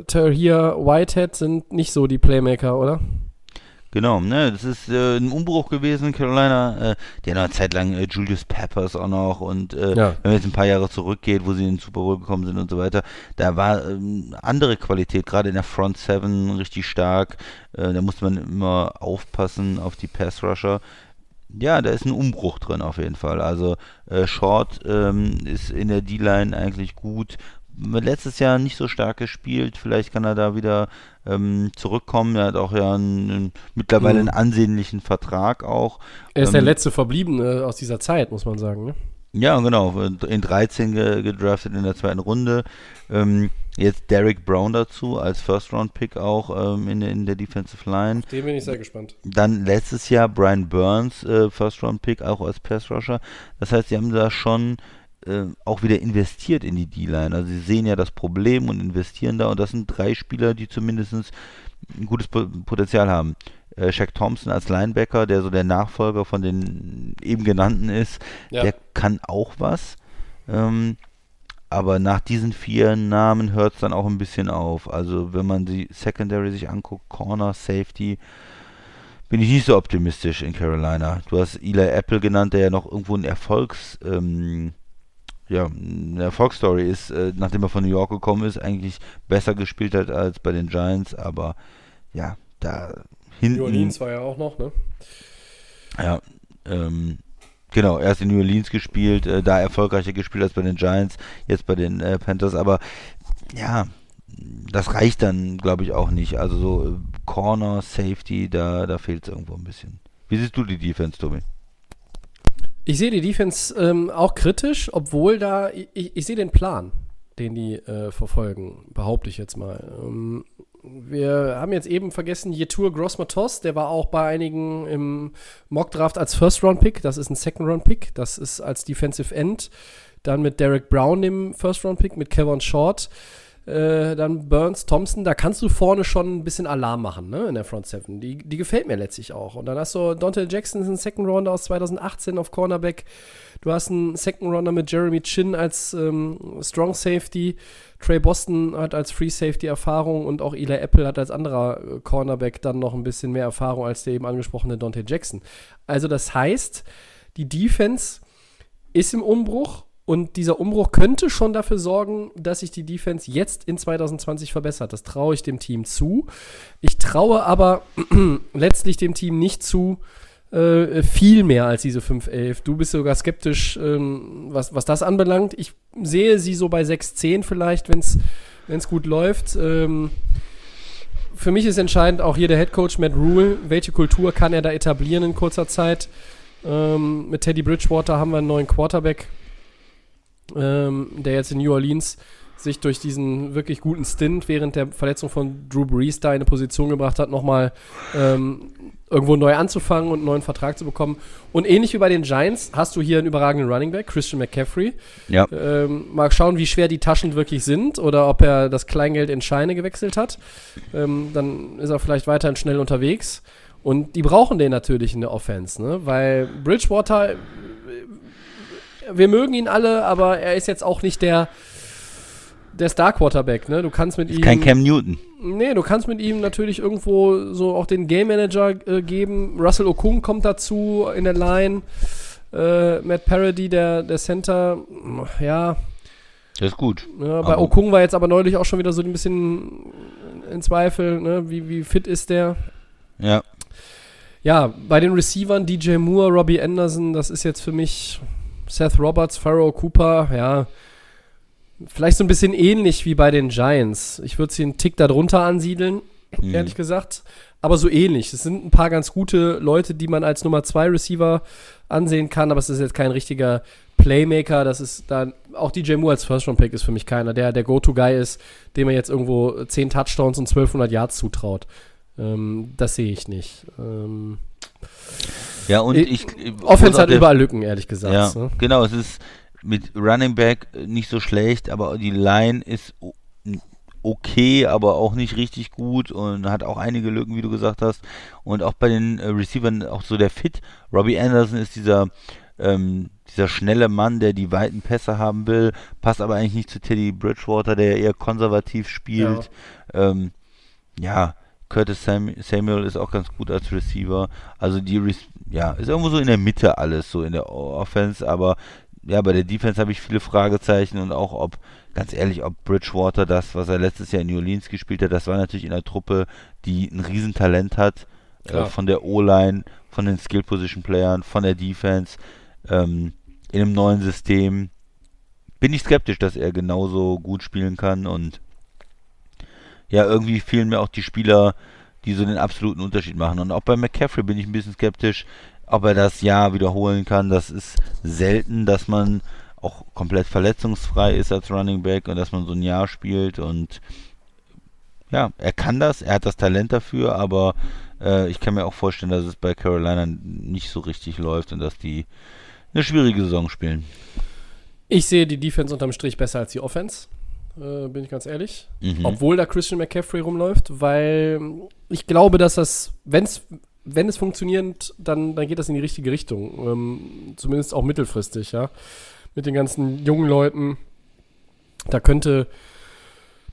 Tahir Whitehead sind nicht so die Playmaker, oder? Genau, ne, das ist äh, ein Umbruch gewesen in Carolina. Äh, die hatten eine Zeit lang äh, Julius Peppers auch noch und äh, Ja. wenn man jetzt ein paar Jahre zurückgeht, wo sie in den Super Bowl gekommen sind und so weiter, da war ähm, andere Qualität, gerade in der Front Seven richtig stark. Äh, da musste man immer aufpassen auf die Pass Rusher. Ja, da ist ein Umbruch drin auf jeden Fall. Also äh, Short ähm, ist in der D-Line eigentlich gut. Letztes Jahr nicht so stark gespielt. Vielleicht kann er da wieder ähm, zurückkommen. Er hat auch ja einen, einen, mittlerweile Mhm. einen ansehnlichen Vertrag auch. Er ist der Ähm, letzte Verbliebene aus dieser Zeit, muss man sagen. Ne? Ja, genau. In 13 ge gedraftet in der zweiten Runde. Ähm, jetzt Derek Brown dazu als First-Round-Pick auch ähm, in, der- in der Defensive Line. Dem bin ich sehr gespannt. Dann letztes Jahr Brian Burns, äh, First-Round-Pick, auch als Pass-Rusher. Das heißt, sie haben da schon äh, auch wieder investiert in die D-Line. Also sie sehen ja das Problem und investieren da. Und das sind drei Spieler, die zumindest ein gutes Po- Potenzial haben. Äh, Shaq Thompson als Linebacker, der so der Nachfolger von den eben genannten ist, Ja. der kann auch was. Ähm, aber nach diesen vier Namen hört es dann auch ein bisschen auf. Also wenn man die Secondary sich anguckt, Corner, Safety, bin ich nicht so optimistisch in Carolina. Du hast Eli Apple genannt, der ja noch irgendwo ein Erfolgs, ähm, ja, eine Erfolgsstory ist, äh, nachdem er von New York gekommen ist, eigentlich besser gespielt hat als bei den Giants, aber ja, da hinten. New Orleans war ja auch noch, ne? Ja, ähm, genau, erst in New Orleans gespielt, äh, da erfolgreicher gespielt als bei den Giants, jetzt bei den äh, Panthers, aber ja, das reicht dann, glaube ich, auch nicht. Also so äh, Corner, Safety, da, da fehlt es irgendwo ein bisschen. Wie siehst du die Defense, Tobi? Ich sehe die Defense ähm, auch kritisch, obwohl da, ich, ich sehe den Plan, den die äh, verfolgen, behaupte ich jetzt mal. Ähm, wir haben jetzt eben vergessen, Yetur Grossmatos, der war auch bei einigen im Mockdraft als First-Round-Pick, das ist ein Second-Round-Pick, das ist als Defensive End, dann mit Derek Brown, dem First-Round-Pick, mit Kevin Short, äh, dann Burns, Thompson, da kannst du vorne schon ein bisschen Alarm machen, ne, in der Front Seven. Die, die gefällt mir letztlich auch. Und dann hast du Dante Jackson, einen Second Rounder aus 2018 auf Cornerback. Du hast einen Second Rounder mit Jeremy Chin als ähm, Strong Safety. Trey Boston hat als Free Safety Erfahrung und auch Eli Apple hat als anderer äh, Cornerback dann noch ein bisschen mehr Erfahrung als der eben angesprochene Dante Jackson. Also das heißt, die Defense ist im Umbruch und dieser Umbruch könnte schon dafür sorgen, dass sich die Defense jetzt in 2020 verbessert. Das traue ich dem Team zu. Ich traue aber <clears throat> letztlich dem Team nicht zu, äh, viel mehr als diese 5-11. Du bist sogar skeptisch, ähm, was, was das anbelangt. Ich sehe sie so bei 6-10 vielleicht, wenn es gut läuft. Ähm, für mich ist entscheidend auch hier der Head Coach Matt Rule. Welche Kultur kann er da etablieren in kurzer Zeit? Ähm, mit Teddy Bridgewater haben wir einen neuen Quarterback ähm, der jetzt in New Orleans sich durch diesen wirklich guten Stint während der Verletzung von Drew Brees da in eine Position gebracht hat, nochmal ähm, irgendwo neu anzufangen und einen neuen Vertrag zu bekommen. Und ähnlich wie bei den Giants hast du hier einen überragenden Running Back, Christian McCaffrey. Ja. Ähm, mal schauen, wie schwer die Taschen wirklich sind oder ob er das Kleingeld in Scheine gewechselt hat. Ähm, dann ist er vielleicht weiterhin schnell unterwegs. Und die brauchen den natürlich in der Offense, ne? weil Bridgewater wir mögen ihn alle, aber er ist jetzt auch nicht der, der Star-Quarterback, ne? Du kannst mit Ist ihm. kein Cam Newton. Nee, du kannst mit ihm natürlich irgendwo so auch den Game Manager äh, geben. Russell Okung kommt dazu in der Line. Äh, Matt Parody, der, der Center, ja. Das ist gut. ja bei Aber- Okung war jetzt aber neulich auch schon wieder so ein bisschen in Zweifel, ne? Wie, wie fit ist der? Ja. Ja, bei den Receivern DJ Moore, Robbie Anderson, das ist jetzt für mich Seth Roberts, Pharaoh Cooper, ja, vielleicht so ein bisschen ähnlich wie bei den Giants. Ich würde sie einen Tick darunter ansiedeln, Mhm. ehrlich gesagt, aber so ähnlich. Es sind ein paar ganz gute Leute, die man als Nummer 2 Receiver ansehen kann, aber es ist jetzt kein richtiger Playmaker. Das ist dann auch DJ Moore als First-Round-Pick ist für mich keiner, der der Go-To-Guy ist, dem man jetzt irgendwo 10 Touchdowns und 1200 Yards zutraut. Ähm, das sehe ich nicht. Ähm, Ja, und Ich- ich. Offense auch hat überall Lücken, ehrlich gesagt. Ja, Ne? genau. Es ist mit Running Back nicht so schlecht, aber die Line ist okay, aber auch nicht richtig gut und hat auch einige Lücken, wie du gesagt hast. Und auch bei den äh, Receivern auch so der Fit. Robbie Anderson ist dieser ähm, dieser schnelle Mann, der die weiten Pässe haben will, passt aber eigentlich nicht zu Teddy Bridgewater, der eher konservativ spielt. Ja, ähm, ja Curtis Sam Samuel ist auch ganz gut als Receiver. Also die, Re ja, ist irgendwo so in der Mitte alles, so in der Offense, aber ja, bei der Defense habe ich viele Fragezeichen und auch ob, ganz ehrlich, ob Bridgewater das, was er letztes Jahr in New Orleans gespielt hat, das war natürlich in einer Truppe, die ein Riesentalent hat, äh, von der O-Line, von den Skill-Position-Playern, von der Defense, ähm, in einem neuen System. Bin ich skeptisch, dass er genauso gut spielen kann und ja, irgendwie fehlen mir auch die Spieler, die so den absoluten Unterschied machen. Und auch bei McCaffrey bin ich ein bisschen skeptisch, ob er das Jahr wiederholen kann. Das ist selten, dass man auch komplett verletzungsfrei ist als Running Back und dass man so ein Jahr spielt. Und ja, er kann das, er hat das Talent dafür, aber äh, ich kann mir auch vorstellen, dass es bei Carolina nicht so richtig läuft und dass die eine schwierige Saison spielen. Ich sehe die Defense unterm Strich besser als die Offense, äh, bin ich ganz ehrlich. Mhm. Obwohl da Christian McCaffrey rumläuft, weil ich glaube, dass das, wenn's, wenn es funktioniert, dann, dann geht das in die richtige Richtung. Ähm, zumindest auch mittelfristig, ja. Mit den ganzen jungen Leuten. Da könnte,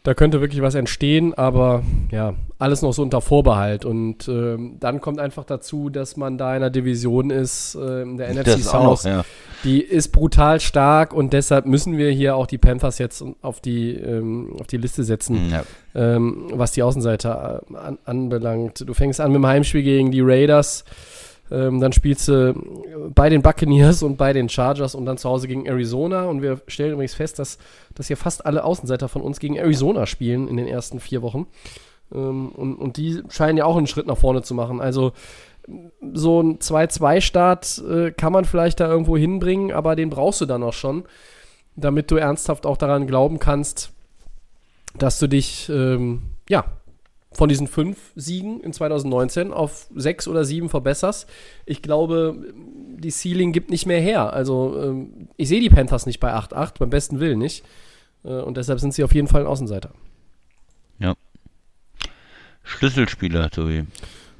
da könnte wirklich was entstehen, aber ja, alles noch so unter Vorbehalt. Und ähm, dann kommt einfach dazu, dass man da in einer Division ist, äh, der NFC South. ja. Die ist brutal stark und deshalb müssen wir hier auch die Panthers jetzt auf die, ähm, auf die Liste setzen, ja. ähm, was die Außenseiter äh, an, anbelangt. Du fängst an mit dem Heimspiel gegen die Raiders, ähm, dann spielst du bei den Buccaneers und bei den Chargers und dann zu Hause gegen Arizona. Und wir stellen übrigens fest, dass, dass hier fast alle Außenseiter von uns gegen Arizona spielen in den ersten vier Wochen. Ähm, und, und die scheinen ja auch einen Schritt nach vorne zu machen. Also so ein 2-2-Start äh, kann man vielleicht da irgendwo hinbringen, aber den brauchst du dann auch schon, damit du ernsthaft auch daran glauben kannst, dass du dich, ähm, ja, von diesen fünf Siegen in 2019 auf sechs oder sieben verbesserst. Ich glaube, die Ceiling gibt nicht mehr her. Also ähm, ich sehe die Panthers nicht bei 8-8, beim besten Willen nicht. Äh, und deshalb sind sie auf jeden Fall ein Außenseiter. Schlüsselspieler, Tobi.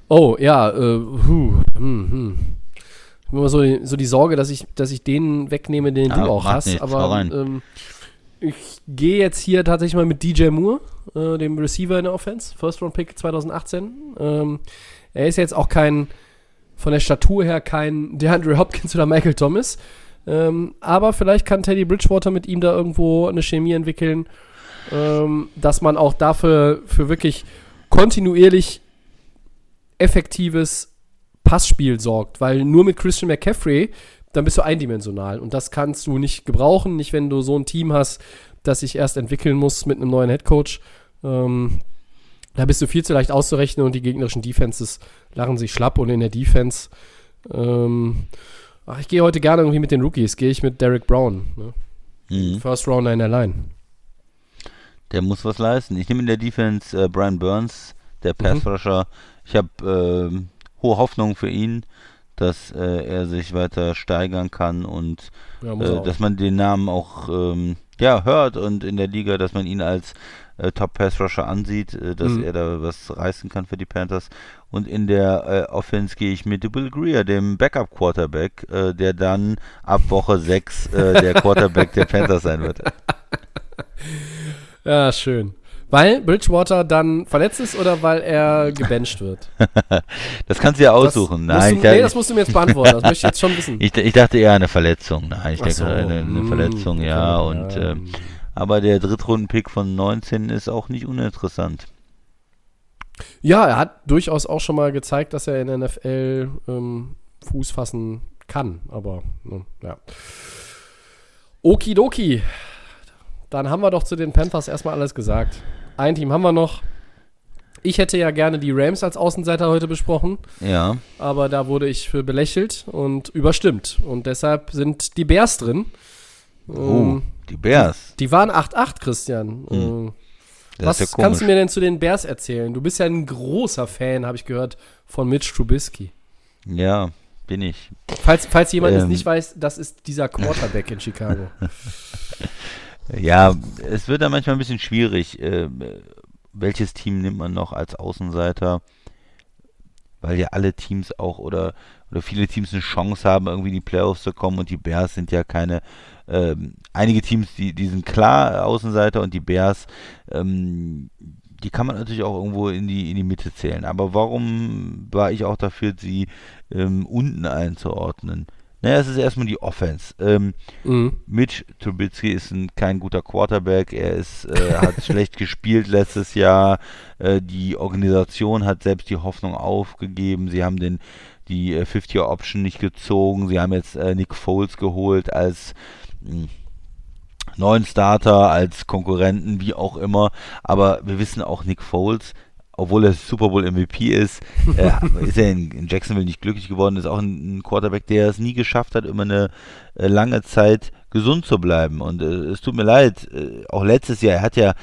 Oh, ja, äh, hu, hm, hm. Ich habe immer so, die- so die Sorge, dass ich, dass ich den wegnehme, den Ja, du auch hast. nichts, hau aber ähm, ich gehe jetzt hier tatsächlich mal mit DJ Moore, äh, dem Receiver in der Offense, First Round Pick 2018. Ähm, er ist jetzt auch kein, von der Statur her kein DeAndre Hopkins oder Michael Thomas. Ähm, aber vielleicht kann Teddy Bridgewater mit ihm da irgendwo eine Chemie entwickeln, ähm, dass man auch dafür für wirklich kontinuierlich effektives Passspiel sorgt, weil nur mit Christian McCaffrey, dann bist du eindimensional und das kannst du nicht gebrauchen, nicht wenn du so ein Team hast, das sich erst entwickeln muss mit einem neuen Headcoach. Ähm, da bist du viel zu leicht auszurechnen und die gegnerischen Defenses lachen sich schlapp und in der Defense ähm, ach, ich gehe heute gerne irgendwie mit den Rookies, gehe ich mit Derek Brown, ne? Mhm. First Rounder in der Line. Der muss was leisten. Ich nehme in der Defense äh, Brian Burns, der Mhm. Pass-Rusher. Ich habe ähm, hohe Hoffnung für ihn, dass äh, er sich weiter steigern kann und Ja, äh, dass man den Namen auch ähm, ja, hört und in der Liga, dass man ihn als äh, Top-Pass-Rusher ansieht, äh, dass Mhm. er da was reißen kann für die Panthers. Und in der äh, Offense gehe ich mit Will Greer, dem Backup-Quarterback, äh, der dann ab Woche 6 äh, der <laughs> Quarterback der Panthers sein wird. Ja, schön. Weil Bridgewater dann verletzt ist oder weil er gebencht wird? <laughs> Das kannst du ja Das aussuchen. musst Nein, du, nee, das musst du mir jetzt beantworten. Das möchte ich jetzt schon <laughs> wissen. ich, ich dachte eher eine Verletzung. Nein, ich Ach denke so, eine, eine hm, Verletzung, ja. Und ähm, aber der Drittrunden-Pick von 19 ist auch nicht uninteressant. Ja, er hat durchaus auch schon mal gezeigt, dass er in der NFL ähm, Fuß fassen kann. Aber, ja. Okidoki. Dann haben wir doch zu den Panthers erstmal alles gesagt. Ein Team haben wir noch. Ich hätte ja gerne die Rams als Außenseiter heute besprochen, Ja. aber da wurde ich für belächelt und überstimmt. Und deshalb sind die Bears drin. Oh, Ähm, die Bears. die waren 8-8, Christian. Ähm, Das Was ja kannst du mir denn zu den Bears erzählen? Du bist ja ein großer Fan, habe ich gehört, von Mitch Trubisky. Ja, bin ich. Falls, falls jemand es Ähm. nicht weiß, das ist dieser Quarterback in Chicago. <laughs> Ja, es wird dann manchmal ein bisschen schwierig. Äh, welches Team nimmt man noch als Außenseiter? Weil ja alle Teams auch oder, oder viele Teams eine Chance haben, irgendwie in die Playoffs zu kommen und die Bears sind ja keine. Ähm, einige Teams, die, die sind klar Außenseiter und die Bears, ähm, die kann man natürlich auch irgendwo in die, in die Mitte zählen. Aber warum war ich auch dafür, sie ähm, unten einzuordnen? Naja, es ist erstmal die Offense. Ähm, mhm. Mitch Trubisky ist ein, kein guter Quarterback. Er ist, äh, hat <laughs> schlecht gespielt letztes Jahr. Äh, die Organisation hat selbst die Hoffnung aufgegeben. Sie haben den, die äh, 50-Year-Option nicht gezogen. Sie haben jetzt äh, Nick Foles geholt als mh, neuen Starter, als Konkurrenten, wie auch immer. Aber wir wissen auch, Nick Foles, obwohl er Super Bowl MVP ist, äh, <laughs> ist er in, in Jacksonville nicht glücklich geworden. Ist auch ein, ein Quarterback, der es nie geschafft hat, immer eine äh, lange Zeit gesund zu bleiben. Und äh, es tut mir leid, äh, auch letztes Jahr, er hat ja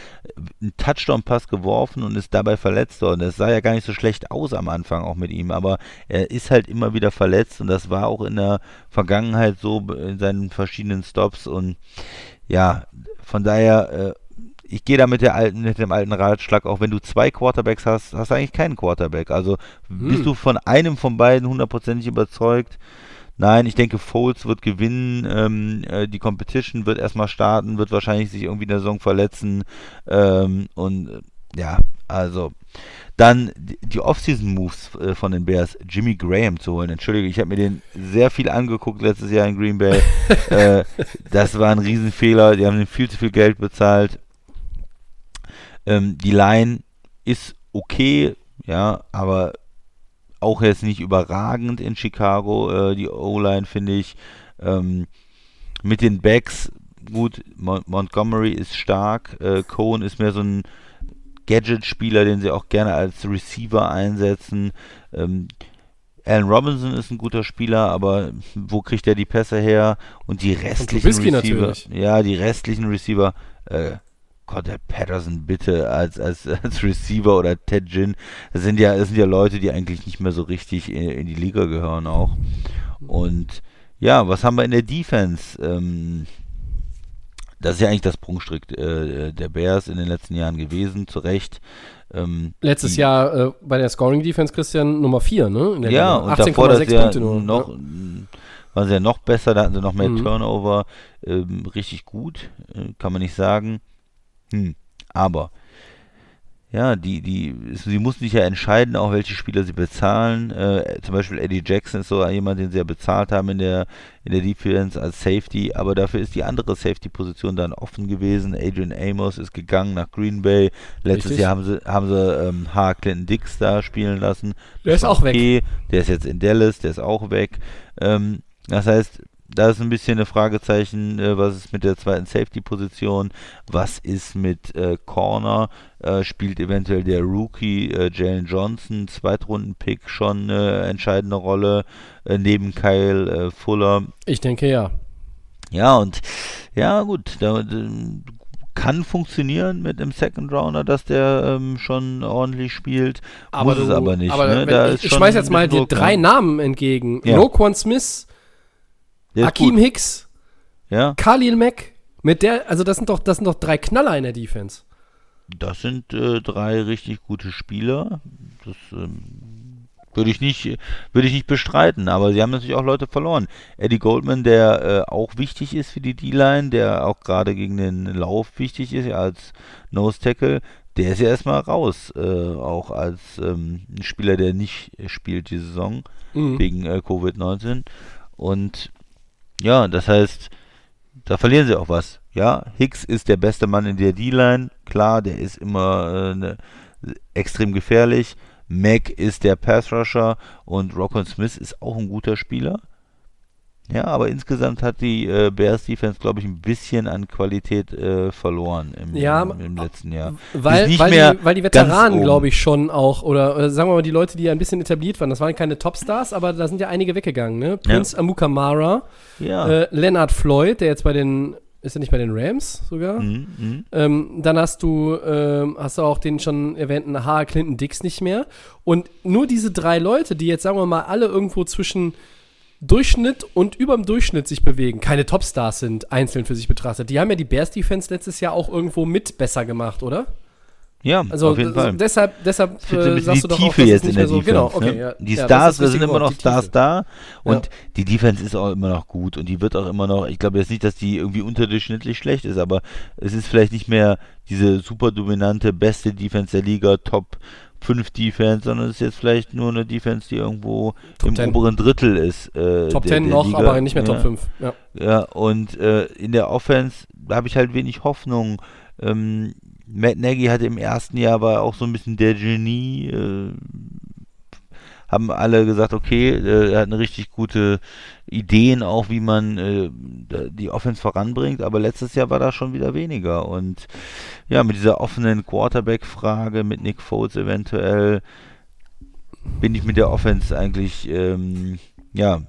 einen Touchdown-Pass geworfen und ist dabei verletzt worden. Das sah ja gar nicht so schlecht aus am Anfang auch mit ihm, aber er ist halt immer wieder verletzt und das war auch in der Vergangenheit so in seinen verschiedenen Stops und ja, von daher, äh, ich gehe da mit, der alten, mit dem alten Ratschlag, auch wenn du zwei Quarterbacks hast, hast du eigentlich keinen Quarterback. Also bist du von einem von beiden hundertprozentig überzeugt? Nein, ich denke, Foles wird gewinnen. Ähm, äh, die Competition wird erstmal starten, wird wahrscheinlich sich irgendwie in der Saison verletzen. Ähm, und äh, ja, also dann die, Offseason-Moves äh, von den Bears, Jimmy Graham zu holen. Entschuldige, ich habe mir den sehr viel angeguckt letztes Jahr in Green Bay. <laughs> das war ein Riesenfehler. Die haben ihm viel zu viel Geld bezahlt. Ähm, die Line ist okay, ja, aber auch jetzt nicht überragend in Chicago. Äh, die O-Line finde ich. Ähm, mit den Backs, gut, Mon Montgomery ist stark. Äh, Cohen ist mehr so ein Gadget-Spieler, den sie auch gerne als Receiver einsetzen. Ähm, Allen Robinson ist ein guter Spieler, aber wo kriegt er die Pässe her? Und die restlichen Trubisky Receiver, natürlich. ja, die restlichen Receiver, äh, Gott, der Patterson bitte als, als, <laughs> als Receiver oder Ted Ginn, das sind ja, das sind ja Leute, die eigentlich nicht mehr so richtig in, in die Liga gehören auch. Und ja, was haben wir in der Defense? Ähm, das ist ja eigentlich das Prunkstück äh, der Bears in den letzten Jahren gewesen, zu Recht. Ähm, Letztes Jahr äh, bei der Scoring Defense, Christian, Nummer 4, ne? Ja, und davor das 18,6 ja Punkte nur. noch, Ja. waren sie ja noch besser, da hatten sie noch mehr Mhm. Turnover, ähm, richtig gut, äh, kann man nicht sagen. Hm. Aber ja, die, die, sie mussten sich ja entscheiden, auch welche Spieler sie bezahlen. Äh, zum Beispiel Eddie Jackson ist so jemand, den sie ja bezahlt haben in der, in der Defense als Safety, aber dafür ist die andere Safety-Position dann offen gewesen. Adrian Amos ist gegangen nach Green Bay. Letztes Richtig. Jahr haben sie, haben sie ähm, H. Clinton Dix da spielen lassen. Der ist auch weg. okay. Der ist jetzt in Dallas, der ist auch weg. Ähm, das heißt, da ist ein bisschen eine Fragezeichen, äh, was ist mit der zweiten Safety-Position, was ist mit äh, Corner, äh, spielt eventuell der Rookie äh, Jalen Johnson, Zweitrunden-Pick schon eine entscheidende Rolle, äh, neben Kyle äh, Fuller. Ich denke ja. Ja, und ja, gut, da, da, kann funktionieren mit einem Second Rounder, dass der ähm, schon ordentlich spielt. Muss es aber nicht. aber ne? ich, ich schmeiß ein jetzt mal dir drei ne? Namen entgegen. Ja. Roquan Smith, Ist Akeem gut. Hicks, Ja, Khalil Mack. Mit der, also das sind doch, das sind doch drei Knaller in der Defense. das sind äh, drei richtig gute Spieler. Das ähm, würde ich nicht, würde ich nicht bestreiten. Aber sie haben natürlich auch Leute verloren. Eddie Goldman, der äh, auch wichtig ist für die D-Line, der auch gerade gegen den Lauf wichtig ist als Nose Tackle. Der ist ja erstmal raus, äh, auch als ähm, ein Spieler, der nicht spielt die Saison Mhm. wegen äh, Covid-19. Und ja, das heißt, da verlieren sie auch was. Ja, Hicks ist der beste Mann in der D-Line. Klar, der ist immer äh, ne, extrem gefährlich. Mac ist der Pass-Rusher und Rockon Smith ist auch ein guter Spieler. Ja, aber insgesamt hat die äh, Bears Defense, glaube ich, ein bisschen an Qualität äh, verloren im, Ja, im, im letzten Jahr. Weil, weil, die, weil die Veteranen, glaube ich, schon auch, oder äh, sagen wir mal, die Leute, die ja ein bisschen etabliert waren, das waren keine Topstars, aber da sind ja einige weggegangen, ne? Prince Amukamara, Ja. äh, Leonard Floyd, der jetzt bei den, ist er nicht bei den Rams sogar? Mhm, mhm. Ähm, dann hast du, ähm, hast du auch den schon erwähnten H. Clinton Dix nicht mehr. Und nur diese drei Leute, die jetzt, sagen wir mal, alle irgendwo zwischen Durchschnitt und überm Durchschnitt sich bewegen, keine Topstars sind, einzeln für sich betrachtet. Die haben ja die Bears Defense letztes Jahr auch irgendwo mit besser gemacht, oder? Ja, Also auf jeden Fall. deshalb, deshalb äh, sagst die du doch Tiefe auch, jetzt nicht in der so, Defense. genau, okay, ne? ja, die ja, Stars, da sind immer noch Stars da und Ja. die Defense ist auch immer noch gut und die wird auch immer noch, ich glaube jetzt nicht, dass die irgendwie unterdurchschnittlich schlecht ist, aber es ist vielleicht nicht mehr diese super dominante, beste Defense der Liga, Top 5 Defense, sondern es ist jetzt vielleicht nur eine Defense, die irgendwo Top im 10. oberen Drittel ist. Äh, Top der, 10 der noch, Liga. aber nicht mehr ja. Top 5. Ja. Ja, und äh, in der Offense habe ich halt wenig Hoffnung. Ähm, Matt Nagy hatte im ersten Jahr war auch so ein bisschen der Genie. Äh, haben alle gesagt, okay, äh, er hat eine richtig gute Ideen auch, wie man äh, die Offense voranbringt, aber letztes Jahr war da schon wieder weniger und ja, mit dieser offenen Quarterback-Frage, mit Nick Foles eventuell, bin ich mit der Offense eigentlich, ähm, ja,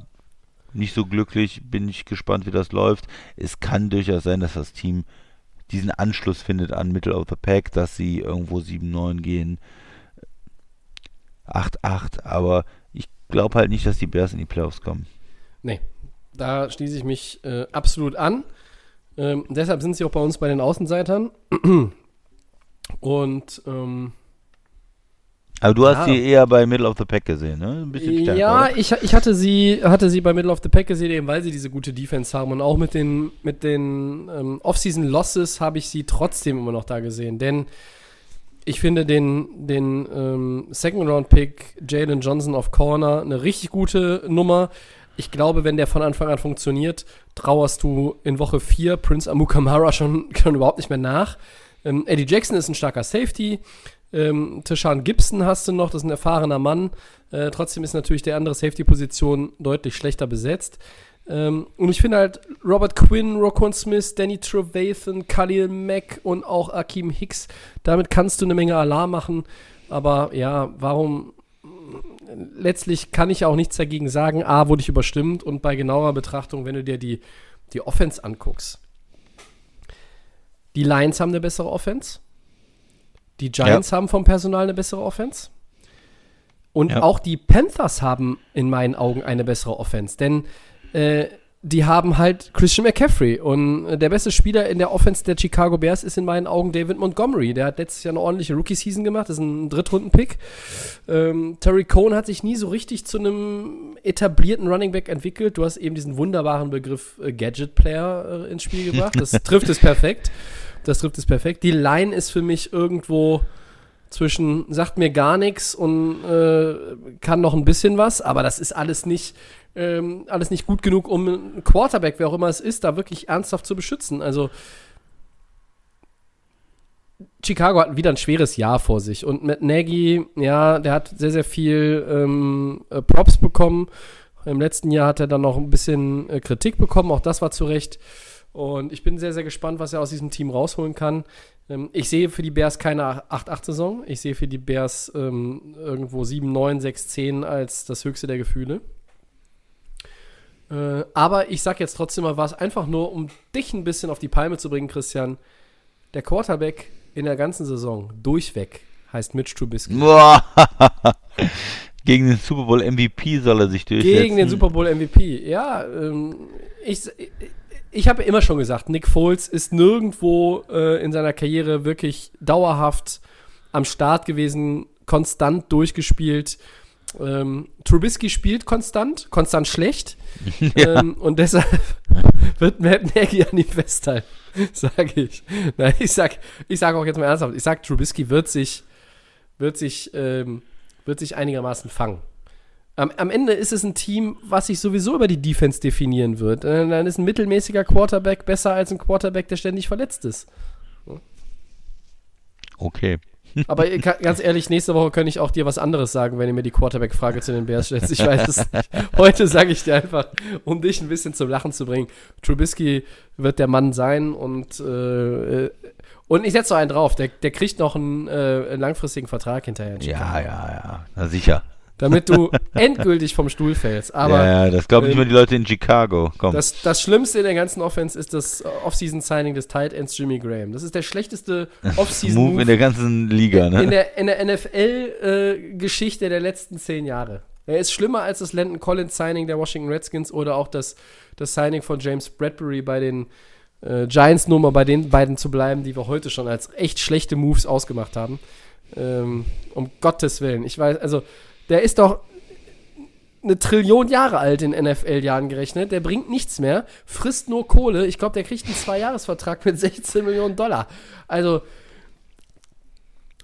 nicht so glücklich, bin ich gespannt, wie das läuft. Es kann durchaus sein, dass das Team diesen Anschluss findet an Middle of the Pack, dass sie irgendwo 7-9 gehen, 8-8, aber ich glaube halt nicht, dass die Bears in die Playoffs kommen. Nee, da schließe ich mich äh, absolut an. Ähm, deshalb sind sie auch bei uns bei den Außenseitern. <clears throat> Und ähm, Aber du hast Ja. sie eher bei Middle of the Pack gesehen, ne? Ein bisschen stärker. ja, oder? ich, ich hatte sie hatte sie bei Middle of the Pack gesehen, eben weil sie diese gute Defense haben und auch mit den mit den ähm, Offseason Losses habe ich sie trotzdem immer noch da gesehen, denn ich finde den den ähm, Second Round Pick Jalen Johnson auf Corner eine richtig gute Nummer. Ich glaube, wenn der von Anfang an funktioniert, trauerst du in Woche 4 Prince Amukamara schon, <laughs> schon überhaupt nicht mehr nach. Ähm, Eddie Jackson ist ein starker Safety. Ähm, Tashan Gibson hast du noch, das ist ein erfahrener Mann. Äh, trotzdem ist natürlich der andere Safety-Position deutlich schlechter besetzt. Ähm, und ich finde halt Robert Quinn, Roquan Smith, Danny Trevathan, Khalil Mack und auch Akeem Hicks, damit kannst du eine Menge Alarm machen. Aber ja, warum? Letztlich kann ich auch nichts dagegen sagen. A, wurde ich überstimmt und bei genauer Betrachtung, wenn du dir die, die Offense anguckst. Die Lions haben eine bessere Offense. Die Giants haben vom Personal eine bessere Offense. Und Ja. auch die Panthers haben in meinen Augen eine bessere Offense. Denn äh, die haben halt Christian McCaffrey. Und äh, der beste Spieler in der Offense der Chicago Bears ist in meinen Augen David Montgomery. Der hat letztes Jahr eine ordentliche Rookie-Season gemacht, das ist ein Drittrunden-Pick. Ähm, Terry Cohn hat sich nie so richtig zu einem etablierten Running Back entwickelt. Du hast eben diesen wunderbaren Begriff äh, Gadget-Player äh, ins Spiel gebracht. Das <laughs> trifft es perfekt. Das trifft es perfekt. Die Line ist für mich irgendwo zwischen sagt mir gar nichts und äh, kann noch ein bisschen was, aber das ist alles nicht ähm, alles nicht gut genug, um einen Quarterback, wer auch immer es ist, da wirklich ernsthaft zu beschützen. Also Chicago hat wieder ein schweres Jahr vor sich und mit Nagy, ja, der hat sehr, sehr viel ähm, äh, Props bekommen. Im letzten Jahr hat er dann noch ein bisschen äh, Kritik bekommen, auch das war zu Recht. Und ich bin sehr, sehr gespannt, was er aus diesem Team rausholen kann. Ähm, ich sehe für die Bears keine 8-8-Saison. Ich sehe für die Bears ähm, irgendwo 7-9, 6-10 als das höchste der Gefühle. Äh, aber ich sag jetzt trotzdem mal was, einfach nur, um dich ein bisschen auf die Palme zu bringen, Christian. Der Quarterback in der ganzen Saison durchweg heißt Mitch Trubisky. <laughs> Gegen den Super Bowl MVP soll er sich durchsetzen. Gegen den Super Bowl MVP, ja. Ähm, ich, ich habe immer schon gesagt, Nick Foles ist nirgendwo äh, in seiner Karriere wirklich dauerhaft am Start gewesen, konstant durchgespielt. Ähm, Trubisky spielt konstant, konstant schlecht. <laughs> Ja. Ähm, und deshalb <laughs> wird Matt Nagy an ihm festhalten, <laughs> sage ich. Nein, ich sag, ich sage auch jetzt mal ernsthaft, ich sage, Trubisky wird sich, wird sich, ähm, wird sich einigermaßen fangen. Am, am, Ende ist es ein Team, was sich sowieso über die Defense definieren wird. Äh, dann ist ein mittelmäßiger Quarterback besser als ein Quarterback, der ständig verletzt ist. Okay. Aber ganz ehrlich, nächste Woche könnte ich auch dir was anderes sagen, wenn du mir die Quarterback-Frage zu den Bears stellst. Ich weiß es nicht. <laughs> Heute sage ich dir einfach, um dich ein bisschen zum Lachen zu bringen. Trubisky wird der Mann sein und, äh, und ich setze noch einen drauf. Der, der kriegt noch einen, äh, einen langfristigen Vertrag hinterher. Ja, ja, ja. Na sicher damit du <laughs> endgültig vom Stuhl fällst. Aber, ja, das glauben nicht äh, mehr die Leute in Chicago. Komm. Das, das Schlimmste in der ganzen Offense ist das Off-Season-Signing des Tight Ends Jimmy Graham. Das ist der schlechteste <laughs> Off-Season-Move Move in der ganzen Liga, ne? In der, in der NFL-Geschichte äh, der letzten zehn Jahre. Er ist schlimmer als das Landon Collins-Signing der Washington Redskins oder auch das, das Signing von James Bradbury bei den äh, Giants, nur mal bei den beiden zu bleiben, die wir heute schon als echt schlechte Moves ausgemacht haben. Ähm, um Gottes Willen. Ich weiß, also der ist doch eine Trillion Jahre alt in NFL-Jahren gerechnet. Der bringt nichts mehr, frisst nur Kohle. Ich glaube, der kriegt einen Zwei-Jahres-Vertrag mit 16 Millionen Dollar. Also,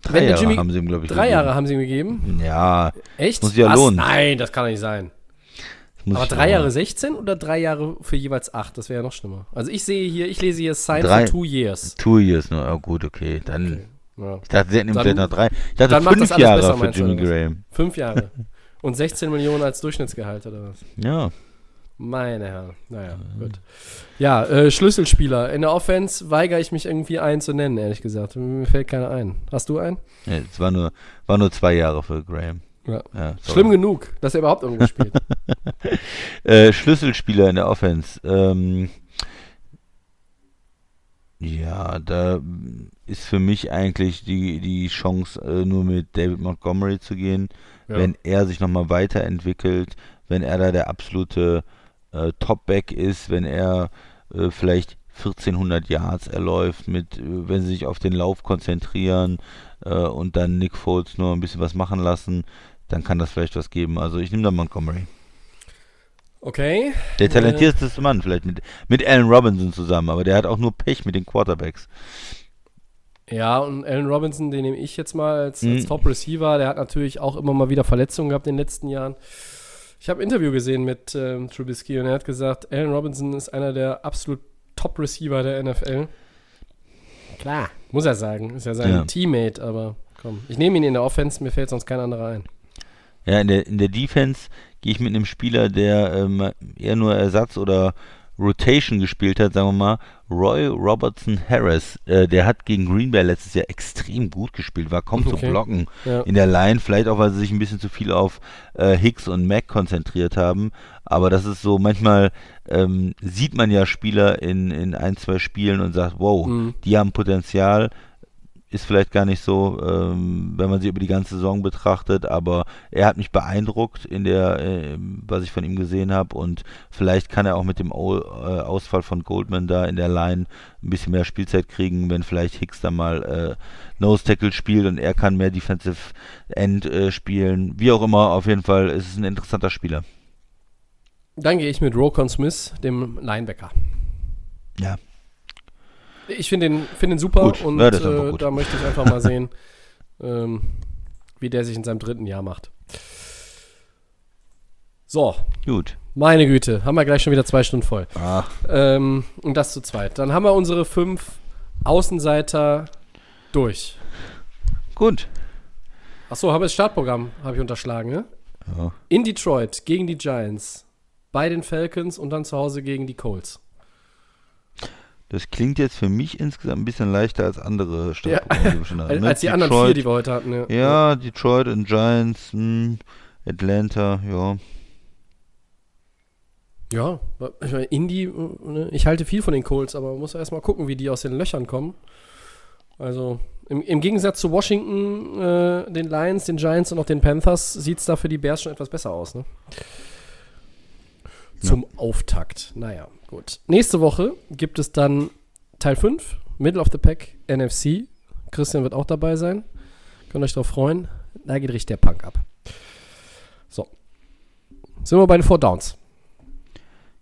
Drei Jahre Jimmy, haben sie ihm, glaube ich, Drei gegeben. Jahre haben sie ihm gegeben? Ja. Echt? Muss ja lohnen. Nein, das kann nicht sein. Aber drei Jahre 16 oder drei Jahre für jeweils acht? Das wäre ja noch schlimmer. Also ich sehe hier, ich lese hier Sign drei, for two years. Two years, nur. Oh, gut, okay. Dann okay. Ja. Ich dachte, sie hätten ihm vielleicht noch drei. Ich dachte, fünf Jahre besser, für Jimmy Graham. Fünf Jahre. <laughs> Und 16 Millionen als Durchschnittsgehalt oder was? Ja. Meine Herren. Naja, mhm. gut. Ja, äh, Schlüsselspieler. In der Offense weigere ich mich irgendwie einen zu nennen, ehrlich gesagt. Mir fällt keiner ein. Hast du einen? Ja, es war nur, war nur zwei Jahre für Graham. Ja. ja Schlimm genug, dass er überhaupt irgendwo spielt. <laughs> äh, Schlüsselspieler in der Offense. Ähm, ja, da ist für mich eigentlich die, die Chance, äh, nur mit David Montgomery zu gehen, ja. wenn er sich nochmal weiterentwickelt, wenn er da der absolute äh, Topback ist, wenn er äh, vielleicht 1400 Yards erläuft, mit, äh, wenn sie sich auf den Lauf konzentrieren äh, und dann Nick Foles nur ein bisschen was machen lassen, dann kann das vielleicht was geben. Also ich nehme da Montgomery. Okay. Der talentierteste Mann, vielleicht mit, mit Allen Robinson zusammen, aber der hat auch nur Pech mit den Quarterbacks. Ja, und Allen Robinson, den nehme ich jetzt mal als, als mhm. Top-Receiver. Der hat natürlich auch immer mal wieder Verletzungen gehabt in den letzten Jahren. Ich habe ein Interview gesehen mit ähm, Trubisky und er hat gesagt, Allen Robinson ist einer der absolut Top-Receiver der NFL. Klar, muss er sagen. Ist ja sein ja. Teammate, aber komm. Ich nehme ihn in der Offense, mir fällt sonst kein anderer ein. Ja, in der, in der Defense gehe ich mit einem Spieler, der ähm, eher nur Ersatz oder Rotation gespielt hat, sagen wir mal, Roy Robertson Harris. Äh, der hat gegen Green Bay letztes Jahr extrem gut gespielt, war kaum okay. zu blocken ja. in der Line, vielleicht auch, weil sie sich ein bisschen zu viel auf äh, Hicks und Mac konzentriert haben. Aber das ist so, manchmal ähm, sieht man ja Spieler in, in ein, zwei Spielen und sagt, wow, mhm. die haben Potenzial, ist vielleicht gar nicht so, ähm, wenn man sie über die ganze Saison betrachtet, aber er hat mich beeindruckt in der, äh, was ich von ihm gesehen habe und vielleicht kann er auch mit dem o äh, Ausfall von Goldman da in der Line ein bisschen mehr Spielzeit kriegen, wenn vielleicht Hicks da mal äh, Nose Tackle spielt und er kann mehr Defensive End äh, spielen. Wie auch immer, auf jeden Fall ist es ein interessanter Spieler. Dann gehe ich mit Rokon Smith, dem Linebacker. Ja, Ich finde den, find den super Gut. und Ja, äh, da möchte ich einfach mal sehen, <laughs> ähm, wie der sich in seinem dritten Jahr macht. So, gut. meine Güte, haben wir gleich schon wieder zwei Stunden voll. Ach, Ähm, und das zu zweit. Dann haben wir unsere fünf Außenseiter durch. gut. Achso, habe das Startprogramm, habe ich unterschlagen, ne? Ja. In Detroit gegen die Giants, bei den Falcons und dann zu Hause gegen die Colts. Das klingt jetzt für mich insgesamt ein bisschen leichter als andere Stadtprogramme, die wir schon <laughs> hatten. Als, ne? als die anderen vier, die wir heute hatten. Ja. Ja, Detroit und Giants, hm, Atlanta, ja. Ja, ich meine, Indy, ne, ich halte viel von den Colts, aber man muss erst mal gucken, wie die aus den Löchern kommen. Also im, im Gegensatz zu Washington, äh, den Lions, den Giants und auch den Panthers sieht es da für die Bears schon etwas besser aus. Ne? Zum Auftakt. Naja, gut. Nächste Woche gibt es dann Teil 5, Middle of the Pack, NFC. Christian wird auch dabei sein. Könnt euch darauf freuen. Da geht richtig der Punk ab. So. Sind wir bei den Four Downs.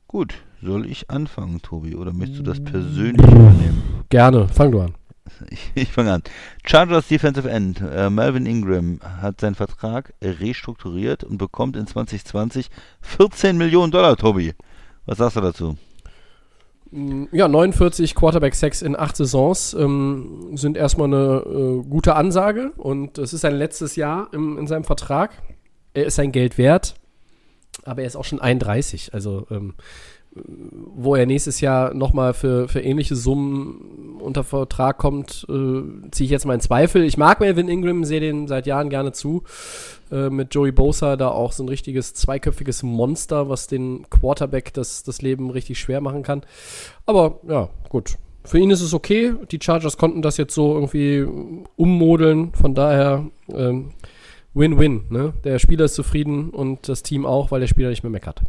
Gut, soll ich anfangen, Tobi, oder möchtest du das persönlich übernehmen? Gerne, fang du an. Ich, ich fange an. Chargers Defensive End, äh, Melvin Ingram, hat seinen Vertrag restrukturiert und bekommt in 2020 14 Millionen Dollar, Tobi. Was sagst du dazu? Ja, 49 Quarterback-Sacks in acht Saisons ähm, sind erstmal eine äh, gute Ansage und es ist sein letztes Jahr im, in seinem Vertrag. Er ist sein Geld wert, aber er ist auch schon 31. Also, ähm, wo er nächstes Jahr nochmal für, für ähnliche Summen unter Vertrag kommt, äh, ziehe ich jetzt mal in Zweifel. Ich mag Melvin Ingram, sehe den seit Jahren gerne zu. Äh, mit Joey Bosa da auch so ein richtiges zweiköpfiges Monster, was den Quarterback das, das Leben richtig schwer machen kann. Aber ja, gut. Für ihn ist es okay. Die Chargers konnten das jetzt so irgendwie ummodeln. Von daher ähm, Win-Win. Ne? Der Spieler ist zufrieden und das Team auch, weil der Spieler nicht mehr meckert.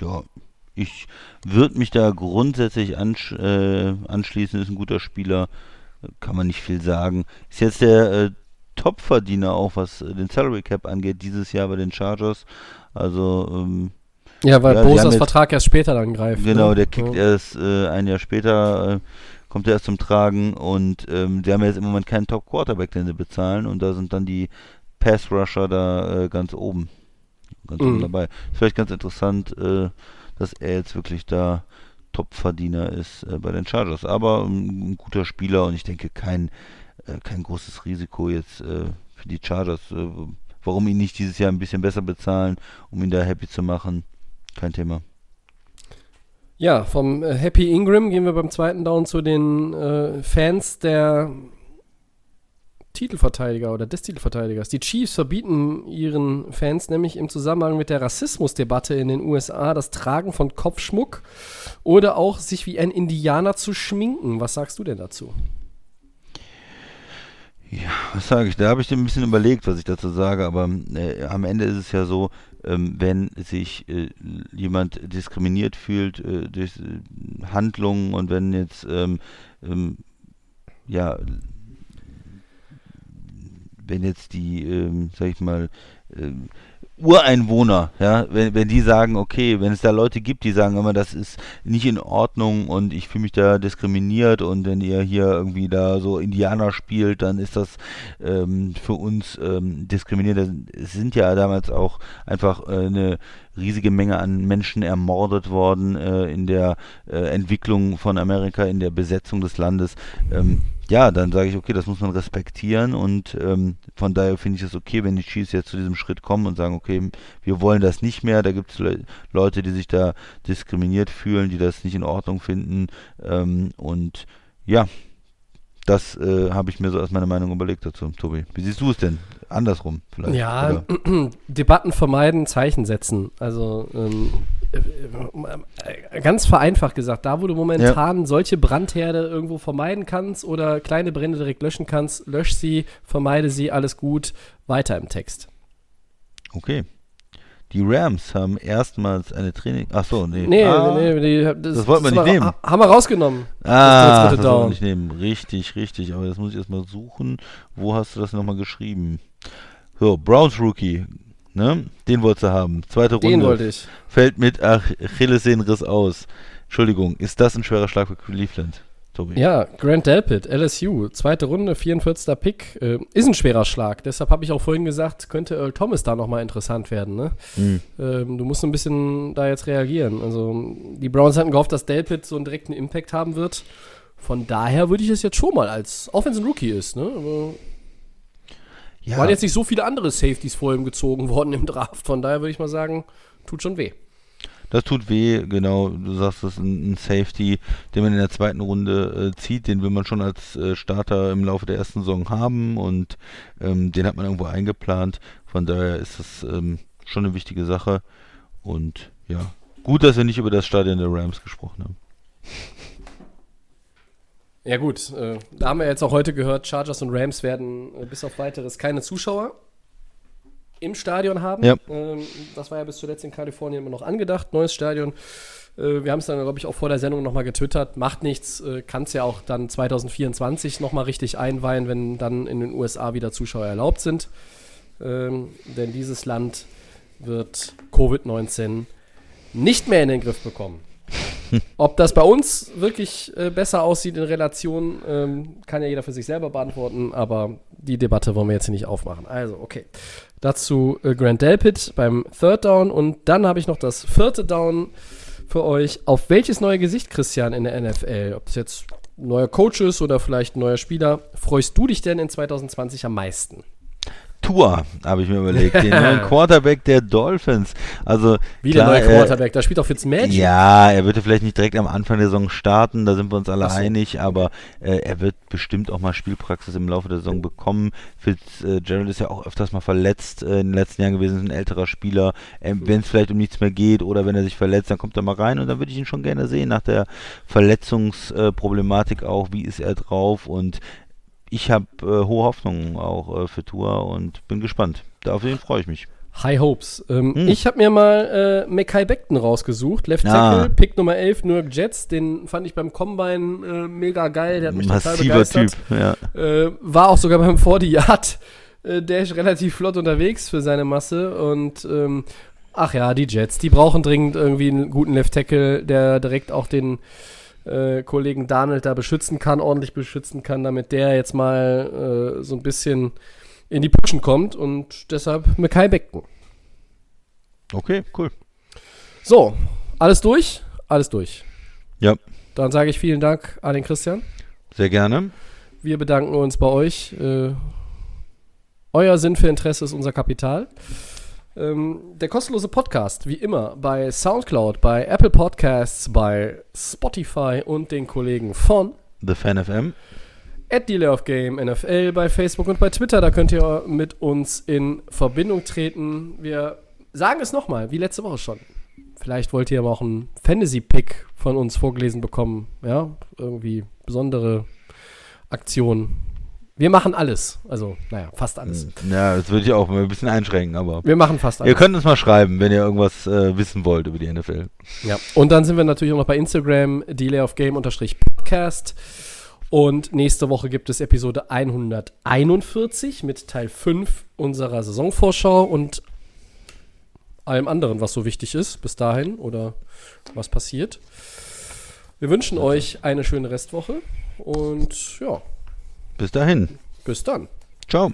Ja, ich würde mich da grundsätzlich ansch äh, anschließen. Ist ein guter Spieler, kann man nicht viel sagen. Ist jetzt der äh, Topverdiener auch, was äh, den Salary Cap angeht, dieses Jahr bei den Chargers. Also, ähm, Ja, weil Ja, Bosas Vertrag erst später dann greift. genau, ne? der kickt ja. erst äh, ein Jahr später, äh, kommt er erst zum Tragen und ähm, die haben jetzt im Moment keinen Top Quarterback, den sie bezahlen und da sind dann die Pass Rusher da äh, ganz oben. Ganz oben Mhm. dabei. Ist vielleicht ganz interessant, äh, dass er jetzt wirklich da Topverdiener ist äh, bei den Chargers. Aber ähm, ein guter Spieler und ich denke kein, äh, kein großes Risiko jetzt äh, für die Chargers. Äh, warum ihn nicht dieses Jahr ein bisschen besser bezahlen, um ihn da happy zu machen? Kein Thema. Ja, vom äh, Happy Ingram gehen wir beim zweiten Down zu den Fans der Titelverteidiger oder des Titelverteidigers. Die Chiefs verbieten ihren Fans nämlich im Zusammenhang mit der Rassismusdebatte in den USA das Tragen von Kopfschmuck oder auch sich wie ein Indianer zu schminken. Was sagst du denn dazu? Ja, was sage ich? Da habe ich ein bisschen überlegt, was ich dazu sage, aber äh, am Ende ist es ja so, ähm, wenn sich äh, jemand diskriminiert fühlt äh, durch äh, Handlungen und wenn jetzt ähm, ähm, ja wenn jetzt die, ähm, sag ich mal, ähm, Ureinwohner, ja, wenn, wenn die sagen, okay, wenn es da Leute gibt, die sagen immer, das ist nicht in Ordnung und ich fühle mich da diskriminiert und wenn ihr hier irgendwie da so Indianer spielt, dann ist das ähm, für uns ähm, diskriminierend. Es sind ja damals auch einfach äh, eine riesige Menge an Menschen ermordet worden äh, in der äh, Entwicklung von Amerika, in der Besetzung des Landes. Ähm, ja, dann sage ich, okay, das muss man respektieren und ähm, von daher finde ich es okay, wenn die Chiefs jetzt zu diesem Schritt kommen und sagen, okay, wir wollen das nicht mehr. Da gibt es Le Leute, die sich da diskriminiert fühlen, die das nicht in Ordnung finden ähm, und ja, das äh, habe ich mir so als meine Meinung überlegt dazu, Tobi. Wie siehst du es denn? Andersrum vielleicht? Ja? <clears throat> Debatten vermeiden, Zeichen setzen. Also ähm, äh, ganz vereinfacht gesagt, da wo du momentan solche Brandherde irgendwo vermeiden kannst oder kleine Brände direkt löschen kannst, lösch sie, vermeide sie, alles gut, weiter im Text. Okay. Die Rams haben erstmals eine Training. Ach so, nee. Nee, ah, nee, die, das, das wollten wir nicht nehmen. ha- Haben wir rausgenommen. Ah, das das wollen wir nicht nehmen. Richtig, richtig. Aber das muss ich erstmal suchen. Wo hast du das nochmal geschrieben? So, Browns Rookie. Ne? Den wolltest du haben. Zweite Runde. Den wollte ich. Fällt mit Ach- Achillessehnenriss aus. Entschuldigung, ist das ein schwerer Schlag für Cleveland, Tobi? Ja, Grant Delpit, LSU, zweite Runde, 44. Pick, äh, ist ein schwerer Schlag. Deshalb habe ich auch vorhin gesagt, könnte Earl Thomas da nochmal interessant werden. Ne? Hm. Ähm, du musst ein bisschen da jetzt reagieren. Also die Browns hatten gehofft, dass Delpit so einen direkten Impact haben wird. Von daher würde ich es jetzt schon mal als, auch wenn es ein Rookie ist, ne? Aber Ja, waren jetzt nicht so viele andere Safeties vor ihm gezogen <laughs> worden im Draft. Von daher würde ich mal sagen, tut schon weh. das tut weh, genau. Du sagst, das ist ein, ein Safety, den man in der zweiten Runde äh, zieht. Den will man schon als äh, Starter im Laufe der ersten Saison haben und ähm, den hat man irgendwo eingeplant. Von daher ist das ähm, schon eine wichtige Sache. Und ja, gut, dass wir nicht über das Stadion der Rams gesprochen haben. Ja gut, äh, da haben wir jetzt auch heute gehört, Chargers und Rams werden äh, bis auf weiteres keine Zuschauer im Stadion haben. Ja. Ähm, das war ja bis zuletzt in Kalifornien immer noch angedacht, neues Stadion. Äh, wir haben es dann, glaube ich, auch vor der Sendung nochmal getwittert. Macht nichts, äh, kann es ja auch dann 2024 nochmal richtig einweihen, wenn dann in den USA wieder Zuschauer erlaubt sind. Ähm, denn dieses Land wird Covid-19 nicht mehr in den Griff bekommen. <laughs> Ob das bei uns wirklich äh, besser aussieht in Relation, ähm, kann ja jeder für sich selber beantworten, aber die Debatte wollen wir jetzt hier nicht aufmachen. Also, okay. Dazu äh, Grant Delpit beim Third Down und dann habe ich noch das vierte Down für euch. Auf welches neue Gesicht, Christian, in der NFL, ob das jetzt neuer Coach ist oder vielleicht ein neuer Spieler, freust du dich denn in 2020 am meisten? Tua, habe ich mir überlegt, den <laughs> neuen Quarterback der Dolphins. Also Wie klar, der neue äh, Quarterback, da spielt doch Fitzmagic. Ja, er würde vielleicht nicht direkt am Anfang der Saison starten, da sind wir uns alle so. einig, aber äh, er wird bestimmt auch mal Spielpraxis im Laufe der Saison bekommen. Fitzgerald ist ja auch öfters mal verletzt äh, in den letzten Jahren gewesen, ist ein älterer Spieler. Ähm, wenn es vielleicht um nichts mehr geht oder wenn er sich verletzt, dann kommt er mal rein und dann würde ich ihn schon gerne sehen, nach der Verletzungsproblematik auch, wie ist er drauf und ich habe äh, hohe Hoffnungen auch äh, für Tour und bin gespannt. Auf den freue ich mich. High Hopes. Ähm, Hm. Ich habe mir mal äh, Mackay Beckton rausgesucht, Left Ah. Tackle, Pick Nummer 11, New York Jets. Den fand ich beim Combine äh, mega geil, der hat mich total Massiver begeistert. Typ, ja. Äh, war auch sogar beim 40 Yard äh, Dash relativ flott unterwegs für seine Masse und ähm, ach ja, die Jets, die brauchen dringend irgendwie einen guten Left Tackle, der direkt auch den äh, Kollegen Darnold da beschützen kann, ordentlich beschützen kann, damit der jetzt mal äh, so ein bisschen in die Puschen kommt und deshalb Mackay Beckton. Okay, cool. So, alles durch? Alles durch. Ja, Dann sage ich vielen Dank an den Christian. sehr gerne. Wir bedanken uns bei euch. Äh, euer Sinn für Interesse ist unser Kapital. Ähm, der kostenlose Podcast, wie immer, bei Soundcloud, bei Apple Podcasts, bei Spotify und den Kollegen von The Fan FM. at Delay of Game NFL bei Facebook und bei Twitter. Da könnt ihr mit uns in Verbindung treten. Wir sagen es nochmal, wie letzte Woche schon. Vielleicht wollt ihr aber auch einen Fantasy-Pick von uns vorgelesen bekommen. Ja, irgendwie besondere Aktionen. Wir machen alles. Also, naja, fast alles. Ja, das würde ich auch ein bisschen einschränken, aber Wir machen fast alles. ihr könnt uns mal schreiben, wenn ihr irgendwas äh, wissen wollt über die NFL. Ja. Und dann sind wir natürlich auch noch bei Instagram, Delay of Game Podcast. Und nächste Woche gibt es Episode 141 mit Teil 5 unserer Saisonvorschau und allem anderen, was so wichtig ist bis dahin oder was passiert. Wir wünschen euch eine schöne Restwoche und ja, Bis dahin. bis dann. Ciao.